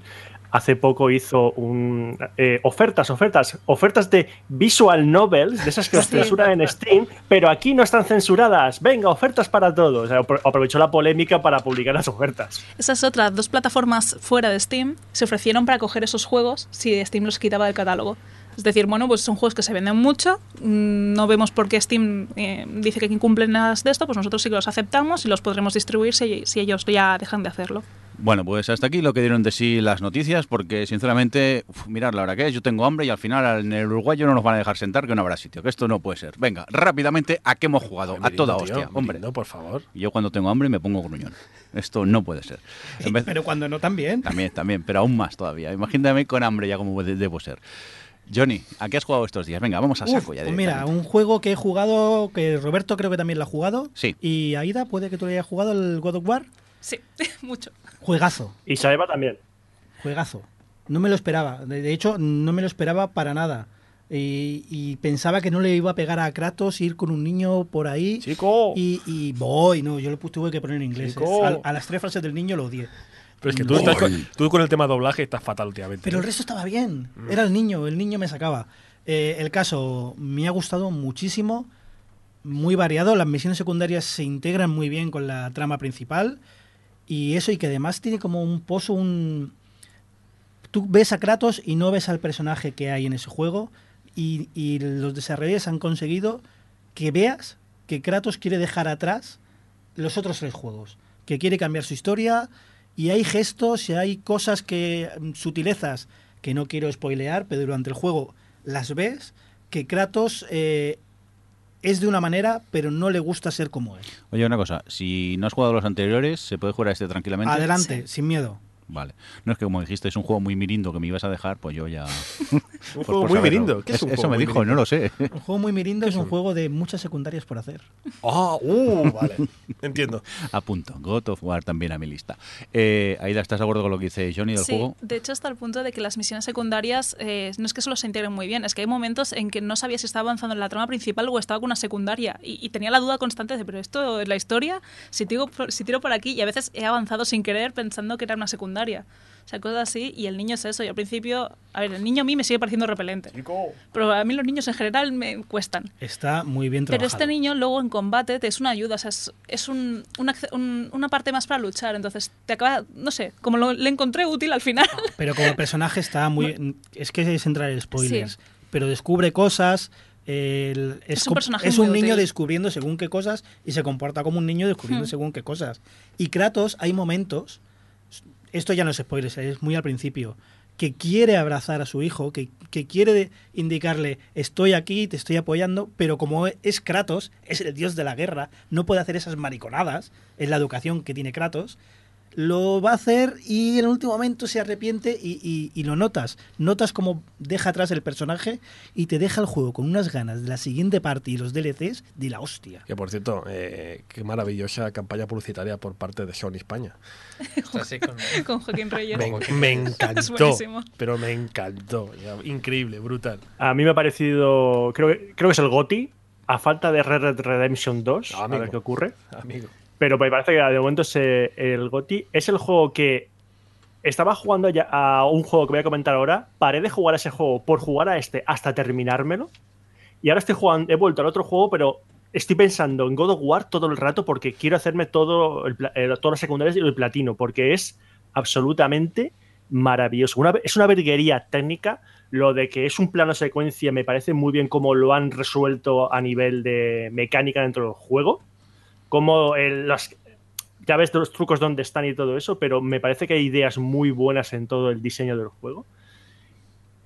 Speaker 6: hace poco hizo un eh, ofertas, ofertas, ofertas de visual novels, de esas que os censuran en Steam, pero aquí no están censuradas. Venga, ofertas para todos. O sea, apro- aprovechó la polémica para publicar las ofertas.
Speaker 4: Esas otras dos plataformas fuera de Steam se ofrecieron para coger esos juegos si Steam los quitaba del catálogo. Es decir, bueno, pues son juegos que se venden mucho, mm, no vemos por qué Steam eh, dice que incumplen nada de esto, pues nosotros sí que los aceptamos y los podremos distribuir si, si ellos ya dejan de hacerlo.
Speaker 1: Bueno, pues hasta aquí lo que dieron de sí las noticias, porque sinceramente, uf, mirad la hora que es, yo tengo hambre y al final en el uruguayo no nos van a dejar sentar que no habrá sitio, que esto no puede ser. Venga, rápidamente, ¿a qué hemos jugado? A
Speaker 2: Mirindo,
Speaker 1: toda
Speaker 2: tío,
Speaker 1: hostia, hombre.
Speaker 2: Mirindo, por favor.
Speaker 1: Yo cuando tengo hambre me pongo gruñón. Esto no puede ser. Vez-
Speaker 5: Pero cuando no también.
Speaker 1: También, también, pero aún más todavía. Imagínate con hambre ya como de- debo ser. Johnny, ¿a qué has jugado estos días? Venga, vamos a
Speaker 5: Uf,
Speaker 1: saco ya.
Speaker 5: pues mira, un juego que he jugado, que Roberto creo que también lo ha jugado.
Speaker 1: Sí.
Speaker 5: Y Aida, puede que tú lo hayas jugado el God of War.
Speaker 4: Sí, mucho.
Speaker 5: Juegazo,
Speaker 6: Y Saeva también.
Speaker 5: juegazo. No me lo esperaba. De, hecho, no me lo esperaba para nada. Y, y pensaba que no le iba a pegar a Kratos ir con un niño por ahí.
Speaker 2: Chico.
Speaker 5: Y, y voy, no, yo lo tuve que poner en inglés.
Speaker 2: Chico.
Speaker 5: A, a las tres frases del niño lo odié.
Speaker 2: Pero es que tú, estás con, tú con el tema doblaje estás fatal últimamente.
Speaker 5: Pero el resto estaba bien. Era el niño, el niño me sacaba. Eh, el caso me ha gustado muchísimo, muy variado. Las misiones secundarias se integran muy bien con la trama principal. Y eso, y que además tiene como un pozo, un. Tú ves a Kratos y no ves al personaje que hay en ese juego. Y, y los desarrolladores han conseguido que veas que Kratos quiere dejar atrás los otros tres juegos. Que quiere cambiar su historia. Y hay gestos y hay cosas que. mm, sutilezas que no quiero spoilear, pero durante el juego las ves. Que Kratos eh, es de una manera, pero no le gusta ser como es.
Speaker 1: Oye, una cosa, si no has jugado los anteriores, ¿se puede jugar a este tranquilamente?
Speaker 5: Adelante, sin miedo.
Speaker 1: Vale. No es que como dijiste, es un juego muy mirindo que me ibas a dejar, pues yo ya...
Speaker 2: Un juego
Speaker 1: por
Speaker 2: muy
Speaker 1: saberlo.
Speaker 2: mirindo. ¿Qué es un
Speaker 1: Eso
Speaker 2: juego
Speaker 1: me
Speaker 2: muy
Speaker 1: dijo,
Speaker 2: mirindo?
Speaker 1: no lo sé.
Speaker 5: Un juego muy mirindo es un juego de muchas secundarias por hacer.
Speaker 2: Ah, uh, vale. Entiendo.
Speaker 1: A punto. God of War también a mi lista. Eh, Aida, ¿estás de acuerdo con lo que dice Johnny del
Speaker 4: Sí,
Speaker 1: juego?
Speaker 4: de hecho hasta el punto de que las misiones secundarias eh, no es que solo se integren muy bien, es que hay momentos en que no sabía si estaba avanzando en la trama principal o estaba con una secundaria y, y tenía la duda constante de, pero esto es la historia, si tiro, si tiro por aquí y a veces he avanzado sin querer pensando que era una secundaria. O sea, cosas así y el niño es eso y al principio, a ver, el niño a mí me sigue pareciendo repelente,
Speaker 2: Chico.
Speaker 4: pero a mí los niños en general me cuestan.
Speaker 5: Está muy bien
Speaker 4: Pero
Speaker 5: trabajado.
Speaker 4: este niño luego en combate te es una ayuda, o sea, es, es un, un- una parte más para luchar, entonces te acaba, no sé, como lo, le encontré útil al final.
Speaker 5: Pero como personaje está muy... Es que es entrar en spoilers.
Speaker 4: Sí.
Speaker 5: Pero descubre cosas... el- es,
Speaker 4: Es un
Speaker 5: com-
Speaker 4: personaje
Speaker 5: es
Speaker 4: muy
Speaker 5: un niño
Speaker 4: útil.
Speaker 5: descubriendo según qué cosas y se comporta como un niño descubriendo
Speaker 4: Hmm.
Speaker 5: según qué cosas. Y Kratos, hay momentos, esto ya no es spoilers, es muy al principio, que quiere abrazar a su hijo, que, que quiere indicarle estoy aquí, te estoy apoyando, pero como es Kratos, es el dios de la guerra, no puede hacer esas mariconadas, es la educación que tiene Kratos, lo va a hacer y en el último momento se arrepiente y, y- y lo notas. Notas cómo deja atrás el personaje y te deja el juego con unas ganas de la siguiente parte y los DLCs de la hostia.
Speaker 2: Que por cierto, eh, qué maravillosa campaña publicitaria por parte de Sony España.
Speaker 3: Con-
Speaker 4: con Joaquín Reyes.
Speaker 2: Me, me encantó. Pero me encantó. Increíble, brutal.
Speaker 6: A mí me ha parecido. Creo que, creo que es el GOTI. A falta de Red Dead Redemption 2.
Speaker 2: Ah,
Speaker 6: a ver qué ocurre.
Speaker 2: Amigo.
Speaker 6: Pero me parece que de momento es el GOTI. Es el juego que. Estaba jugando a un juego que voy a comentar ahora. Paré de jugar a ese juego por jugar a este hasta terminármelo. Y ahora estoy jugando. He vuelto al otro juego, pero estoy pensando en God of War todo el rato porque quiero hacerme todo el, eh, todas las secundarias y el platino. Porque es absolutamente maravilloso. Es una verguería técnica. Lo de que es un plano secuencia me parece muy bien cómo lo han resuelto a nivel de mecánica dentro del juego. Como el- las, ya ves los trucos dónde están y todo eso, pero me parece que hay ideas muy buenas en todo el diseño del juego.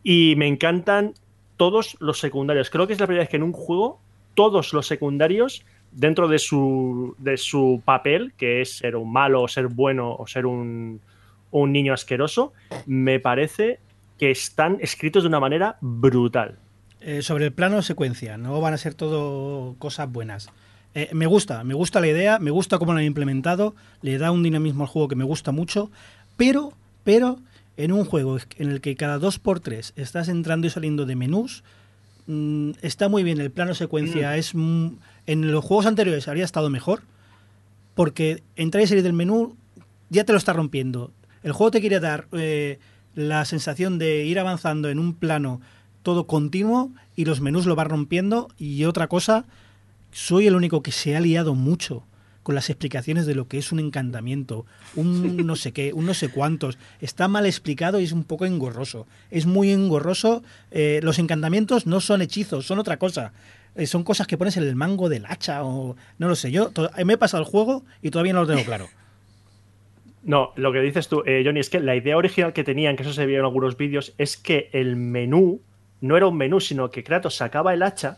Speaker 6: Y me encantan todos los secundarios. Creo que es la primera vez que en un juego todos los secundarios, dentro de su, de su papel, que es ser un malo o ser bueno o ser un, un niño asqueroso, me parece que están escritos de una manera brutal.
Speaker 5: Eh, sobre el plano secuencia, no van a ser todo cosas buenas. Eh, me gusta, me gusta la idea, me gusta cómo lo han implementado, le da un dinamismo al juego que me gusta mucho, pero, pero en un juego en el que cada dos por tres estás entrando y saliendo de menús, mm, está muy bien el plano secuencia. Es mm, en los juegos anteriores habría estado mejor, porque entrar y salir del menú ya te lo está rompiendo. El juego te quiere dar eh, la sensación de ir avanzando en un plano todo continuo y los menús lo va rompiendo. Y otra cosa, soy el único que se ha liado mucho con las explicaciones de lo que es un encantamiento, un no sé qué, un no sé cuántos. Está mal explicado y es un poco engorroso. Es muy engorroso. Eh, los encantamientos no son hechizos, son otra cosa. Eh, son cosas que pones en el mango del hacha o no lo sé. Yo to- me he pasado el juego y todavía no lo tengo claro.
Speaker 6: No, lo que dices tú, eh, Johnny, es que la idea original que tenían, que eso se veía en algunos vídeos, es que el menú no era un menú, sino que Kratos sacaba el hacha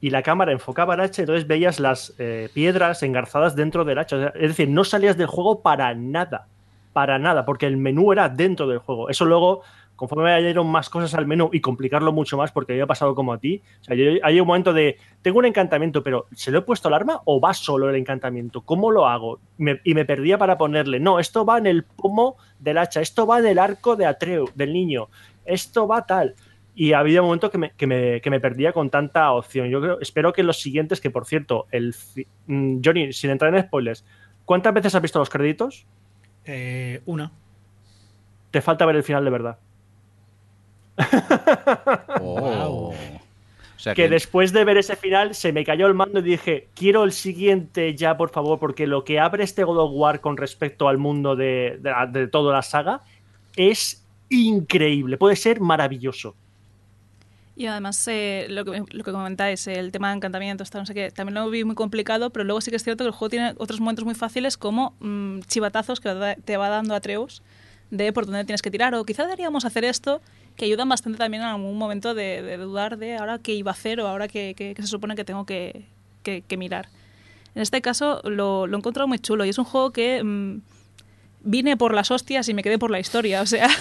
Speaker 6: y la cámara enfocaba el hacha entonces veías las eh, piedras engarzadas dentro del hacha. Es decir, no salías del juego para nada, para nada, porque el menú era dentro del juego. Eso luego, conforme me añadieron más cosas al menú y complicarlo mucho más, porque había pasado como a ti, o sea, yo, hay un momento de, tengo un encantamiento, pero ¿se lo he puesto al arma o va solo el encantamiento? ¿Cómo lo hago? Y me perdía para ponerle, no, esto va en el pomo del hacha, esto va en el arco de Atreu, del niño, esto va tal. Y había un momento que me, que me- que me perdía con tanta opción. Yo creo, espero que los siguientes, que por cierto, el mm, Johnny, sin entrar en spoilers, ¿cuántas veces has visto los créditos?
Speaker 5: Eh, una.
Speaker 6: Te falta ver el final de verdad.
Speaker 1: Oh. O sea
Speaker 6: que después de ver ese final se me cayó el mando y dije, quiero el siguiente ya, por favor, porque lo que abre este God of War con respecto al mundo de, de, de toda la saga es increíble, puede ser maravilloso.
Speaker 4: Y además, eh, lo, que, lo que comentáis, el tema de encantamientos, tal, no sé qué, también lo vi muy complicado, pero luego sí que es cierto que el juego tiene otros momentos muy fáciles como mm, chivatazos que te va dando Atreus de por dónde tienes que tirar, o quizá deberíamos hacer esto, que ayudan bastante también en algún momento de, de dudar de ahora qué iba a hacer o ahora qué, qué- qué se supone que tengo que, que- que mirar. En este caso lo, lo he encontrado muy chulo y es un juego que mm, vine por las hostias y me quedé por la historia, o sea...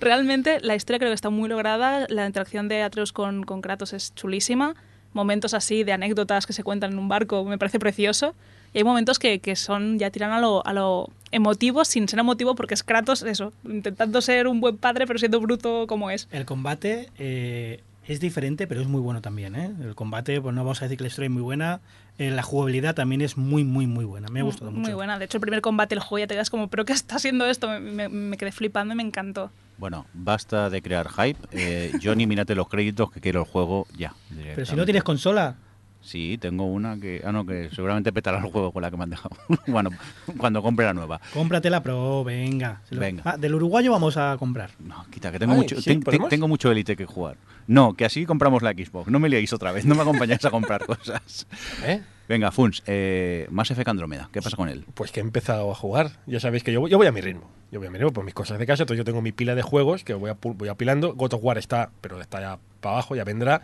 Speaker 4: Realmente la historia creo que está muy lograda, la interacción de Atreus con, con Kratos es chulísima, momentos así de anécdotas que se cuentan en un barco me parece precioso, y hay momentos que, que son ya tiran a lo, a lo emotivo sin ser emotivo porque es Kratos eso, intentando ser un buen padre pero siendo bruto como es.
Speaker 5: El combate eh, es diferente, pero es muy bueno también. ¿eh? El combate, pues no vamos a decir que la historia es muy buena. eh, la jugabilidad también es muy, muy, muy buena. Me ha gustado
Speaker 4: muy
Speaker 5: mucho.
Speaker 4: buena, de hecho el primer combate el juego ya te quedas como, pero ¿qué está haciendo esto? Me, me- me quedé flipando y me encantó.
Speaker 1: Bueno, basta de crear hype. Eh, Johnny, mírate los créditos que quiero el juego ya.
Speaker 5: Pero si no tienes consola,
Speaker 1: Sí, tengo una que. Ah, no, que seguramente petará el juego con la que me han dejado. bueno, cuando compre la nueva.
Speaker 5: cómpratela Pro, venga. Lo-
Speaker 1: Venga.
Speaker 5: Ah, del uruguayo vamos a comprar.
Speaker 1: No, quita, que tengo
Speaker 2: Ay,
Speaker 1: mucho,
Speaker 2: ¿sí?
Speaker 1: ten- tengo mucho élite que jugar. No, que así compramos la Xbox. No me liéis otra vez, no me acompañáis a comprar cosas.
Speaker 2: ¿Eh?
Speaker 1: Venga, Funs, eh, Mass Effect Andrómeda, ¿qué pasa con él?
Speaker 2: Pues que he empezado a jugar. Ya sabéis que yo, voy- yo voy a mi ritmo. Yo voy a mi ritmo por mis cosas de casa. Entonces yo tengo mi pila de juegos que voy, voy apilando. God of War está, pero está ya para abajo, ya vendrá.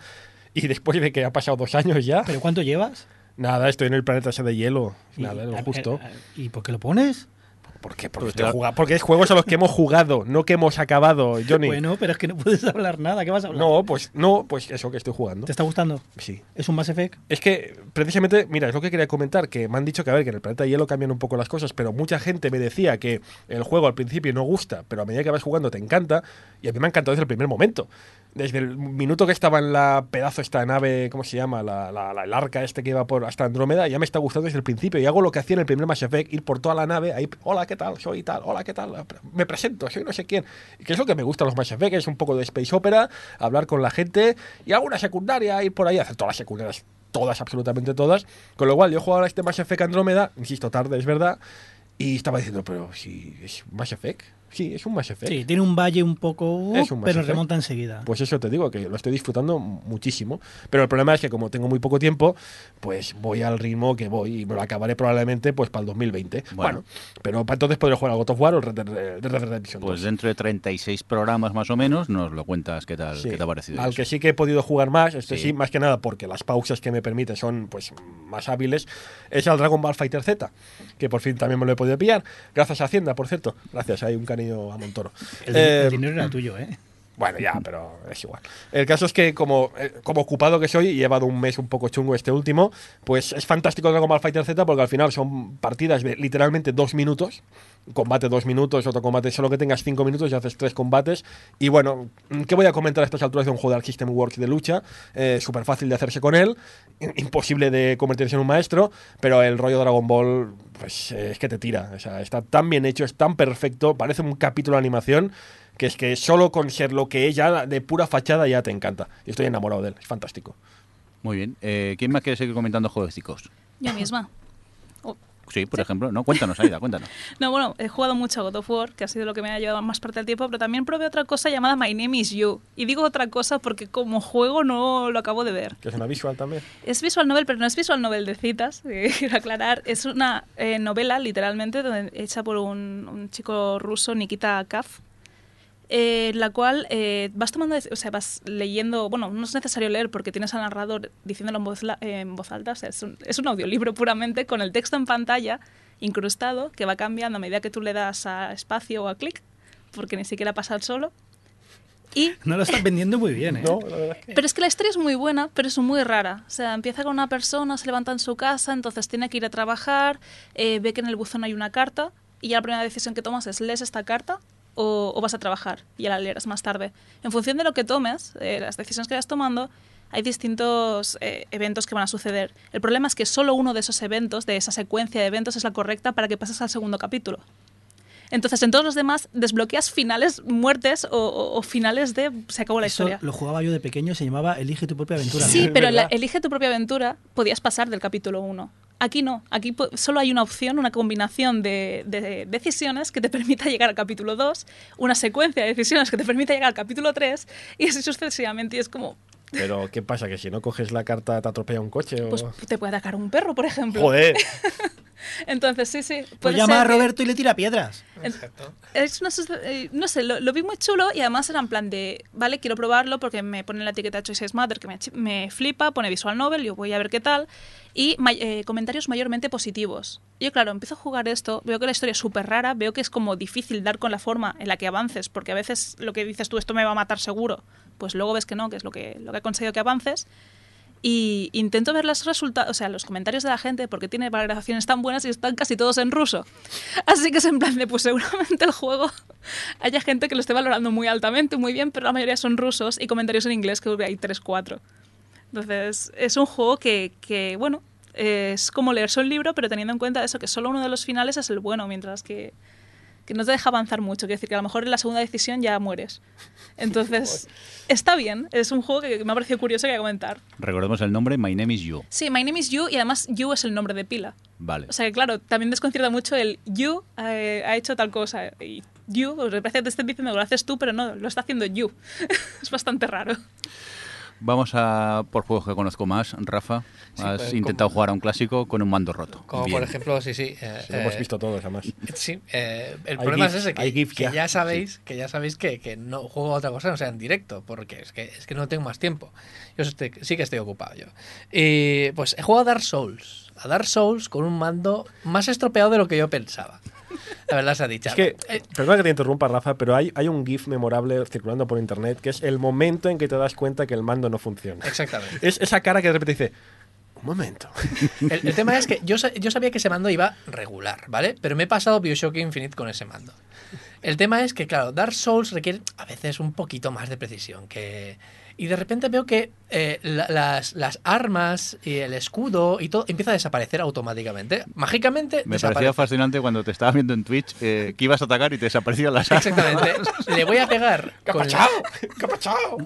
Speaker 2: Y después de que ha pasado dos años ya,
Speaker 5: ¿Pero cuánto llevas?
Speaker 2: nada, estoy en el planeta ese de hielo.
Speaker 5: Y-
Speaker 2: Nada, lo
Speaker 5: a-
Speaker 2: justo.
Speaker 5: a- a- ¿Y por qué lo pones?
Speaker 2: ¿Por qué? Porque,
Speaker 1: Pues
Speaker 2: porque es juegos a los que hemos jugado, no que hemos acabado, Johnny.
Speaker 5: Bueno, pero es que no puedes hablar nada. ¿Qué vas a hablar?
Speaker 2: no, pues no, pues eso que estoy jugando.
Speaker 5: ¿Te está gustando?
Speaker 2: Sí.
Speaker 5: ¿Es un Mass Effect?
Speaker 2: Es que precisamente, mira, es lo que quería comentar, que me han dicho que a ver, que en el planeta hielo cambian un poco las cosas, pero mucha gente me decía que el juego al principio no gusta, pero a medida que vas jugando te encanta, y a mí me ha encantado desde el primer momento. Desde el minuto que estaba en la pedazo esta nave, ¿cómo se llama? La, la- la- el arca este que iba por hasta Andrómeda, ya me está gustando desde el principio. Y hago lo que hacía en el primer Mass Effect, ir por toda la nave, ahí, hola, ¿qué tal? Soy tal, hola, ¿qué tal? Me presento, soy no sé quién. Que es lo que me gusta los Mass Effect, es un poco de space opera, hablar con la gente, y alguna secundaria, ir por ahí, hacer todas las secundarias todas, absolutamente todas. Con lo cual, yo jugaba este Mass Effect Andrómeda, insisto, tarde, es verdad, y estaba diciendo, pero si es Mass Effect, sí, es un Mass Effect.
Speaker 5: Sí, tiene un valle un poco... uh,
Speaker 2: Es un
Speaker 5: pero
Speaker 2: Effect.
Speaker 5: remonta enseguida.
Speaker 2: Pues eso te digo, que lo estoy disfrutando muchísimo. Pero el problema es que como tengo muy poco tiempo, pues voy al ritmo que voy y me lo acabaré probablemente pues para el 2020.
Speaker 1: Bueno.
Speaker 2: Bueno, pero para entonces podré jugar al God of War o el Red Dead Red Dead Redemption
Speaker 1: Pues
Speaker 2: 2.
Speaker 1: dentro de 36 programas más o menos, nos lo cuentas qué tal,
Speaker 2: Sí.
Speaker 1: qué te ha parecido.
Speaker 2: Al
Speaker 1: eso.
Speaker 2: que sí que he podido jugar más, este
Speaker 1: Sí.
Speaker 2: sí. más que nada porque las pausas que me permite son pues más hábiles, es al Dragon Ball Fighter Z, que por fin también me lo he podido pillar. Gracias a Hacienda, por cierto. Gracias, hay un cariño a Montoro.
Speaker 5: El,
Speaker 2: Eh,
Speaker 5: el dinero era tuyo, ¿eh?
Speaker 2: Bueno, ya, pero es igual. El caso es que, como, eh, como ocupado que soy, y he llevado un mes un poco chungo este último, pues es fantástico Dragon Ball Fighter Z porque al final son partidas de literalmente dos minutos. Combate dos minutos, otro combate solo que tengas cinco minutos y haces tres combates. Y bueno, ¿qué voy a comentar a estas alturas de un juego de Arc System Works de lucha? Eh, Súper fácil de hacerse con él, imposible de convertirse en un maestro, pero el rollo Dragon Ball, pues eh, es que te tira. O sea, está tan bien hecho, es tan perfecto, parece un capítulo de animación que es que solo con ser lo que es ya de pura fachada ya te encanta. Y estoy enamorado de él, es fantástico.
Speaker 1: Muy bien. Eh, ¿Quién más quiere seguir comentando juegos chicos?
Speaker 4: Yo misma.
Speaker 1: Sí, por ejemplo. No, cuéntanos, Aida, cuéntanos.
Speaker 4: No, bueno, he jugado mucho a God of War, que ha sido lo que me ha llevado más parte del tiempo, pero también probé otra cosa llamada My Name is You. Y digo otra cosa porque como juego no lo acabo de ver.
Speaker 2: Que es una visual también.
Speaker 4: Es visual novel, pero no es visual novel de citas, eh, quiero aclarar. Es una eh, novela, literalmente, donde- hecha por un, un chico ruso, Nikita Kaf, eh, la cual eh, vas tomando, o sea, vas leyendo, bueno, no es necesario leer porque tienes al narrador diciéndolo en voz, la- en voz alta, o sea, es un, es un audiolibro puramente con el texto en pantalla incrustado que va cambiando a medida que tú le das a espacio o a clic, porque ni siquiera pasa al solo. Y
Speaker 5: No lo estás vendiendo muy bien, ¿eh?
Speaker 2: No, la verdad es que.
Speaker 4: pero es que la historia es muy buena, pero es muy rara. O sea, empieza con una persona, se levanta en su casa, entonces tiene que ir a trabajar, eh, ve que en el buzón hay una carta y ya la primera decisión que tomas es lees esta carta o, vas a trabajar y ya la leerás más tarde. En función de lo que tomes, eh, las decisiones que vayas tomando, hay distintos eh, eventos que van a suceder. El problema es que solo uno de esos eventos, de esa secuencia de eventos, es la correcta para que pases al segundo capítulo. Entonces, en todos los demás, desbloqueas finales, muertes o, o- o finales de se acabó la
Speaker 5: Eso
Speaker 4: historia.
Speaker 5: lo jugaba yo de pequeño, se llamaba Elige tu propia aventura.
Speaker 4: Sí, pero la. Elige tu propia aventura podías pasar del capítulo 1. Aquí no, aquí solo hay una opción, una combinación de, de decisiones que te permita llegar al capítulo 2, una secuencia de decisiones que te permita llegar al capítulo 3 y así sucesivamente. Y es como,
Speaker 2: Pero, ¿qué pasa? Que si no coges la carta te atropella un coche o.
Speaker 4: pues te puede atacar un perro, por ejemplo.
Speaker 2: Joder.
Speaker 4: Entonces, sí, sí.
Speaker 5: Pues
Speaker 4: puede
Speaker 5: llama
Speaker 4: ser
Speaker 5: a
Speaker 4: que-
Speaker 5: Roberto y le tira piedras.
Speaker 3: Exacto.
Speaker 4: Es una eh, no sé, lo, lo vi muy chulo y además era en plan de, vale, quiero probarlo porque me pone la etiqueta Choices Matter que me, me flipa, pone Visual Novel, yo voy a ver qué tal. Y eh, comentarios mayormente positivos. Yo, claro, empiezo a jugar esto, veo que la historia es súper rara, veo que es como difícil dar con la forma en la que avances, porque a veces lo que dices tú, esto me va a matar seguro, pues luego ves que no, que es lo que, lo que ha conseguido que avances. Y intento ver los resultados, o sea, los comentarios de la gente, porque tiene valoraciones tan buenas y están casi todos en ruso. Así que es en plan de, pues seguramente el juego haya gente que lo esté valorando muy altamente, muy bien, pero la mayoría son rusos y comentarios en inglés que hay 3-4. Entonces, es un juego que, que, bueno, es como leerse un libro, pero teniendo en cuenta eso, que solo uno de los finales es el bueno, mientras que, que no te deja avanzar mucho. Quiere decir que a lo mejor en la segunda decisión ya mueres. Entonces, está bien. Es un juego que me ha parecido curioso que comentar.
Speaker 1: Recordemos el nombre, My Name is You.
Speaker 4: Sí, My Name is You y además You es el nombre de pila.
Speaker 1: Vale.
Speaker 4: O sea que claro, también desconcierta mucho el You eh, ha hecho tal cosa y You, pues parece que te estén diciendo que lo haces tú, pero no, lo está haciendo You. es bastante raro.
Speaker 1: Vamos a por juegos que conozco más. Rafa,
Speaker 3: Sí,
Speaker 1: has
Speaker 3: pues,
Speaker 1: intentado
Speaker 3: como-
Speaker 1: jugar a un clásico con un mando roto.
Speaker 3: Como
Speaker 1: Bien.
Speaker 3: por ejemplo, sí, sí. eh,
Speaker 2: lo hemos
Speaker 3: eh,
Speaker 2: visto todos, además.
Speaker 3: Sí, eh, el problema es ese, que,
Speaker 2: hay GIFs
Speaker 3: que
Speaker 2: ya.
Speaker 3: ya. sabéis, que ya sabéis que, que no juego a otra cosa, no sea en directo, porque es que, es que no tengo más tiempo. Yo estoy- sí que estoy ocupado yo. Y pues he jugado a Dark Souls, a Dark Souls con un mando más estropeado de lo que yo pensaba. La verdad se ha dicho.
Speaker 2: Es que,
Speaker 3: Eh,
Speaker 2: perdona que te interrumpa, Rafa, pero hay, hay un GIF memorable circulando por internet que es el momento en que te das cuenta que el mando no funciona.
Speaker 3: exactamente.
Speaker 2: Es esa cara que de repente dice: Un momento.
Speaker 3: El, el tema es que yo, yo sabía que ese mando iba regular, ¿vale? Pero me he pasado Bioshock Infinite con ese mando. El tema es que, claro, Dark Souls requiere a veces un poquito más de precisión. que Y de repente veo que eh, la- las, las armas y el escudo y todo empieza a desaparecer automáticamente. Mágicamente
Speaker 1: Me
Speaker 3: desaparece.
Speaker 1: parecía fascinante cuando te estaba viendo en Twitch eh, que ibas a atacar y te desaparecían las armas.
Speaker 3: Exactamente. Le voy a pegar
Speaker 2: ¡Capachao! ¡Capachao!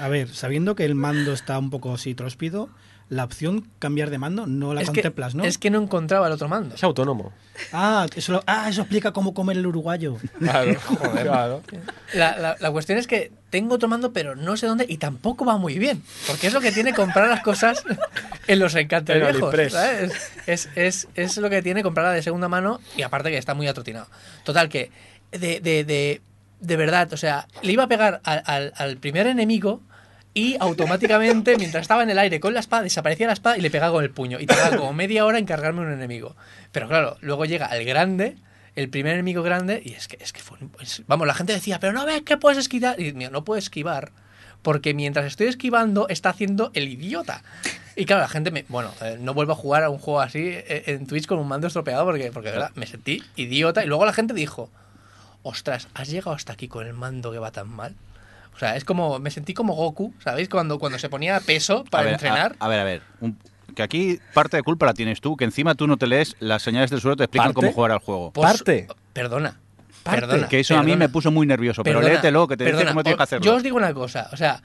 Speaker 5: A ver, sabiendo que el mando está un poco así tróspido, la opción cambiar de mando no la
Speaker 3: es que,
Speaker 5: contemplas, ¿no?
Speaker 3: es que no encontraba el otro mando.
Speaker 2: Es autónomo.
Speaker 5: Ah, eso, lo- ah, eso explica cómo comer el uruguayo.
Speaker 2: Claro, joder, claro.
Speaker 3: La, la- la cuestión es que tengo otro mando, pero no sé dónde y tampoco va muy bien. Porque es lo que tiene comprar las cosas en los encantos
Speaker 2: En
Speaker 3: viejos. Es, es, es lo que tiene comprarla de segunda mano y aparte que está muy atrotinado. Total, que de, de, de, de verdad, o sea, le iba a pegar al, al- al primer enemigo y automáticamente, mientras estaba en el aire con la espada, desaparecía la espada y le pegaba con el puño. Y tardaba como media hora en cargarme un enemigo. Pero claro, luego llega el grande, el primer enemigo grande, y es que, es que fue. vamos, la gente decía, pero no ves que puedes esquivar. Y no puedo esquivar. Porque mientras estoy esquivando, está haciendo el idiota. Y claro, la gente me. Bueno, eh, no vuelvo a jugar a un juego así eh, en Twitch con un mando estropeado porque, porque verdad, me sentí idiota. Y luego la gente dijo: Ostras, ¿has llegado hasta aquí con el mando que va tan mal? O sea, es como. Me sentí como Goku, ¿sabéis? Cuando, cuando se ponía peso para
Speaker 1: a ver,
Speaker 3: entrenar.
Speaker 1: A, a ver, a ver. un- que aquí parte de culpa la tienes tú, que encima tú no te lees las señales del suelo, te explican
Speaker 2: ¿Parte?
Speaker 1: cómo jugar al juego.
Speaker 3: Su-
Speaker 2: Parte.
Speaker 3: Perdona.
Speaker 2: Parte.
Speaker 3: Perdona.
Speaker 1: que eso a mí me puso muy nervioso, pero
Speaker 3: Perdona,
Speaker 1: léetelo, que te dice cómo tienes que hacerlo.
Speaker 3: Yo os digo una cosa, o sea,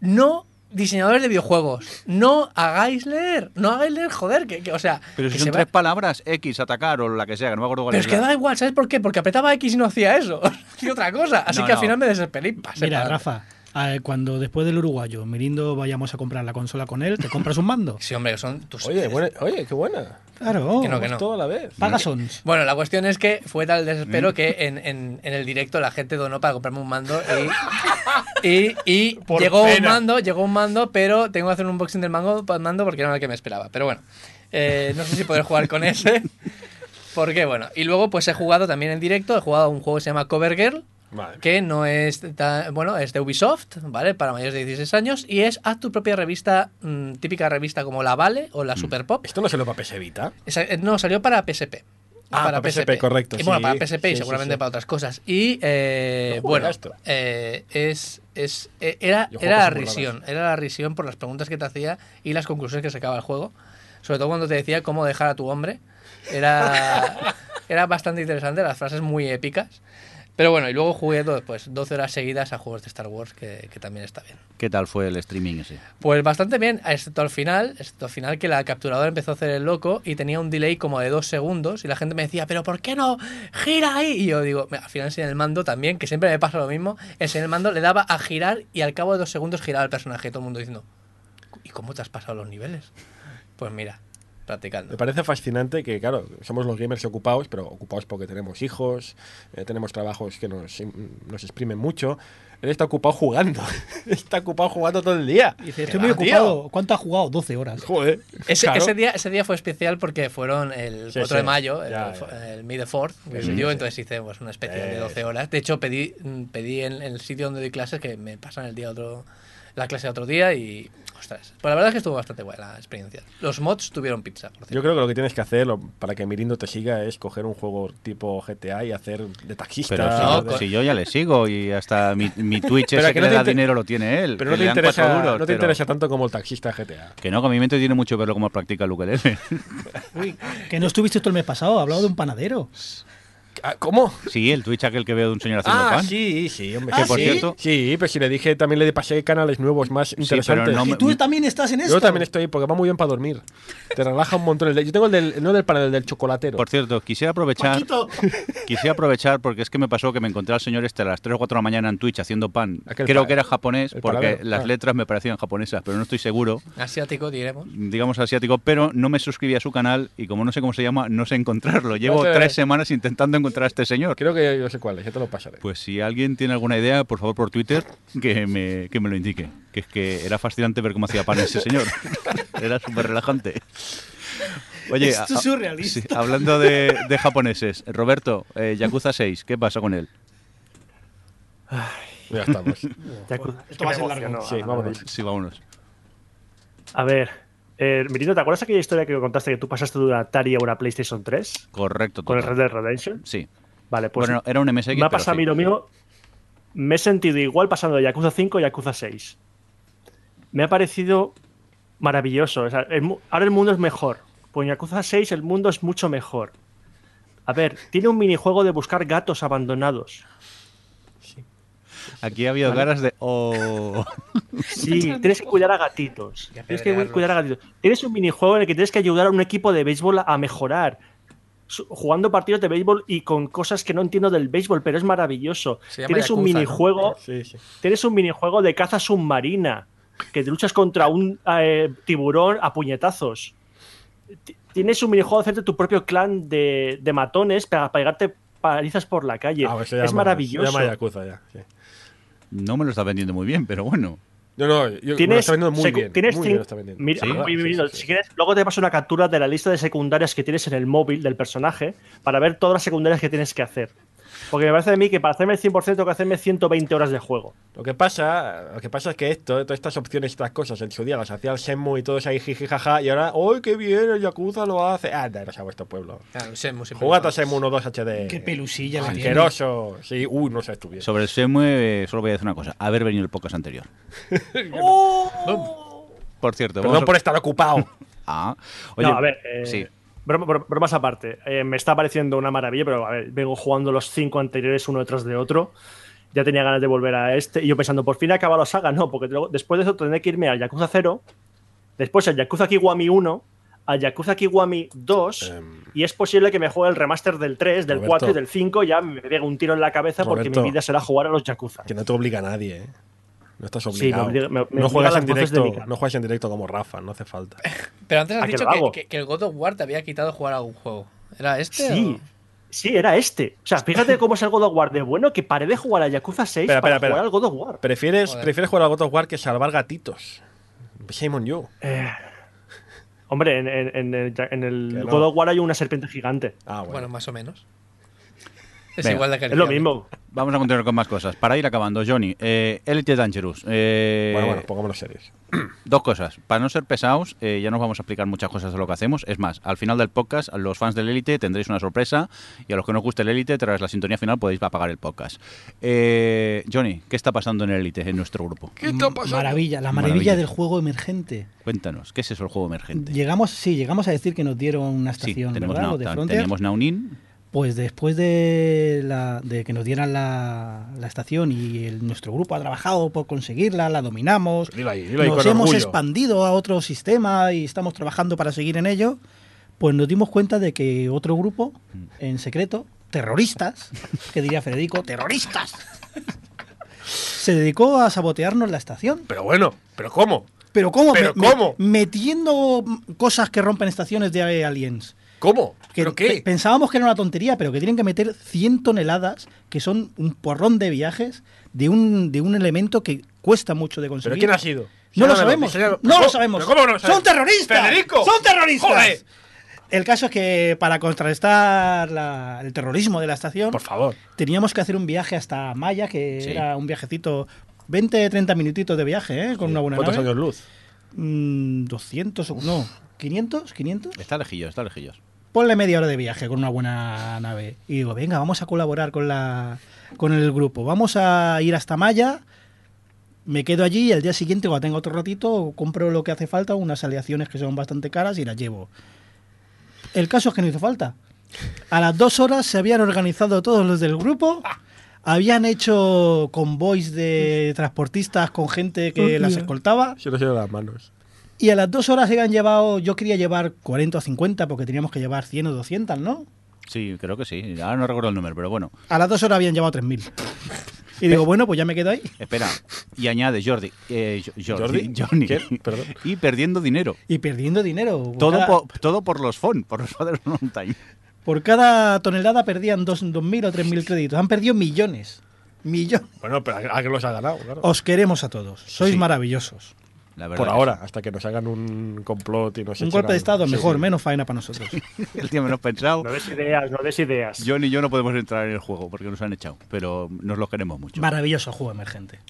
Speaker 3: no diseñadores de videojuegos, no hagáis leer, no hagáis leer, joder, que, que- o sea,
Speaker 1: Pero
Speaker 3: que
Speaker 1: si
Speaker 3: se
Speaker 1: son
Speaker 3: va-
Speaker 1: tres palabras, X, atacar o la que sea, que no me acuerdo cuál
Speaker 3: pero
Speaker 1: es
Speaker 3: es que
Speaker 1: la-
Speaker 3: da igual, ¿sabes por qué? Porque apretaba X y no hacía eso, y otra cosa, así
Speaker 1: No,
Speaker 3: que al final me desesperé
Speaker 5: Mira,
Speaker 3: para.
Speaker 5: Rafa, cuando después del uruguayo, Mirindo, vayamos a comprar la consola con él, ¿te compras un mando?
Speaker 3: Sí, hombre, que son tus...
Speaker 2: Oye, buena- oye, qué buena.
Speaker 5: Claro.
Speaker 3: Que no, que no.
Speaker 2: Todo a la vez.
Speaker 5: Paga sons.
Speaker 3: Bueno, la cuestión es que fue tal el
Speaker 1: Mm.
Speaker 3: desespero que en, en- en el directo la gente donó para comprarme un mando y, y, y llegó un
Speaker 2: pena.
Speaker 3: mando, llegó un mando, pero tengo que hacer un unboxing del mango, mando porque no era el que me esperaba. Pero bueno, eh, no sé si podré jugar con ese. Porque bueno, y luego pues he jugado también en directo, he jugado un juego que se llama Cover Girl, Que no es tan- bueno, es de Ubisoft, ¿vale? Para mayores de 16 años y es haz tu propia revista, mm, típica revista como la Vale o
Speaker 2: Mm.
Speaker 3: la Super Pop.
Speaker 2: Esto no lo para PS Vita.
Speaker 3: Eh, no, salió para PSP.
Speaker 2: Ah, para PSP, correcto,
Speaker 3: Y bueno,
Speaker 2: sí.
Speaker 3: para PSP y
Speaker 2: Sí, sí,
Speaker 3: seguramente
Speaker 2: sí.
Speaker 3: para otras cosas. Y eh,
Speaker 2: No
Speaker 3: bueno,
Speaker 2: esto.
Speaker 3: eh, es, es, eh, era, era la risión. Era la risión por las preguntas que te hacía y las conclusiones que sacaba el juego. Sobre todo cuando te decía cómo dejar a tu hombre. Era, era bastante interesante, las frases muy épicas. Pero bueno, y luego jugué do- pues, 12 horas seguidas a juegos de Star Wars, que, que también está bien.
Speaker 1: ¿Qué tal fue el streaming ese?
Speaker 3: Pues bastante bien, excepto al final, excepto al final que la capturadora empezó a hacer el loco y tenía un delay como de dos segundos y la gente me decía, pero ¿por qué no gira ahí? Y yo digo, "Mira, al final en el mando también, que siempre me pasa lo mismo, es en el mando le daba a girar y al cabo de dos segundos giraba el personaje y todo el mundo diciendo, ¿y cómo te has pasado los niveles? Pues mira, practicando.
Speaker 2: Me parece fascinante que, claro, somos los gamers ocupados, pero ocupados porque tenemos hijos, eh, tenemos trabajos que nos, nos exprimen mucho. Él está ocupado jugando. está ocupado jugando todo el día.
Speaker 5: Dice,
Speaker 2: ¿Qué
Speaker 5: estoy muy
Speaker 2: va, tío?
Speaker 5: ocupado. ¿Cuánto ha jugado? 12 horas.
Speaker 2: Joder.
Speaker 3: Ese,
Speaker 2: claro.
Speaker 3: ese, día, ese día fue especial porque fueron el
Speaker 2: Sí,
Speaker 3: 4 de
Speaker 2: sí.
Speaker 3: mayo, el,
Speaker 2: Ya,
Speaker 3: el, el May the 4 que
Speaker 2: Sí,
Speaker 3: se dio,
Speaker 2: sí.
Speaker 3: entonces hice pues, una especial de
Speaker 2: Sí,
Speaker 3: 12
Speaker 2: sí.
Speaker 3: horas. De hecho, pedí, pedí en, en el sitio donde doy clases que me pasan el día otro, la clase otro día y, ostras, pues la verdad es que estuvo bastante buena la experiencia. Los mods tuvieron pizza, por
Speaker 2: Yo creo que lo que tienes que hacer lo- para que Mirindo te siga es coger un juego tipo GTA y hacer de taxista.
Speaker 1: Pero si,
Speaker 3: No,
Speaker 1: yo,
Speaker 3: con-
Speaker 1: si yo ya le sigo y hasta mi, mi Twitch
Speaker 2: Pero
Speaker 1: ese
Speaker 2: que
Speaker 1: que,
Speaker 2: no
Speaker 1: le da
Speaker 2: inter-
Speaker 1: dinero lo tiene él.
Speaker 2: Pero
Speaker 1: que
Speaker 2: no te, interesa,
Speaker 1: duros,
Speaker 2: no te
Speaker 1: pero-
Speaker 2: interesa tanto como el taxista GTA.
Speaker 1: Que no, que a mí me entretiene mucho verlo cómo practica el ukelele.
Speaker 5: Uy, que no estuviste todo el mes pasado, ha hablado de un panadero.
Speaker 2: Ah, ¿Cómo?
Speaker 1: sí, el Twitch aquel que veo de un señor haciendo
Speaker 2: Ah,
Speaker 1: pan.
Speaker 2: sí, sí, hombre.
Speaker 5: Ah,
Speaker 2: que por
Speaker 5: ¿sí?
Speaker 2: cierto. Sí, pero si le dije, también le pasé canales nuevos más interesantes.
Speaker 1: no
Speaker 5: Que
Speaker 1: me-
Speaker 5: tú también estás en esto.
Speaker 2: Yo también estoy, porque va muy bien para dormir. Te relaja un montón. Yo tengo el del, no del panel, el del chocolatero.
Speaker 1: Por cierto, quisiera aprovechar,
Speaker 5: Paquito.
Speaker 1: quisiera aprovechar porque es que me pasó que me encontré al señor este a las 3 o 4 de la mañana en Twitch haciendo pan.
Speaker 2: Aquel
Speaker 1: Creo
Speaker 2: pa-
Speaker 1: que era japonés porque las
Speaker 2: Ah.
Speaker 1: letras me parecían japonesas, pero no estoy seguro.
Speaker 3: Asiático, diremos.
Speaker 1: digamos asiático, pero no me suscribí a su canal y como no sé cómo se llama, no sé encontrarlo. Llevo tres semanas intentando encontrar a este señor.
Speaker 2: Creo que yo sé cuál es, ya te lo pasaré.
Speaker 1: Pues si alguien tiene alguna idea, por favor por Twitter, que me, que me lo indique. Que es que era fascinante ver cómo hacía pan ese señor. era súper relajante. Oye,
Speaker 5: Esto es surrealista.
Speaker 1: sí, hablando de, de japoneses, Roberto, eh, Yakuza 6, ¿qué pasa con él?
Speaker 2: Ya estamos.
Speaker 6: Yakuza.
Speaker 5: Esto va a ser largo.
Speaker 2: Sí, vámonos.
Speaker 1: Sí, vámonos.
Speaker 6: A ver, eh, Mirino, ¿te acuerdas aquella historia que contaste que tú pasaste de una Atari a una PlayStation 3
Speaker 1: Correcto.
Speaker 6: con el. Red Dead Redemption?
Speaker 1: Sí.
Speaker 6: Vale, pues
Speaker 1: bueno, era un MSX.
Speaker 6: me ha pasado a
Speaker 1: sí.
Speaker 6: mí lo mío. Me he sentido igual pasando de Yakuza 5 a Yakuza 6. Me ha parecido maravilloso. O sea, el mu- ahora el mundo es mejor. Pues en Yakuza 6 el mundo es mucho mejor. A ver, tiene un minijuego de buscar gatos abandonados.
Speaker 1: Aquí ha habido caras de. Oh.
Speaker 6: Sí, tienes que cuidar a gatitos. Tienes que cuidar a gatitos. Tienes un minijuego en el que tienes que ayudar a un equipo de béisbol a mejorar. Jugando partidos de béisbol y con cosas que no entiendo del béisbol, pero es maravilloso. Tienes un
Speaker 3: ¿no?
Speaker 6: minijuego,
Speaker 2: Sí, sí.
Speaker 6: tienes un minijuego de caza submarina que te luchas contra un eh, tiburón a puñetazos. Ti- Tienes un minijuego de hacerte tu propio clan de, de matones para pegarte palizas por la calle.
Speaker 2: Ah, pues
Speaker 6: es maravilloso.
Speaker 2: Se llama Yakuza ya. sí.
Speaker 1: No me lo está vendiendo muy bien, pero bueno.
Speaker 2: No, no, yo, me lo
Speaker 6: Tienes,
Speaker 2: está vendiendo muy bien.
Speaker 6: tienes
Speaker 2: muy
Speaker 6: cin-
Speaker 2: bien lo está vendiendo.
Speaker 6: Mira,
Speaker 1: Sí.
Speaker 6: muy
Speaker 2: Sí,
Speaker 6: bien,
Speaker 2: sí, sí.
Speaker 6: si quieres, luego te paso una captura de la lista de secundarias que tienes en el móvil del personaje para ver todas las secundarias que tienes que hacer. Porque me parece de mí que para hacerme el 100% tengo que hacerme 120 horas de juego.
Speaker 2: Lo que pasa, lo que pasa es que esto, todas estas opciones, estas cosas, en su día las hacía el Shenmue y todos ahí jiji jaja, y ahora, ¡ay, qué bien! El Yakuza lo hace. ¡Anda, no a vuestro pueblo!
Speaker 3: Claro, Shenmue siempre
Speaker 2: Jugad a Shenmue 1 2 HD.
Speaker 5: Qué pelusilla.
Speaker 2: Asqueroso. Sí, uy, no sé, estuviera.
Speaker 1: Sobre el Semue, eh, solo voy a decir una cosa: haber venido el podcast anterior. Por cierto,
Speaker 2: Perdón
Speaker 1: vamos a-
Speaker 2: por estar ocupado.
Speaker 1: Ah, oye,
Speaker 6: no, a ver, eh,
Speaker 1: sí.
Speaker 6: Broma- bromas aparte. eh, me está pareciendo una maravilla, pero a ver, vengo jugando los cinco anteriores uno detrás de otro. ya tenía ganas de volver a este. Y yo pensando, por fin he acabado la saga. No, porque luego- después de eso tendré que irme al Yakuza 0, después al Yakuza Kiwami 1, al Yakuza Kiwami 2,
Speaker 2: Em.
Speaker 6: y es posible que me juegue el remaster del 3, del
Speaker 2: Roberto.
Speaker 6: 4 y del 5. Ya me pegue un tiro en la cabeza porque mi vida será jugar a los Yakuza.
Speaker 2: Que no te obliga a nadie, ¿eh? No estás
Speaker 6: Sí, me
Speaker 2: obligado.
Speaker 6: obliga- me- me
Speaker 2: no juegas en directo, no juegas en directo como Rafa, no hace falta.
Speaker 3: Pero antes has
Speaker 6: ¿A que
Speaker 3: dicho que,
Speaker 6: hago?
Speaker 3: que- que el God of War te había quitado jugar a algún juego. ¿Era este?
Speaker 6: Sí,
Speaker 3: o-
Speaker 6: sí, era este. O sea, fíjate cómo es el God of War de bueno que paré de jugar a Yakuza 6
Speaker 2: Espera,
Speaker 6: para jugar al God of War.
Speaker 2: ¿Prefieres,
Speaker 3: Joder.
Speaker 2: prefieres jugar al God of War que salvar gatitos. Shame on you.
Speaker 6: Eh, hombre, en, en- en el, en el
Speaker 2: Que no.
Speaker 6: God of War hay una serpiente gigante.
Speaker 2: Ah, bueno.
Speaker 3: Bueno, más o menos. Es
Speaker 1: Venga,
Speaker 3: igual de
Speaker 6: Es lo mismo.
Speaker 1: Vamos a continuar con más cosas. Para ir acabando, Johnny, eh, Elite Dangerous. eh,
Speaker 2: bueno, bueno, pongámonos serios.
Speaker 1: Dos cosas. Para no ser pesados, eh, ya nos vamos a explicar muchas cosas de lo que hacemos. Es más, al final del podcast, a los fans del Elite tendréis una sorpresa y a los que no os guste el Elite, tras la sintonía final podéis apagar el podcast. Eh, Johnny, ¿qué está pasando en el Elite, en nuestro grupo?
Speaker 5: Maravilla, la maravilla,
Speaker 1: Maravilla.
Speaker 5: del juego emergente.
Speaker 1: Cuéntanos, ¿qué es eso el juego emergente?
Speaker 5: Llegamos, sí, llegamos a decir que nos dieron una
Speaker 1: Sí,
Speaker 5: estación,
Speaker 1: tenemos,
Speaker 5: ¿verdad? Lo de Frontier.
Speaker 1: teníamos Naunin.
Speaker 5: Pues después de, la, de que nos dieran la, la estación y el- nuestro grupo ha trabajado por conseguirla, la dominamos,
Speaker 2: Dilo ahí, dilo ahí
Speaker 5: nos hemos
Speaker 2: orgullo.
Speaker 5: expandido a otro sistema y estamos trabajando para seguir en ello, pues nos dimos cuenta de que otro grupo, en secreto, terroristas, que diría Federico, terroristas, se dedicó a sabotearnos la estación.
Speaker 2: Pero bueno, ¿pero cómo?
Speaker 5: Pero ¿cómo?
Speaker 2: ¿Pero
Speaker 5: Me- me-
Speaker 2: cómo?
Speaker 5: metiendo cosas que rompen estaciones de aliens.
Speaker 2: ¿Cómo? ¿Pero
Speaker 5: pe-
Speaker 2: qué?
Speaker 5: pensábamos que era una tontería, pero que tienen que meter 100 toneladas, que son un porrón de viajes, de un, de un elemento que cuesta mucho de conseguir.
Speaker 2: ¿Pero quién ha sido?
Speaker 5: No lo sabemos. No
Speaker 2: ¿Pero
Speaker 5: lo sabemos.
Speaker 2: cómo no lo sabemos?
Speaker 5: ¡Son terroristas!
Speaker 2: ¡Federico!
Speaker 5: ¡Son terroristas!
Speaker 2: ¡Joder!
Speaker 5: El caso es que para contrarrestar la- el terrorismo de la estación,
Speaker 2: Por favor.
Speaker 5: teníamos que hacer un viaje hasta Maya, que
Speaker 1: Sí.
Speaker 5: era un viajecito, 20, 30 minutitos de viaje, ¿eh? con una buena
Speaker 2: ¿Cuántos
Speaker 5: nave.
Speaker 2: años luz?
Speaker 5: Mm, 200, o- no, 500, 500.
Speaker 1: Está lejillos, está lejillos.
Speaker 5: Ponle media hora de viaje con una buena nave. Y digo, venga, vamos a colaborar con, la, con el grupo. Vamos a ir hasta Maya. Me quedo allí y al día siguiente, cuando tenga otro ratito, compro lo que hace falta, unas aleaciones que son bastante caras y las llevo. El caso es que no hizo falta. A las dos horas se habían organizado todos los del grupo. Habían hecho convoys de transportistas con gente que las escoltaba.
Speaker 2: Se nos llevan las manos.
Speaker 5: Y a las dos horas se habían llevado, yo quería llevar 40 o 50 porque teníamos que llevar 100 o 200, ¿no?
Speaker 1: Sí, creo que sí. Ahora no recuerdo el número, pero bueno.
Speaker 5: A las dos horas habían llevado 3.000. Y digo, bueno, pues ya me quedo ahí.
Speaker 1: Espera, y añade Jordi, eh, Jo- Jordi,
Speaker 2: ¿Jordi?
Speaker 1: Johnny,
Speaker 2: ¿Qué? Perdón.
Speaker 1: y perdiendo dinero.
Speaker 5: Y perdiendo dinero.
Speaker 1: Todo,
Speaker 5: cada,
Speaker 1: por, todo por los FON, por los Father Mountain.
Speaker 5: por cada tonelada perdían dos- 2.000 o 3.000 créditos. Han perdido millones. Millones.
Speaker 2: Bueno, pero a, a que los ha ganado, claro.
Speaker 5: Os queremos a todos. Sois
Speaker 1: Sí.
Speaker 5: maravillosos.
Speaker 1: La verdad
Speaker 2: Por ahora, hasta que nos hagan un complot y nos
Speaker 5: Un golpe de Estado, mejor,
Speaker 2: sí.
Speaker 5: menos faena para nosotros.
Speaker 1: El día menos pensado.
Speaker 6: No des ideas, no des ideas.
Speaker 1: John y yo no podemos entrar en el juego porque nos han echado, pero nos lo queremos mucho.
Speaker 5: Maravilloso juego emergente.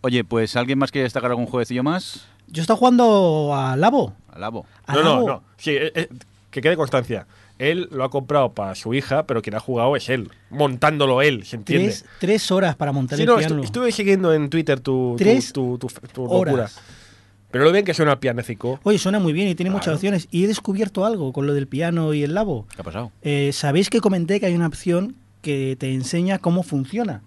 Speaker 1: Oye, pues ¿alguien más quiere destacar algún jueguecillo más?
Speaker 5: Yo estoy jugando a Labo. A
Speaker 2: No, no,
Speaker 5: Labo.
Speaker 2: no. Sí, eh, eh, que quede constancia. Él lo ha comprado para su hija, pero quien ha jugado es él. Montándolo él, ¿se entiende?
Speaker 5: Tres, tres horas para montar
Speaker 2: Sí,
Speaker 5: el
Speaker 2: no,
Speaker 5: piano.
Speaker 2: estu- estuve siguiendo en Twitter tu, tu-
Speaker 5: Tres
Speaker 2: tu, tu, tu locura.
Speaker 5: horas.
Speaker 2: Pero lo bien que suena pianecico.
Speaker 5: Oye, suena muy bien y tiene muchas opciones. Y he descubierto algo con lo del piano y el Labo.
Speaker 1: ¿Qué ha pasado?
Speaker 5: Eh, ¿Sabéis que comenté que hay una opción que te enseña cómo funciona?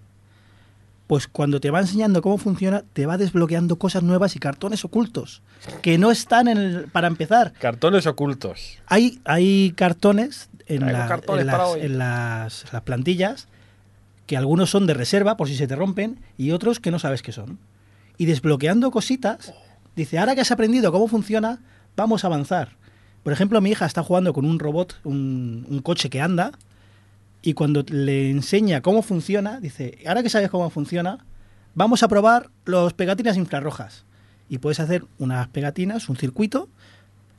Speaker 5: Pues cuando te va enseñando cómo funciona, te va desbloqueando cosas nuevas y cartones ocultos que no están en el, para empezar.
Speaker 2: Cartones ocultos.
Speaker 5: Hay, hay cartones en,
Speaker 2: Traigo
Speaker 5: la-
Speaker 2: cartones
Speaker 5: en
Speaker 2: para
Speaker 5: las, en las- las plantillas que algunos son de reserva por si se te rompen y otros que no sabes qué son. Y desbloqueando cositas, dice, ahora que has aprendido cómo funciona, vamos a avanzar. Por ejemplo, mi hija está jugando con un robot, un, coche que anda, y cuando le enseña cómo funciona, dice, ahora que sabes cómo funciona, vamos a probar los pegatinas infrarrojas. Y puedes hacer unas pegatinas, un circuito,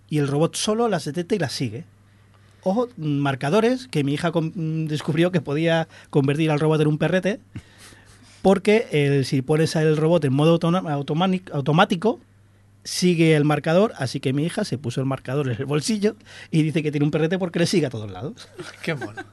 Speaker 5: y el robot solo las detecta y las sigue. Ojo, marcadores que mi hija mm, descubrió que podía convertir al robot en un perrete, porque el- si pones el robot en modo automático, sigue el marcador, así que mi hija se puso el marcador en el bolsillo y dice que tiene un perrete porque le sigue a todos lados.
Speaker 3: Qué mono.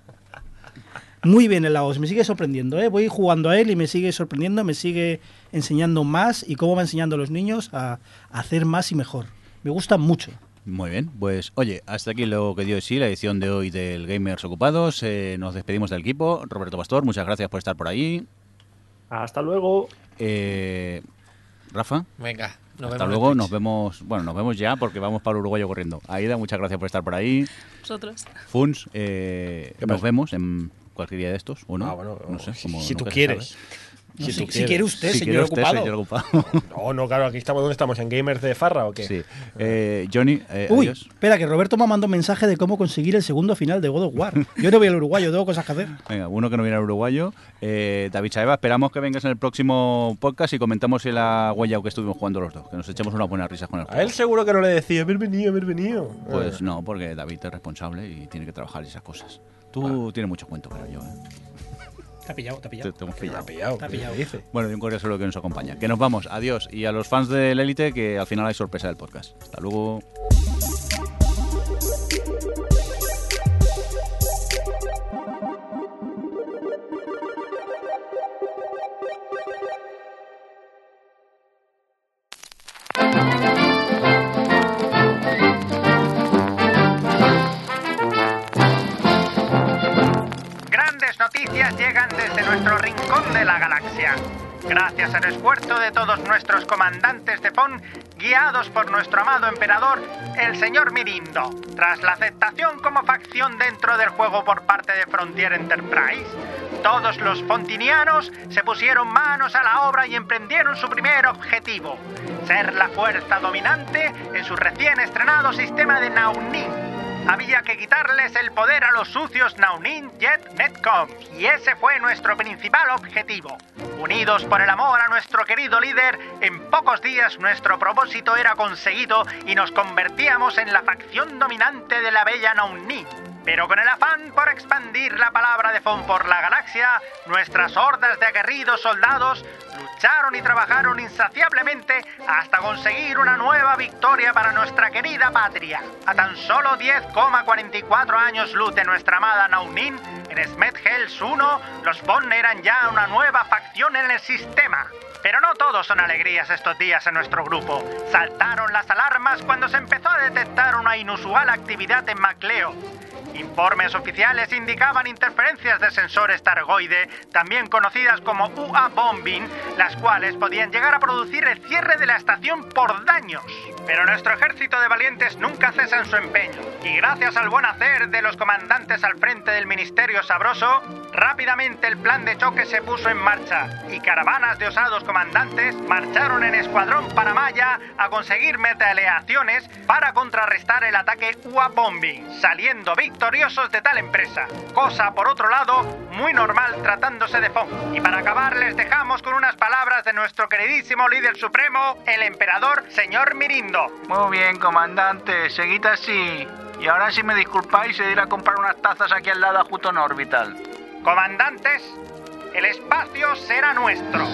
Speaker 5: Muy bien el Laos, me sigue sorprendiendo, ¿eh? voy jugando a él y me sigue sorprendiendo, me sigue enseñando más y cómo va enseñando a los niños a, a hacer más y mejor. Me gusta mucho.
Speaker 1: Muy bien, pues oye, hasta aquí lo que dio de sí la edición de hoy del Gamers Ocupados. Eh, nos despedimos del equipo. Roberto Pastor, muchas gracias por estar por ahí.
Speaker 6: Hasta luego.
Speaker 1: Eh, Rafa,
Speaker 3: Venga, nos
Speaker 1: hasta
Speaker 3: vemos
Speaker 1: luego. Nos vemos, bueno, nos vemos ya porque vamos para Uruguayo corriendo. Aida, muchas gracias por estar por ahí.
Speaker 4: Vosotros.
Speaker 1: Funs, eh,
Speaker 2: ¿Qué
Speaker 1: nos vemos en cualquier día de estos, ¿o no?
Speaker 2: Ah, bueno,
Speaker 1: no sé,
Speaker 2: si-
Speaker 1: como
Speaker 2: si tú quieres.
Speaker 5: No,
Speaker 2: Si
Speaker 5: si, si quiere usted,
Speaker 1: Si
Speaker 5: señor
Speaker 1: quiere usted,
Speaker 5: ocupado.
Speaker 1: señor ocupado.
Speaker 2: No, no, claro, aquí estamos. ¿Dónde estamos? ¿En Gamers de Farra o qué?
Speaker 1: Sí. Eh, Johnny, eh,
Speaker 5: Uy,
Speaker 1: adiós.
Speaker 5: espera, que Roberto me mandó un mensaje de cómo conseguir el segundo final de God of War. Yo no voy al uruguayo, tengo cosas que hacer.
Speaker 1: Venga, uno que no viene al uruguayo. Eh, David Chaeva, esperamos que vengas en el próximo podcast y comentamos en la huella que estuvimos jugando los dos. Que nos echemos unas buenas risas con el
Speaker 2: A
Speaker 1: juego.
Speaker 2: él seguro que no le decía, haber venido, haber venido.
Speaker 1: Pues
Speaker 2: Ah.
Speaker 1: no, porque David es responsable y tiene que trabajar esas cosas. Tú tienes mucho cuento, creo yo. ¿eh?
Speaker 5: Te ha pillado, te ha
Speaker 1: Te,
Speaker 5: pillado.
Speaker 1: te hemos
Speaker 2: Me
Speaker 1: pillado.
Speaker 2: ha pillado.
Speaker 5: Te ha
Speaker 2: ¿qué
Speaker 5: pillado.
Speaker 2: dice?
Speaker 1: Bueno, y un correo solo que nos acompaña. Que nos vamos, adiós. Y a los fans del Élite, que al final hay sorpresa del podcast. Hasta luego.
Speaker 7: Nuestro rincón de la galaxia. Gracias al esfuerzo de todos nuestros comandantes de PON, guiados por nuestro amado emperador, el señor Mirindo, tras la aceptación como facción dentro del juego por parte de Frontier Enterprise, todos los fontinianos se pusieron manos a la obra y emprendieron su primer objetivo, ser la fuerza dominante en su recién estrenado sistema de Naunin, había que quitarles el poder a los sucios Naunin Jet Netcom. Y ese fue nuestro principal objetivo. Unidos por el amor a nuestro querido líder, en pocos días nuestro propósito era conseguido y nos convertíamos en la facción dominante de la bella Naunin. Pero con el afán por expandir la palabra de Fon por la galaxia, nuestras hordas de aguerridos soldados lucharon y trabajaron insaciablemente hasta conseguir una nueva victoria para nuestra querida patria. A tan solo 10,44 años luz de nuestra amada Naunin, en Smet Hells 1, los Fon eran ya una nueva facción en el sistema. Pero no todos son alegrías estos días en nuestro grupo. Saltaron las alarmas cuando se empezó a detectar una inusual actividad en Macleo. Informes oficiales indicaban interferencias de sensores targoide, también conocidas como UA bombing, las cuales podían llegar a producir el cierre de la estación por daños. Pero nuestro ejército de valientes nunca cesa en su empeño, y gracias al buen hacer de los comandantes al frente del Ministerio Sabroso, rápidamente el plan de choque se puso en marcha, y caravanas de osados comandantes marcharon en escuadrón para Maya a conseguir metaleaciones para contrarrestar el ataque UA bombing, saliendo victoriosos de tal empresa. Cosa, por otro lado, muy normal tratándose de FON. Y para acabar les dejamos con unas palabras de nuestro queridísimo líder supremo, el emperador señor Mirindo.
Speaker 8: Muy bien, comandante, seguid así. Y ahora si me disculpáis, he de ir a comprar unas tazas aquí al lado a Juton Orbital.
Speaker 7: Comandantes, el espacio será nuestro.